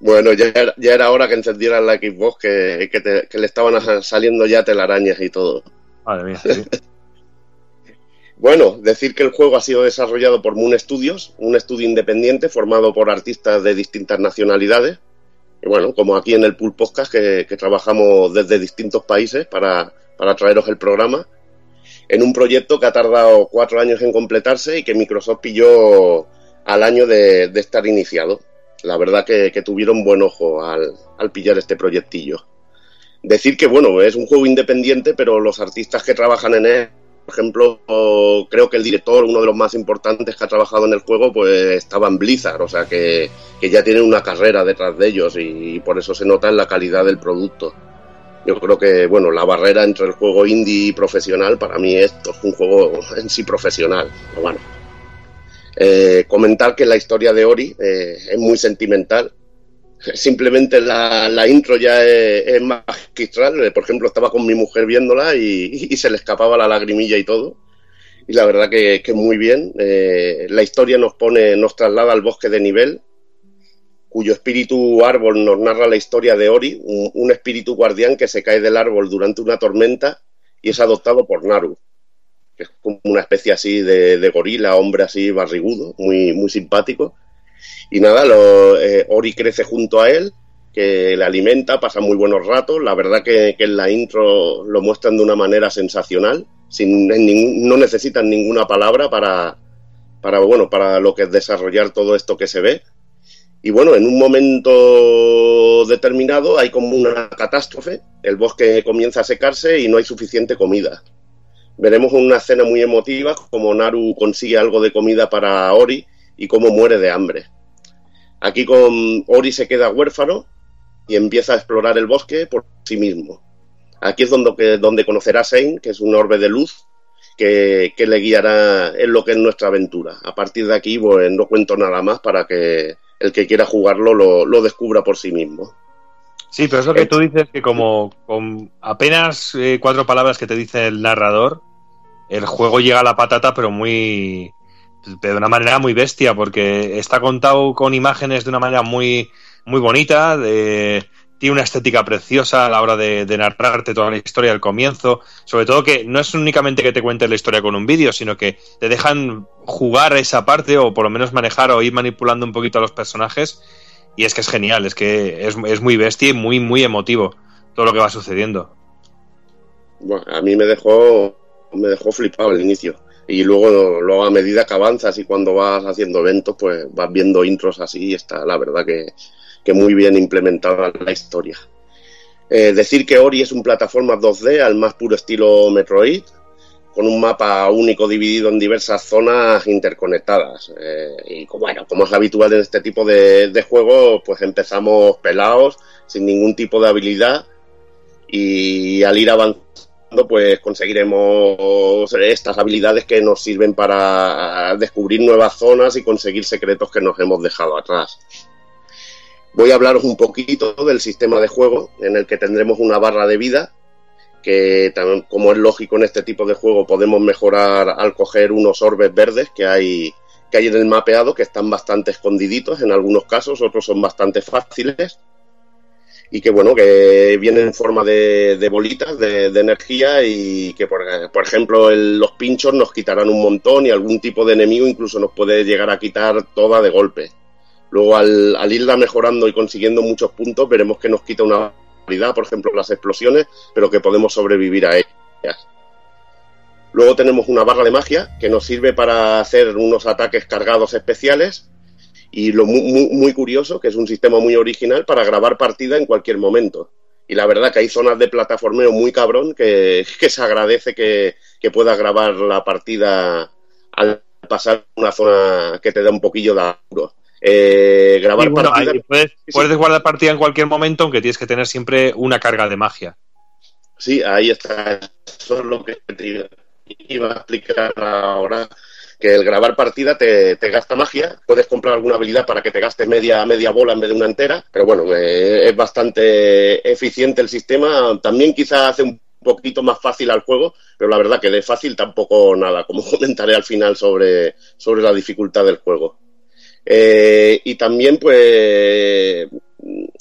Bueno, ya era, ya era hora que encendieran la Xbox, que, que, te- que le estaban saliendo ya telarañas y todo. Madre mía, sí. Bueno, decir que el juego ha sido desarrollado por Moon Studios, un estudio independiente formado por artistas de distintas nacionalidades. Y bueno, como aquí en el Pool Podcast, que, que trabajamos desde distintos países para, para traeros el programa, en un proyecto que ha tardado cuatro años en completarse y que Microsoft pilló al año de, estar iniciado. La verdad que, que tuvieron buen ojo al, al pillar este proyectillo. Decir que, bueno, es un juego independiente, pero los artistas que trabajan en él por ejemplo, creo que el director, uno de los más importantes que ha trabajado en el juego, pues estaba en Blizzard, o sea que, que ya tienen una carrera detrás de ellos y, por eso se nota en la calidad del producto. Yo creo que, bueno, la barrera entre el juego indie y profesional, para mí esto es un juego en sí profesional. Bueno. Eh, comentar que la historia de Ori eh, es muy sentimental. Simplemente la, la intro ya es, es magistral. Eh, Por ejemplo, estaba con mi mujer viéndola y, se le escapaba la lagrimilla y todo. Y la verdad que, que muy bien. Eh, la historia nos pone, nos traslada al bosque de nivel, cuyo espíritu árbol nos narra la historia de Ori, un, un espíritu guardián que se cae del árbol durante una tormenta y es adoptado por Naru, que es como una especie así de, de gorila, hombre así barrigudo, muy, muy simpático. Y nada, lo, eh, Ori crece junto a él, que le alimenta, pasa muy buenos ratos. La verdad que, que en la intro lo muestran de una manera sensacional, sin ningún- no necesitan ninguna palabra para, para, bueno, para lo que es desarrollar todo esto que se ve. Y bueno, en un momento determinado hay como una catástrofe, el bosque comienza a secarse y no hay suficiente comida. Veremos una escena muy emotiva como Naru consigue algo de comida para Ori y cómo muere de hambre. Aquí con Ori se queda huérfano y empieza a explorar el bosque por sí mismo. Aquí es donde, donde conocerá a Sein, que es un orbe de luz que, que le guiará en lo que es nuestra aventura. A partir de aquí, pues no cuento nada más para que el que quiera jugarlo lo, lo descubra por sí mismo. Sí, pero es lo que tú dices que como con apenas eh, cuatro palabras que te dice el narrador, el juego llega a la patata, pero muy de una manera muy bestia, porque está contado con imágenes de una manera muy muy bonita, tiene una estética preciosa a la hora de, narrarte toda la historia del comienzo, sobre todo que no es únicamente que te cuentes la historia con un vídeo, sino que te dejan jugar esa parte o por lo menos manejar o ir manipulando un poquito a los personajes y es que es genial, es que es, es muy bestia y muy, muy emotivo todo lo que va sucediendo. Bueno, a mí me dejó, me dejó flipado el inicio. Y luego, luego a medida que avanzas y cuando vas haciendo eventos, pues vas viendo intros así y está la verdad que, que muy bien implementada la historia. Eh, decir que Ori es un plataforma 2D al más puro estilo Metroid, con un mapa único dividido en diversas zonas interconectadas. Eh, y bueno, como es habitual en este tipo de, de juegos, pues empezamos pelados, sin ningún tipo de habilidad, y al ir avanzando pues conseguiremos estas habilidades que nos sirven para descubrir nuevas zonas y conseguir secretos que nos hemos dejado atrás. Voy a hablaros un poquito del sistema de juego en el que tendremos una barra de vida que como es lógico en este tipo de juego podemos mejorar al coger unos orbes verdes que hay que hay en el mapeado que están bastante escondiditos en algunos casos, otros son bastante fáciles y que bueno, que vienen en forma de, bolitas de, energía y que por, ejemplo los pinchos nos quitarán un montón y algún tipo de enemigo incluso nos puede llegar a quitar toda de golpe. Luego al, al irla mejorando y consiguiendo muchos puntos veremos que nos quita una habilidad, por ejemplo las explosiones, pero que podemos sobrevivir a ellas. Luego tenemos una barra de magia que nos sirve para hacer unos ataques cargados especiales y lo muy, muy, muy curioso, que es un sistema muy original para grabar partida en cualquier momento. Y la verdad que hay zonas de plataformeo muy cabrón que, que se agradece que, que puedas grabar la partida al pasar una zona que te da un poquillo de apuro. Eh, grabar bueno, partida... ahí puedes, puedes guardar partida en cualquier momento, aunque tienes que tener siempre una carga de magia. Sí, ahí está. Eso es lo que te iba a explicar ahora. Que el grabar partida te, te gasta magia. Puedes comprar alguna habilidad para que te gaste media, media bola en vez de una entera. Pero bueno, eh, es bastante eficiente el sistema. También quizá hace un poquito más fácil al juego, pero la verdad que de fácil tampoco nada, como comentaré al final sobre, sobre la dificultad del juego. Eh, y también, pues,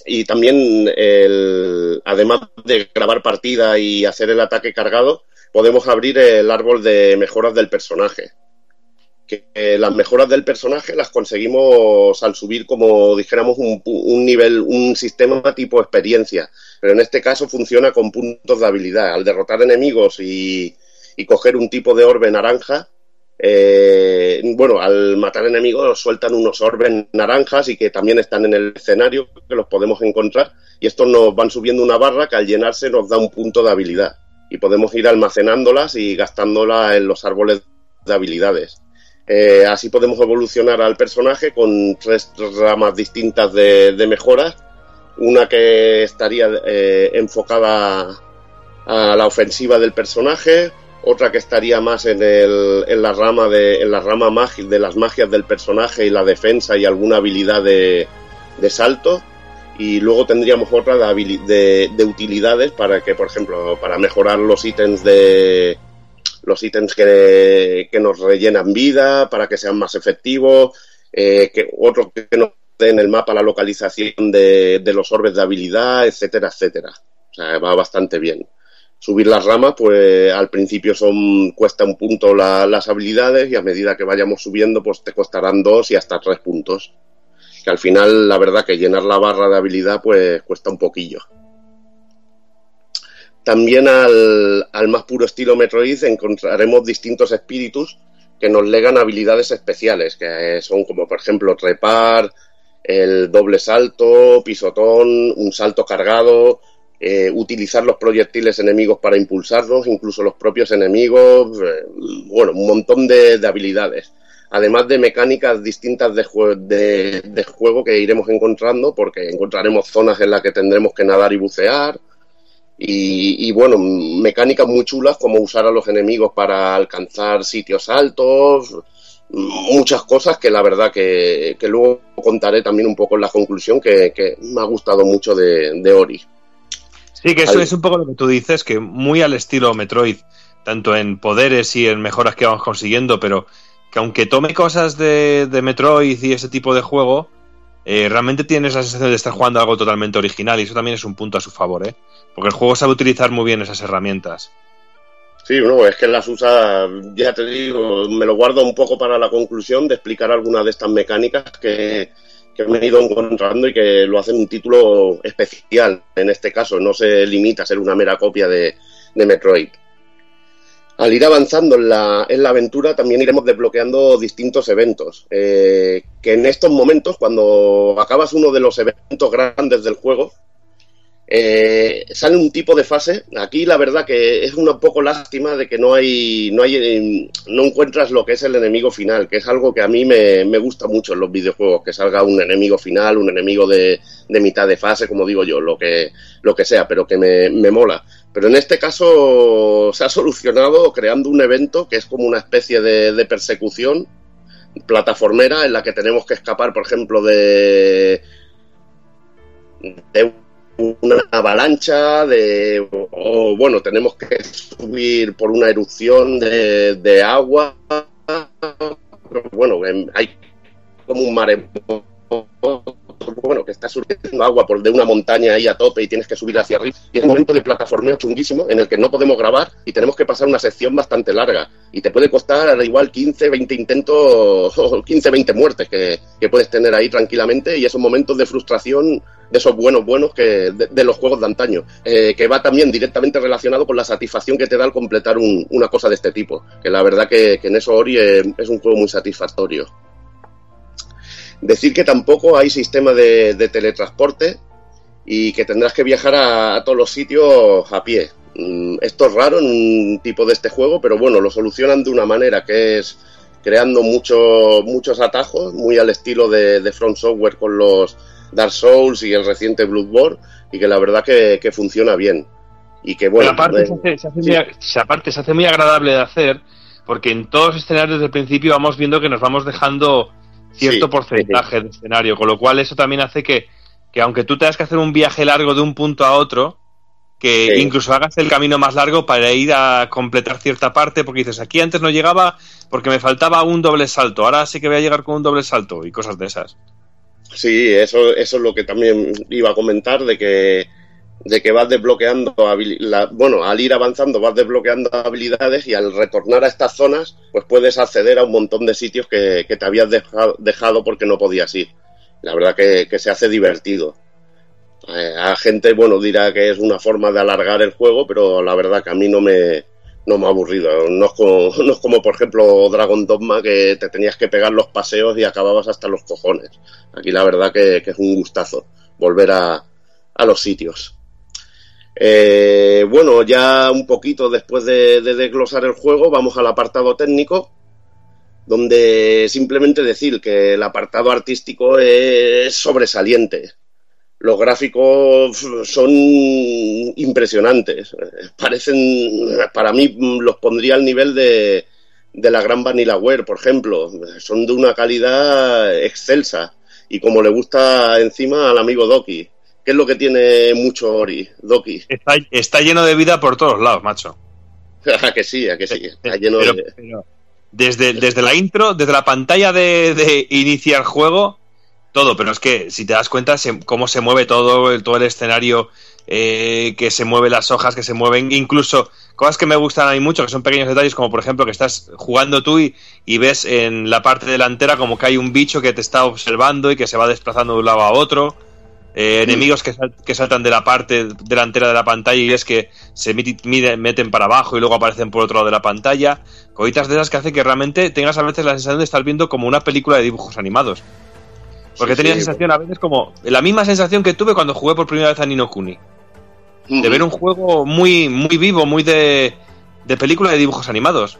y también, el, además de grabar partida y hacer el ataque cargado, podemos abrir el árbol de mejoras del personaje. Que las mejoras del personaje las conseguimos al subir, como dijéramos, un, un nivel, un sistema tipo experiencia. Pero en este caso funciona con puntos de habilidad. Al derrotar enemigos y, y coger un tipo de orbe naranja, eh, bueno, al matar enemigos sueltan unos orbes naranjas y que también están en el escenario, que los podemos encontrar, y estos nos van subiendo una barra que al llenarse nos da un punto de habilidad. Y podemos ir almacenándolas y gastándolas en los árboles de habilidades. Eh, así podemos evolucionar al personaje con tres ramas distintas de, de mejoras. Una que estaría eh, enfocada a la ofensiva del personaje, otra que estaría más en, el, en la rama de en la rama de las magias del personaje y la defensa y alguna habilidad de, de salto y luego tendríamos otra de, de, de utilidades para que por ejemplo para mejorar los ítems de los ítems que, que nos rellenan vida para que sean más efectivos eh, que otro que nos dé en el mapa la localización de, de los orbes de habilidad etcétera etcétera o sea va bastante bien subir las ramas, pues al principio son cuesta un punto la- las habilidades y a medida que vayamos subiendo, pues te costarán dos y hasta tres puntos. Que al final, la verdad, que llenar la barra de habilidad, pues cuesta un poquillo. También al, más puro estilo Metroid encontraremos distintos espíritus que nos legan habilidades especiales, que son como por ejemplo trepar, el doble salto, pisotón, un salto cargado, eh, utilizar los proyectiles enemigos para impulsarlos, incluso los propios enemigos, eh, bueno, un montón de, de habilidades además de mecánicas distintas de juego que iremos encontrando, porque encontraremos zonas en las que tendremos que nadar y bucear. Y, y, bueno, mecánicas muy chulas como usar a los enemigos para alcanzar sitios altos, muchas cosas que la verdad que, que luego contaré también un poco en la conclusión que, que me ha gustado mucho de, de Ori. Sí, que eso es un poco lo que tú dices, que muy al estilo Metroid, tanto en poderes y en mejoras que vamos consiguiendo, pero que aunque tome cosas de, de Metroid y ese tipo de juego, eh, realmente tienes la sensación de estar jugando algo totalmente original y eso también es un punto a su favor, ¿eh? Porque el juego sabe utilizar muy bien esas herramientas. Sí, no, es que las usa, ya te digo, me lo guardo un poco para la conclusión de explicar algunas de estas mecánicas que, que me he ido encontrando y que lo hacen un título especial en este caso, no se limita a ser una mera copia de, de Metroid. Al ir avanzando en la, en la aventura también iremos desbloqueando distintos eventos, eh, que en estos momentos, cuando acabas uno de los eventos grandes del juego, eh, sale un tipo de fase. Aquí la verdad que es una poco lástima de que no hay, no hay, eh, no encuentras lo que es el enemigo final, que es algo que a mí me, me gusta mucho en los videojuegos, que salga un enemigo final, un enemigo de, de mitad de fase, como digo yo, lo que, lo que sea, pero que me, me mola. Pero en este caso se ha solucionado creando un evento que es como una especie de, persecución plataformera en la que tenemos que escapar, por ejemplo, de una avalancha, de, o bueno, tenemos que subir por una erupción de, de agua. Bueno, hay como un maremoto, bueno, que está surgiendo agua por de una montaña ahí a tope y tienes que subir hacia arriba. Y es un momento de plataformeo chunguísimo en el que no podemos grabar y tenemos que pasar una sección bastante larga. Y te puede costar al igual 15, 20 intentos, 15, 20 muertes que, que puedes tener ahí tranquilamente. Y esos momentos de frustración de esos buenos, buenos que de, los juegos de antaño, eh, que va también directamente relacionado con la satisfacción que te da al completar un- una cosa de este tipo. Que la verdad que, que en eso Ori eh, es un juego muy satisfactorio. Decir que tampoco hay sistema de, de teletransporte y que tendrás que viajar a, a todos los sitios a pie. Mm, Esto es raro en un tipo de este juego, pero bueno, lo solucionan de una manera que es creando mucho- muchos atajos, muy al estilo de, de Front Software con los Dark Souls y el reciente Bloodborne, y que la verdad que, que funciona bien. Y que bueno, Pero aparte, eh, se hace, se hace muy, se- aparte se hace muy agradable de hacer, porque en todos los escenarios desde el principio vamos viendo que nos vamos dejando cierto Sí, porcentaje de escenario, con lo cual eso también hace que, que aunque tú tengas que hacer un viaje largo de un punto a otro, que Sí. incluso hagas el camino más largo para ir a completar cierta parte, porque dices, aquí antes no llegaba porque me faltaba un doble salto, ahora sí que voy a llegar con un doble salto y cosas de esas. Sí, eso, eso es lo que también iba a comentar, de que, de que vas desbloqueando, la- bueno, al ir avanzando vas desbloqueando habilidades y al retornar a estas zonas, pues puedes acceder a un montón de sitios que, que te habías dejado, dejado porque no podías ir. La verdad que, que se hace divertido. Eh, a gente, bueno, dirá que es una forma de alargar el juego, pero la verdad que a mí no me, no me ha aburrido. No es, como, no es como, por ejemplo, Dragon Dogma, que te tenías que pegar los paseos y acababas hasta los cojones. Aquí la verdad que, que es un gustazo volver a, a los sitios. Eh, bueno, ya un poquito después de, de desglosar el juego, vamos al apartado técnico, donde simplemente decir que el apartado artístico es sobresaliente. Los gráficos son impresionantes. Parecen, para mí, los pondría al nivel de, de la gran Vanillaware, por ejemplo. Son de una calidad excelsa. Y como le gusta encima al amigo Doki. ¿Qué es lo que tiene mucho Ori, Doki? Está, está lleno de vida por todos lados, macho. a que sí, a que sí. Está lleno Pero- de... pero desde, desde la intro, desde la pantalla de, de iniciar juego, todo, pero es que si te das cuenta se- cómo se mueve todo, el, todo el escenario, eh, que se mueven las hojas, que se mueven, incluso cosas que me gustan a mí mucho, que son pequeños detalles, como por ejemplo que estás jugando tú y, y ves en la parte delantera como que hay un bicho que te está observando y que se va desplazando de un lado a otro. Eh, enemigos que, sal- que saltan de la parte delantera de la pantalla y es que se meten para abajo y luego aparecen por otro lado de la pantalla. Cositas de esas que hace que realmente tengas a veces la sensación de estar viendo como una película de dibujos animados. Porque Sí, tenía sí, sensación a veces como la misma sensación que tuve cuando jugué por primera vez a Nino Kuni. De ver un juego muy, muy vivo, muy de, de película de dibujos animados.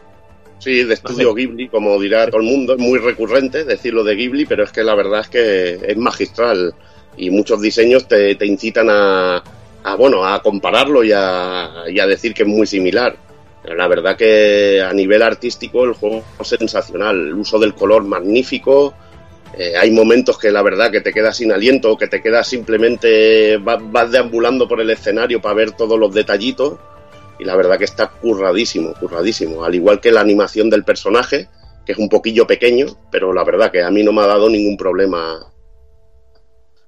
Sí, de estudio Ghibli, como dirá todo el mundo, es muy recurrente decirlo de Ghibli, pero es que la verdad es que es magistral y muchos diseños te, te incitan a, a, bueno, a compararlo y a, a decir que es muy similar. La verdad que a nivel artístico el juego es sensacional, el uso del color magnífico, eh, hay momentos que la verdad que te quedas sin aliento, que te quedas simplemente, vas, vas deambulando por el escenario para ver todos los detallitos y la verdad que está curradísimo, curradísimo, al igual que la animación del personaje, que es un poquillo pequeño, pero la verdad que a mí no me ha dado ningún problema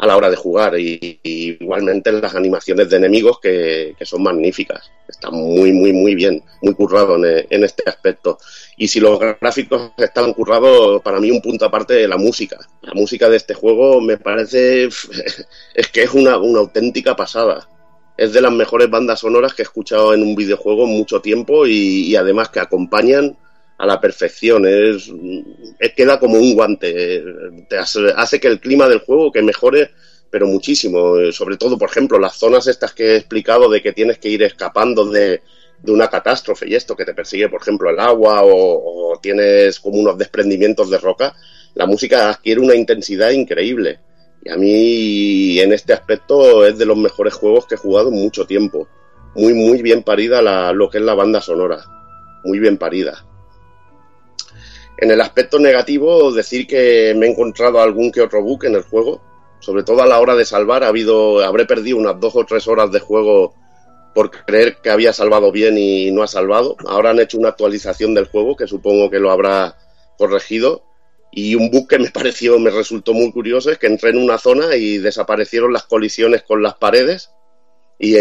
a la hora de jugar y, igualmente las animaciones de enemigos que, son magníficas, están muy, muy, muy bien, muy currado en, este aspecto. Y si los gráficos están currados, para mí un punto aparte de la música. La música de este juego me parece, es que es una, auténtica pasada es de las mejores bandas sonoras que he escuchado en un videojuego en mucho tiempo y además que acompañan a la perfección. Es, queda como un guante. Te hace, hace que el clima del juego que mejore, pero muchísimo. Eh, Sobre todo, por ejemplo, las zonas estas que he explicado de que tienes que ir escapando de, de una catástrofe y esto, que te persigue, por ejemplo, el agua o, o tienes como unos desprendimientos de roca, la música adquiere una intensidad increíble. Y a mí en este aspecto es de los mejores juegos que he jugado en mucho tiempo. Muy, muy bien parida la, lo que es la banda sonora. Muy bien parida. En el aspecto negativo, decir que me he encontrado algún que otro bug en el juego. Sobre todo a la hora de salvar, habré perdido unas dos o tres horas de juego por creer que había salvado bien y no ha salvado. Ahora han hecho una actualización del juego que supongo que lo habrá corregido y un bug que me pareció, me resultó muy curioso es que entré en una zona y desaparecieron las colisiones con las paredes y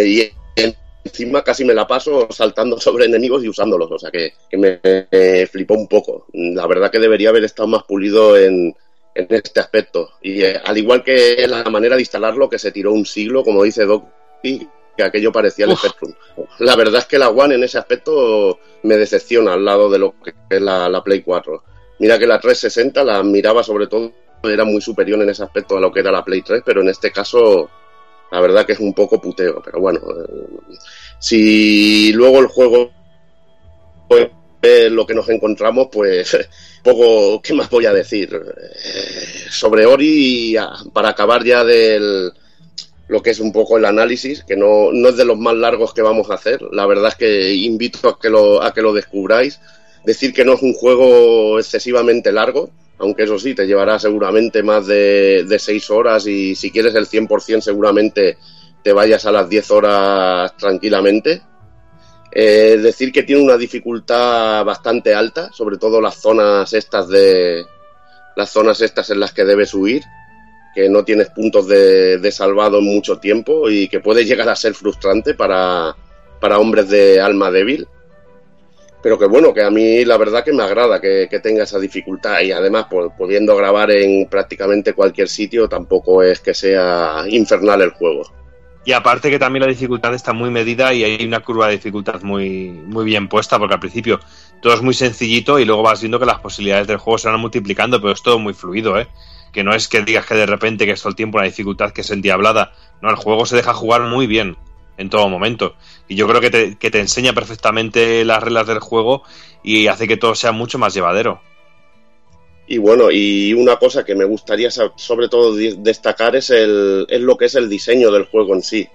encima casi me la paso saltando sobre enemigos y usándolos, o sea que, que me, me flipó un poco. La verdad que debería haber estado más pulido en, en este aspecto. Y eh, al igual que la manera de instalarlo, que se tiró un siglo, como dice Doc, que aquello parecía el Uf. Spectrum. La verdad es que la One en ese aspecto me decepciona al lado de lo que es la, la Play 4. Mira que la 360 la miraba sobre todo, era muy superior en ese aspecto a lo que era la Play 3, pero en este caso la verdad que es un poco puteo. Pero bueno, eh, si luego el juego es lo que nos encontramos, pues poco, ¿qué más voy a decir? Eh, sobre Ori, para acabar ya del lo que es un poco el análisis, que no, no es de los más largos que vamos a hacer. La verdad es que invito a que lo, a que lo descubráis. Decir que no es un juego excesivamente largo, aunque eso sí, te llevará seguramente más de, de 6 horas y si quieres el 100% seguramente te vayas a las 10 horas tranquilamente. Eh, decir que tiene una dificultad bastante alta, sobre todo las zonas estas de las zonas estas en las que debes huir, que no tienes puntos de, de salvado en mucho tiempo y que puede llegar a ser frustrante para, para hombres de alma débil. Pero que bueno, que a mí la verdad que me agrada que, que tenga esa dificultad y además pues, pudiendo grabar en prácticamente cualquier sitio tampoco es que sea infernal el juego. Y aparte que también la dificultad está muy medida y hay una curva de dificultad muy, muy bien puesta, porque al principio todo es muy sencillito y luego vas viendo que las posibilidades del juego se van multiplicando, pero es todo muy fluido, ¿eh? Que no es que digas que de repente que es todo el tiempo una dificultad que es endiablada. No, el juego se deja jugar muy bien en todo momento. Y yo creo que te, que te enseña perfectamente las reglas del juego y hace que todo sea mucho más llevadero. Y bueno, y una cosa que me gustaría sobre todo destacar es, el, es lo que es el diseño del juego en sí.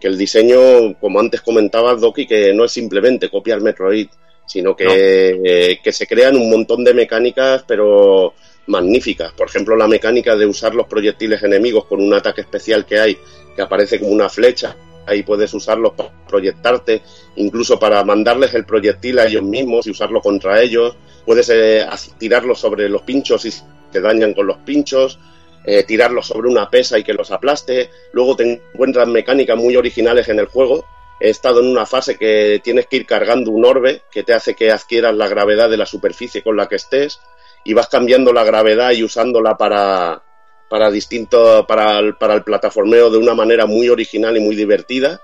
Que el diseño, como antes comentabas, Doki, que no es simplemente copiar Metroid, sino que, No. eh, que se crean un montón de mecánicas, pero magníficas. Por ejemplo, la mecánica de usar los proyectiles enemigos con un ataque especial que hay, que aparece como una flecha. Ahí puedes usarlos para proyectarte, incluso para mandarles el proyectil a ellos mismos y usarlo contra ellos puedes eh, tirarlos sobre los pinchos y te dañan con los pinchos, eh, tirarlos sobre una pesa y que los aplaste. Luego te encuentras mecánicas muy originales en el juego. He estado en una fase que tienes que ir cargando un orbe que te hace que adquieras la gravedad de la superficie con la que estés y vas cambiando la gravedad y usándola para, para distinto, para el, para el plataformeo de una manera muy original y muy divertida.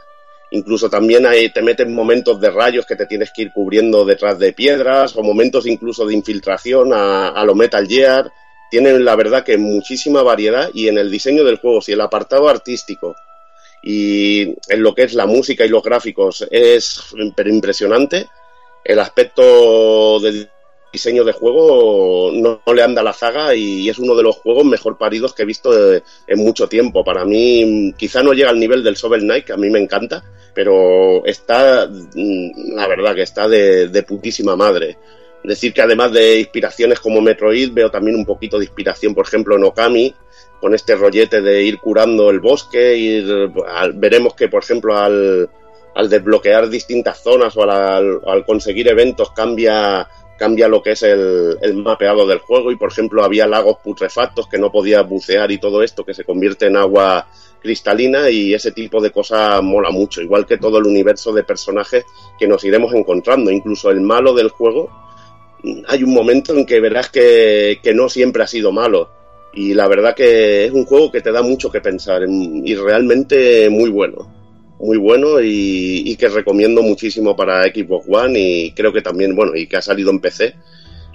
Incluso también hay, te meten momentos de rayos que te tienes que ir cubriendo detrás de piedras o momentos incluso de infiltración a, a lo Metal Gear tienen la verdad que muchísima variedad y en el diseño del juego, si el apartado artístico y en lo que es la música y los gráficos es impresionante, el aspecto del diseño de juego no, le anda la zaga y es uno de los juegos mejor paridos que he visto eh, en mucho tiempo. Para mí quizá no llega al nivel del Shovel Knight, que a mí me encanta, pero está, mm, la verdad que está de, de putísima madre. Decir que además de inspiraciones como Metroid, veo también un poquito de inspiración, por ejemplo, en Okami, con este rollete de ir curando el bosque, ir, veremos que, por ejemplo, al, desbloquear distintas zonas o al conseguir eventos cambia, cambia lo que es el, el mapeado del juego y, por ejemplo, había lagos putrefactos que no podías bucear y todo esto que se convierte en agua cristalina y ese tipo de cosas mola mucho, igual que todo el universo de personajes que nos iremos encontrando, incluso el malo del juego hay un momento en que verás que, que no siempre ha sido malo. Y la verdad que es un juego que te da mucho que pensar en- y realmente muy bueno. Muy bueno y, y que recomiendo muchísimo para Xbox One y creo que también, bueno, y que ha salido en PC.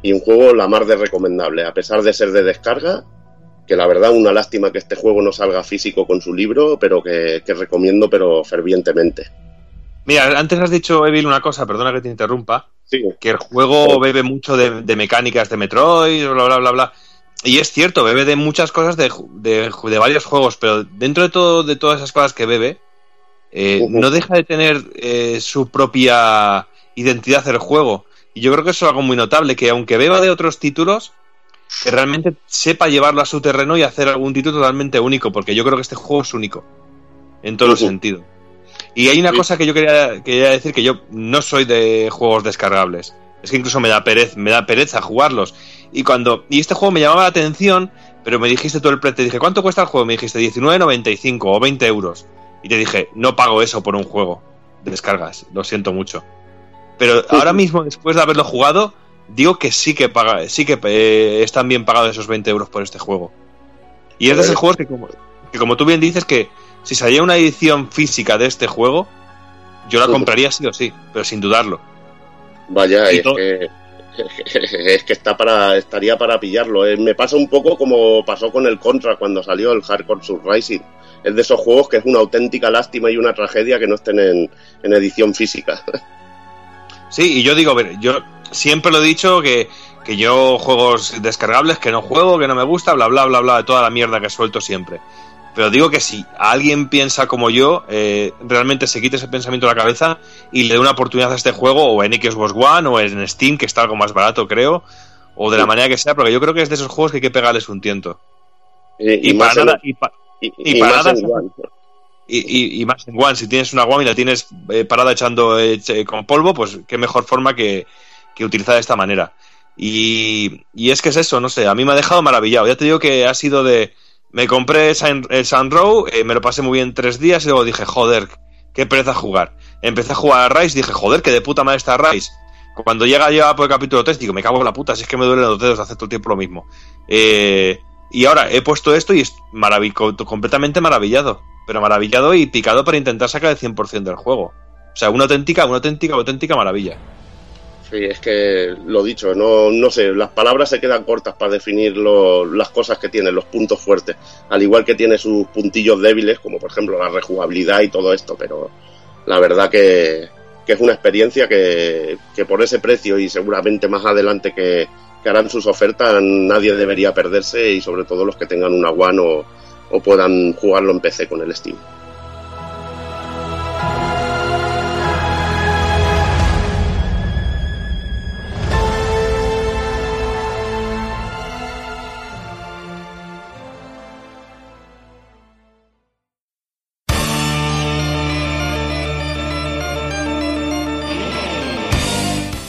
Y un juego la más de recomendable, a pesar de ser de descarga, que la verdad una lástima que este juego no salga físico con su libro, pero que, que recomiendo pero fervientemente. Mira, antes has dicho, Evil, una cosa, perdona que te interrumpa, Sí, que el juego bebe mucho de, de mecánicas de Metroid, bla, bla, bla, bla. Y es cierto, bebe de muchas cosas de, de, de varios juegos, pero dentro de todo de todas esas cosas que bebe, eh, no deja de tener eh, su propia identidad el juego. Y yo creo que eso es algo muy notable, que aunque beba de otros títulos, que realmente sepa llevarlo a su terreno y hacer algún título totalmente único, porque yo creo que este juego es único, en todos los Ujú. sentidos. Y hay una cosa que yo quería, quería decir, que yo no soy de juegos descargables. Es que incluso me da pereza, me da pereza jugarlos. Y cuando y este juego me llamaba la atención, pero me dijiste todo el precio, te dije, ¿cuánto cuesta el juego? Me dijiste 19.95 o 20 euros. Y te dije, no pago eso por un juego de descargas, lo siento mucho. Pero ahora mismo, después de haberlo jugado, digo que sí que paga, sí que eh, están bien pagados esos 20 euros por este juego. Y es de esos juegos que como, que como tú bien dices que si salía una edición física de este juego, yo la compraría sí o sí, pero sin dudarlo. Vaya, es que, es que está para, estaría para pillarlo. eh. Me pasa un poco como pasó con el Contra cuando salió el Hardcore Surrising. Es de esos juegos que es una auténtica lástima y una tragedia que no estén en, en edición física. Sí, y yo digo, a ver, yo siempre lo he dicho que, que yo juegos descargables que no juego, que no me gusta, bla, bla, bla, bla, de toda la mierda que suelto siempre. Pero digo que si alguien piensa como yo, eh, realmente se quite ese pensamiento de la cabeza y le dé una oportunidad a este juego, o en Xbox One, o en Steam, que está algo más barato, creo, o de la manera que sea, porque yo creo que es de esos juegos que hay que pegarles un tiento. Y, Y, más para en- nada, y, pa- y- y y para más nada en se- One. y, y- más en One, si tienes una One y la tienes eh, parada echando eh, che- con polvo, pues qué mejor forma que, que utilizar de esta manera. Y, y es que es eso, no sé, a mí me ha dejado maravillado. Ya te digo que ha sido de. Me compré eh, Sun Row, eh, me lo pasé muy bien tres días y luego dije, joder, qué pereza jugar. Empecé a jugar a Rise dije, joder, que de puta madre está Rise. Cuando llega ya por el capítulo 3, digo, me cago en la puta, si es que me duelen los dedos de hacer todo el tiempo lo mismo. Eh, y ahora he puesto esto y es co- completamente maravillado. Pero maravillado y picado para intentar sacar el 100% del juego. O sea, una auténtica, una auténtica, auténtica maravilla. Sí, es que lo dicho, no, no sé, las palabras se quedan cortas para definir las cosas que tiene, los puntos fuertes. Al igual que tiene sus puntillos débiles, como por ejemplo la rejugabilidad y todo esto, pero la verdad que, que es una experiencia que, que por ese precio y seguramente más adelante que, que harán sus ofertas nadie debería perderse y sobre todo los que tengan una One o, o puedan jugarlo en PC con el Steam.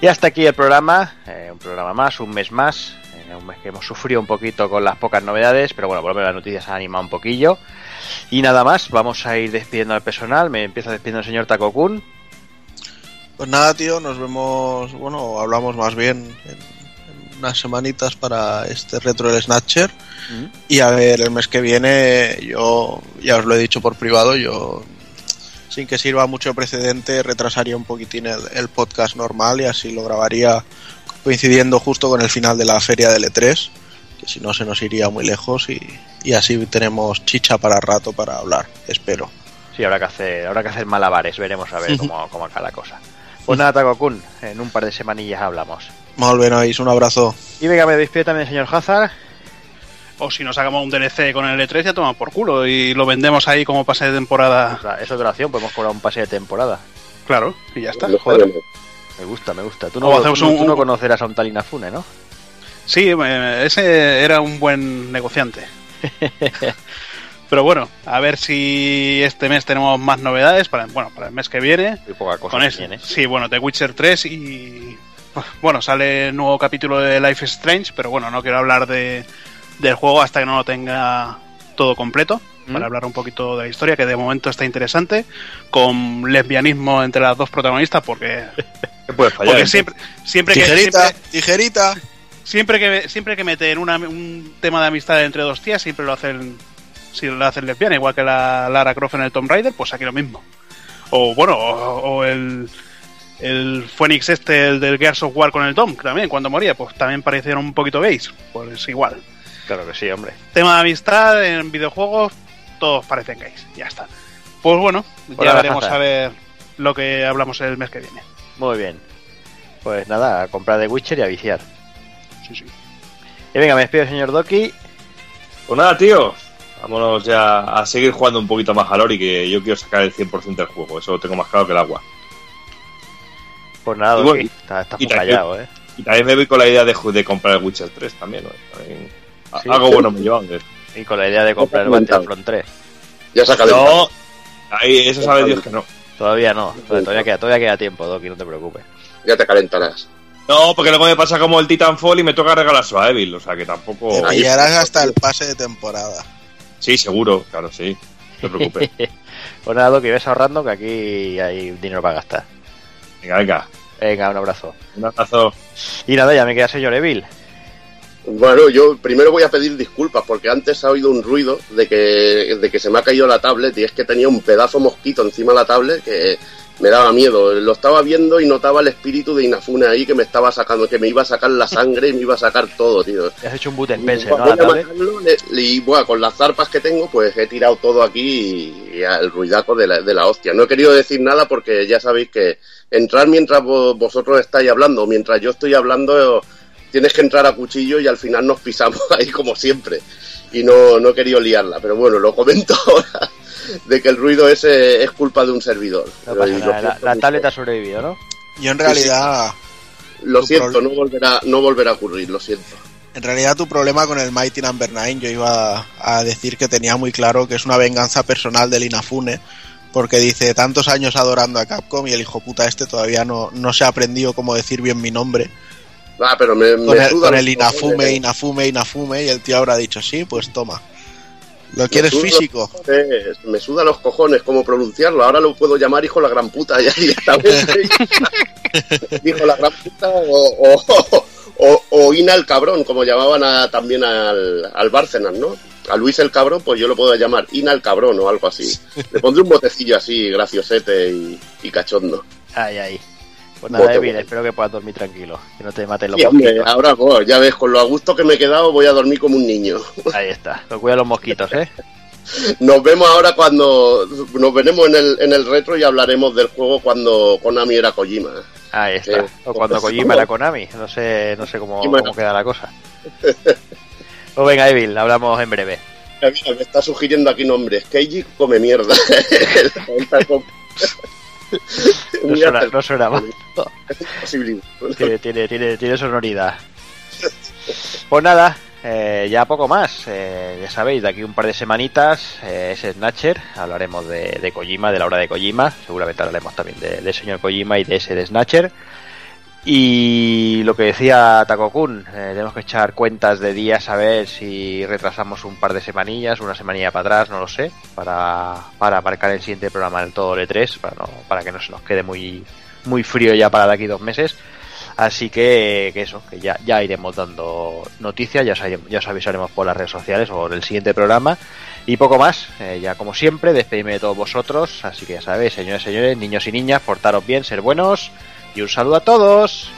Y hasta aquí el programa, eh, un programa más, un mes más, eh, un mes que hemos sufrido un poquito con las pocas novedades, pero bueno, por lo menos las noticias han animado un poquillo. Y nada más, vamos a ir despidiendo al personal. Me empieza despidiendo el señor Takokun. Pues nada, tío, nos vemos, bueno, hablamos más bien en, en unas semanitas para este retro del Snatcher. Y a ver, el mes que viene, yo ya os lo he dicho por privado, yo sin que sirva mucho precedente retrasaría un poquitín el, el podcast normal y así lo grabaría coincidiendo justo con el final de la feria del E3, que si no se nos iría muy lejos y, y así tenemos chicha para rato para hablar, espero. Sí, habrá que hacer, habrá que hacer malabares, veremos a ver cómo, cómo acaba la cosa. Pues nada, Takokun, en un par de semanillas hablamos. Molt bé, nois, un abrazo. Y venga, me despido también el señor Hazard. O si nos sacamos un DLC con el E3 ya tomamos por culo y lo vendemos ahí como pase de temporada. O sea, eso es otra opción, podemos cobrar un pase de temporada. Claro, y ya está. Joder. Me gusta, me gusta. Tú no, hacemos tú no- un- tú no conocerás a un tal Inafune, ¿no? Sí, eh, ese era un buen negociante. Pero bueno, a ver si este mes tenemos más novedades para, bueno, para el mes que viene. Muy poca cosa Con eso. tiene. Sí, bueno, The Witcher 3 y bueno, sale el nuevo capítulo de Life is Strange, pero bueno, no quiero hablar de, del juego hasta que no lo tenga todo completo. ¿Mm? Para hablar un poquito de la historia, que de momento está interesante, con lesbianismo entre las dos protagonistas, porque, ¿Qué puede fallar? porque entonces? siempre, siempre que Tijerita, siempre, tijerita. siempre que siempre que meten una- un tema de amistad entre dos tías, siempre lo hacen si lo hacen lesbiana, igual que la Lara Croft en el Tomb Raider, pues aquí lo mismo. O bueno, o, o el el Phoenix este, el del Gears of War con el Tom, que también cuando moría, pues también parecieron un poquito gays. Pues igual. Claro que sí, hombre. Tema de amistad en videojuegos, todos parecen gays. Ya está. Pues bueno, ya veremos a ver lo que hablamos el mes que viene. Muy bien. Pues nada, a comprar de Witcher y a viciar. Sí, sí. Y venga, me despido, señor Doki. Pues nada, tío. Vámonos ya a seguir jugando un poquito más a Lori, que yo quiero sacar el 100% del juego. Eso lo tengo más claro que el agua. Pues nada, Y Doki. bueno, está, está y muy tranquilo. callado, ¿eh? Y también me voy con la idea de, comprar el Witcher 3 también. ¿no? También- Sí. Algo bueno me llevan. ¿eh? Y con la idea de comprar el. Battlefront 3. Ya saca No, ahí, eso sabe Dios que no. Todavía no, todavía queda, todavía queda tiempo, Doki, no te preocupes. Ya te calentarás. No, porque luego me pasa como el Titanfall y me toca regalarse a Evil. O sea que tampoco. Te pillarás hasta el pase de temporada. Sí, seguro, claro, sí. No te preocupes. Pues nada, Doki, ves ahorrando que aquí hay dinero para gastar. Venga, venga. Venga, un abrazo. Un abrazo. Y nada, ya me queda señor Evil. Bueno, yo primero voy a pedir disculpas porque antes ha oído un ruido de que, de que se me ha caído la tablet y es que tenía un pedazo mosquito encima de la tablet que me daba miedo. Lo estaba viendo y notaba el espíritu de Inafune ahí que me estaba sacando, que me iba a sacar la sangre y me iba a sacar todo, tío. Has hecho un Voy ¿no? a La matarlo, le- y bueno, con las zarpas que tengo, pues he tirado todo aquí y, y al ruidaco de la, de la hostia. No he querido decir nada porque ya sabéis que entrar mientras vo- vosotros estáis hablando, mientras yo estoy hablando, tienes que entrar a cuchillo y al final nos pisamos ahí como siempre. Y no, no he querido liarla, pero bueno, lo comento ahora de que el ruido ese es culpa de un servidor. No pasa nada, la, la tablet ha sobrevivido, ¿no? Yo en realidad, Lo siento, problema- no volverá, no volverá a ocurrir, lo siento. en realidad tu problema con el Mighty Number 9, yo iba a decir que tenía muy claro que es una venganza personal del Inafune, porque dice tantos años adorando a Capcom y el hijo puta este todavía no, no se ha aprendido cómo decir bien mi nombre. Ah, pero me, me Con el, suda con el Inafume, cojones, Inafume, Inafume, y el tío habrá dicho, sí, pues toma. ¿Lo quieres físico? cojones, me suda los cojones cómo pronunciarlo. Ahora lo puedo llamar hijo la gran puta. Ya directamente. hijo la gran puta o, o, o, o Ina el cabrón, como llamaban a- también al, al Bárcenas, ¿no? A Luis el cabrón, pues yo lo puedo llamar Ina el cabrón o algo así. Le pondré un botecillo así, graciosete y, y cachondo. Ay, ay. Pues nada, Evil, voto. espero que puedas dormir tranquilo. Que no te maten los Sí, hombre, mosquitos. ahora, pues, ya ves, con lo a gusto que me he quedado, voy a dormir como un niño. Ahí está. Lo cuida los mosquitos, ¿eh? Nos vemos ahora cuando nos veremos en el, en el retro y hablaremos del juego cuando Konami era Kojima. Ahí está. Eh, o cuando pues, Kojima era Konami. No sé, no sé cómo, cómo queda la cosa. Pues venga, Evil, hablamos en breve. Mira, mira, me está sugiriendo aquí nombres. Keiji come mierda. No suena, no suena mal. Tiene, tiene, tiene, tiene sonoridad. Pues nada, eh, ya poco más. Eh, ya sabéis, de aquí un par de semanitas eh, es Snatcher. Hablaremos de, de Kojima, de la hora de Kojima. Seguramente hablaremos también de- del señor Kojima y de ese de Snatcher. Y lo que decía Takokun, eh, tenemos que echar cuentas de días a ver si retrasamos un par de semanillas, una semanilla para atrás, no lo sé, para, para marcar el siguiente programa del todo L3, para, no, para que no se nos quede muy, muy frío ya para de aquí dos meses. Así que, eso, que ya, ya iremos dando noticias, ya os, ya os avisaremos por las redes sociales o en el siguiente programa. Y poco más, eh, ya como siempre, despedirme de todos vosotros. Así que ya sabéis, señores, señores, niños y niñas, portaros bien, ser buenos. Y un saludo a todos.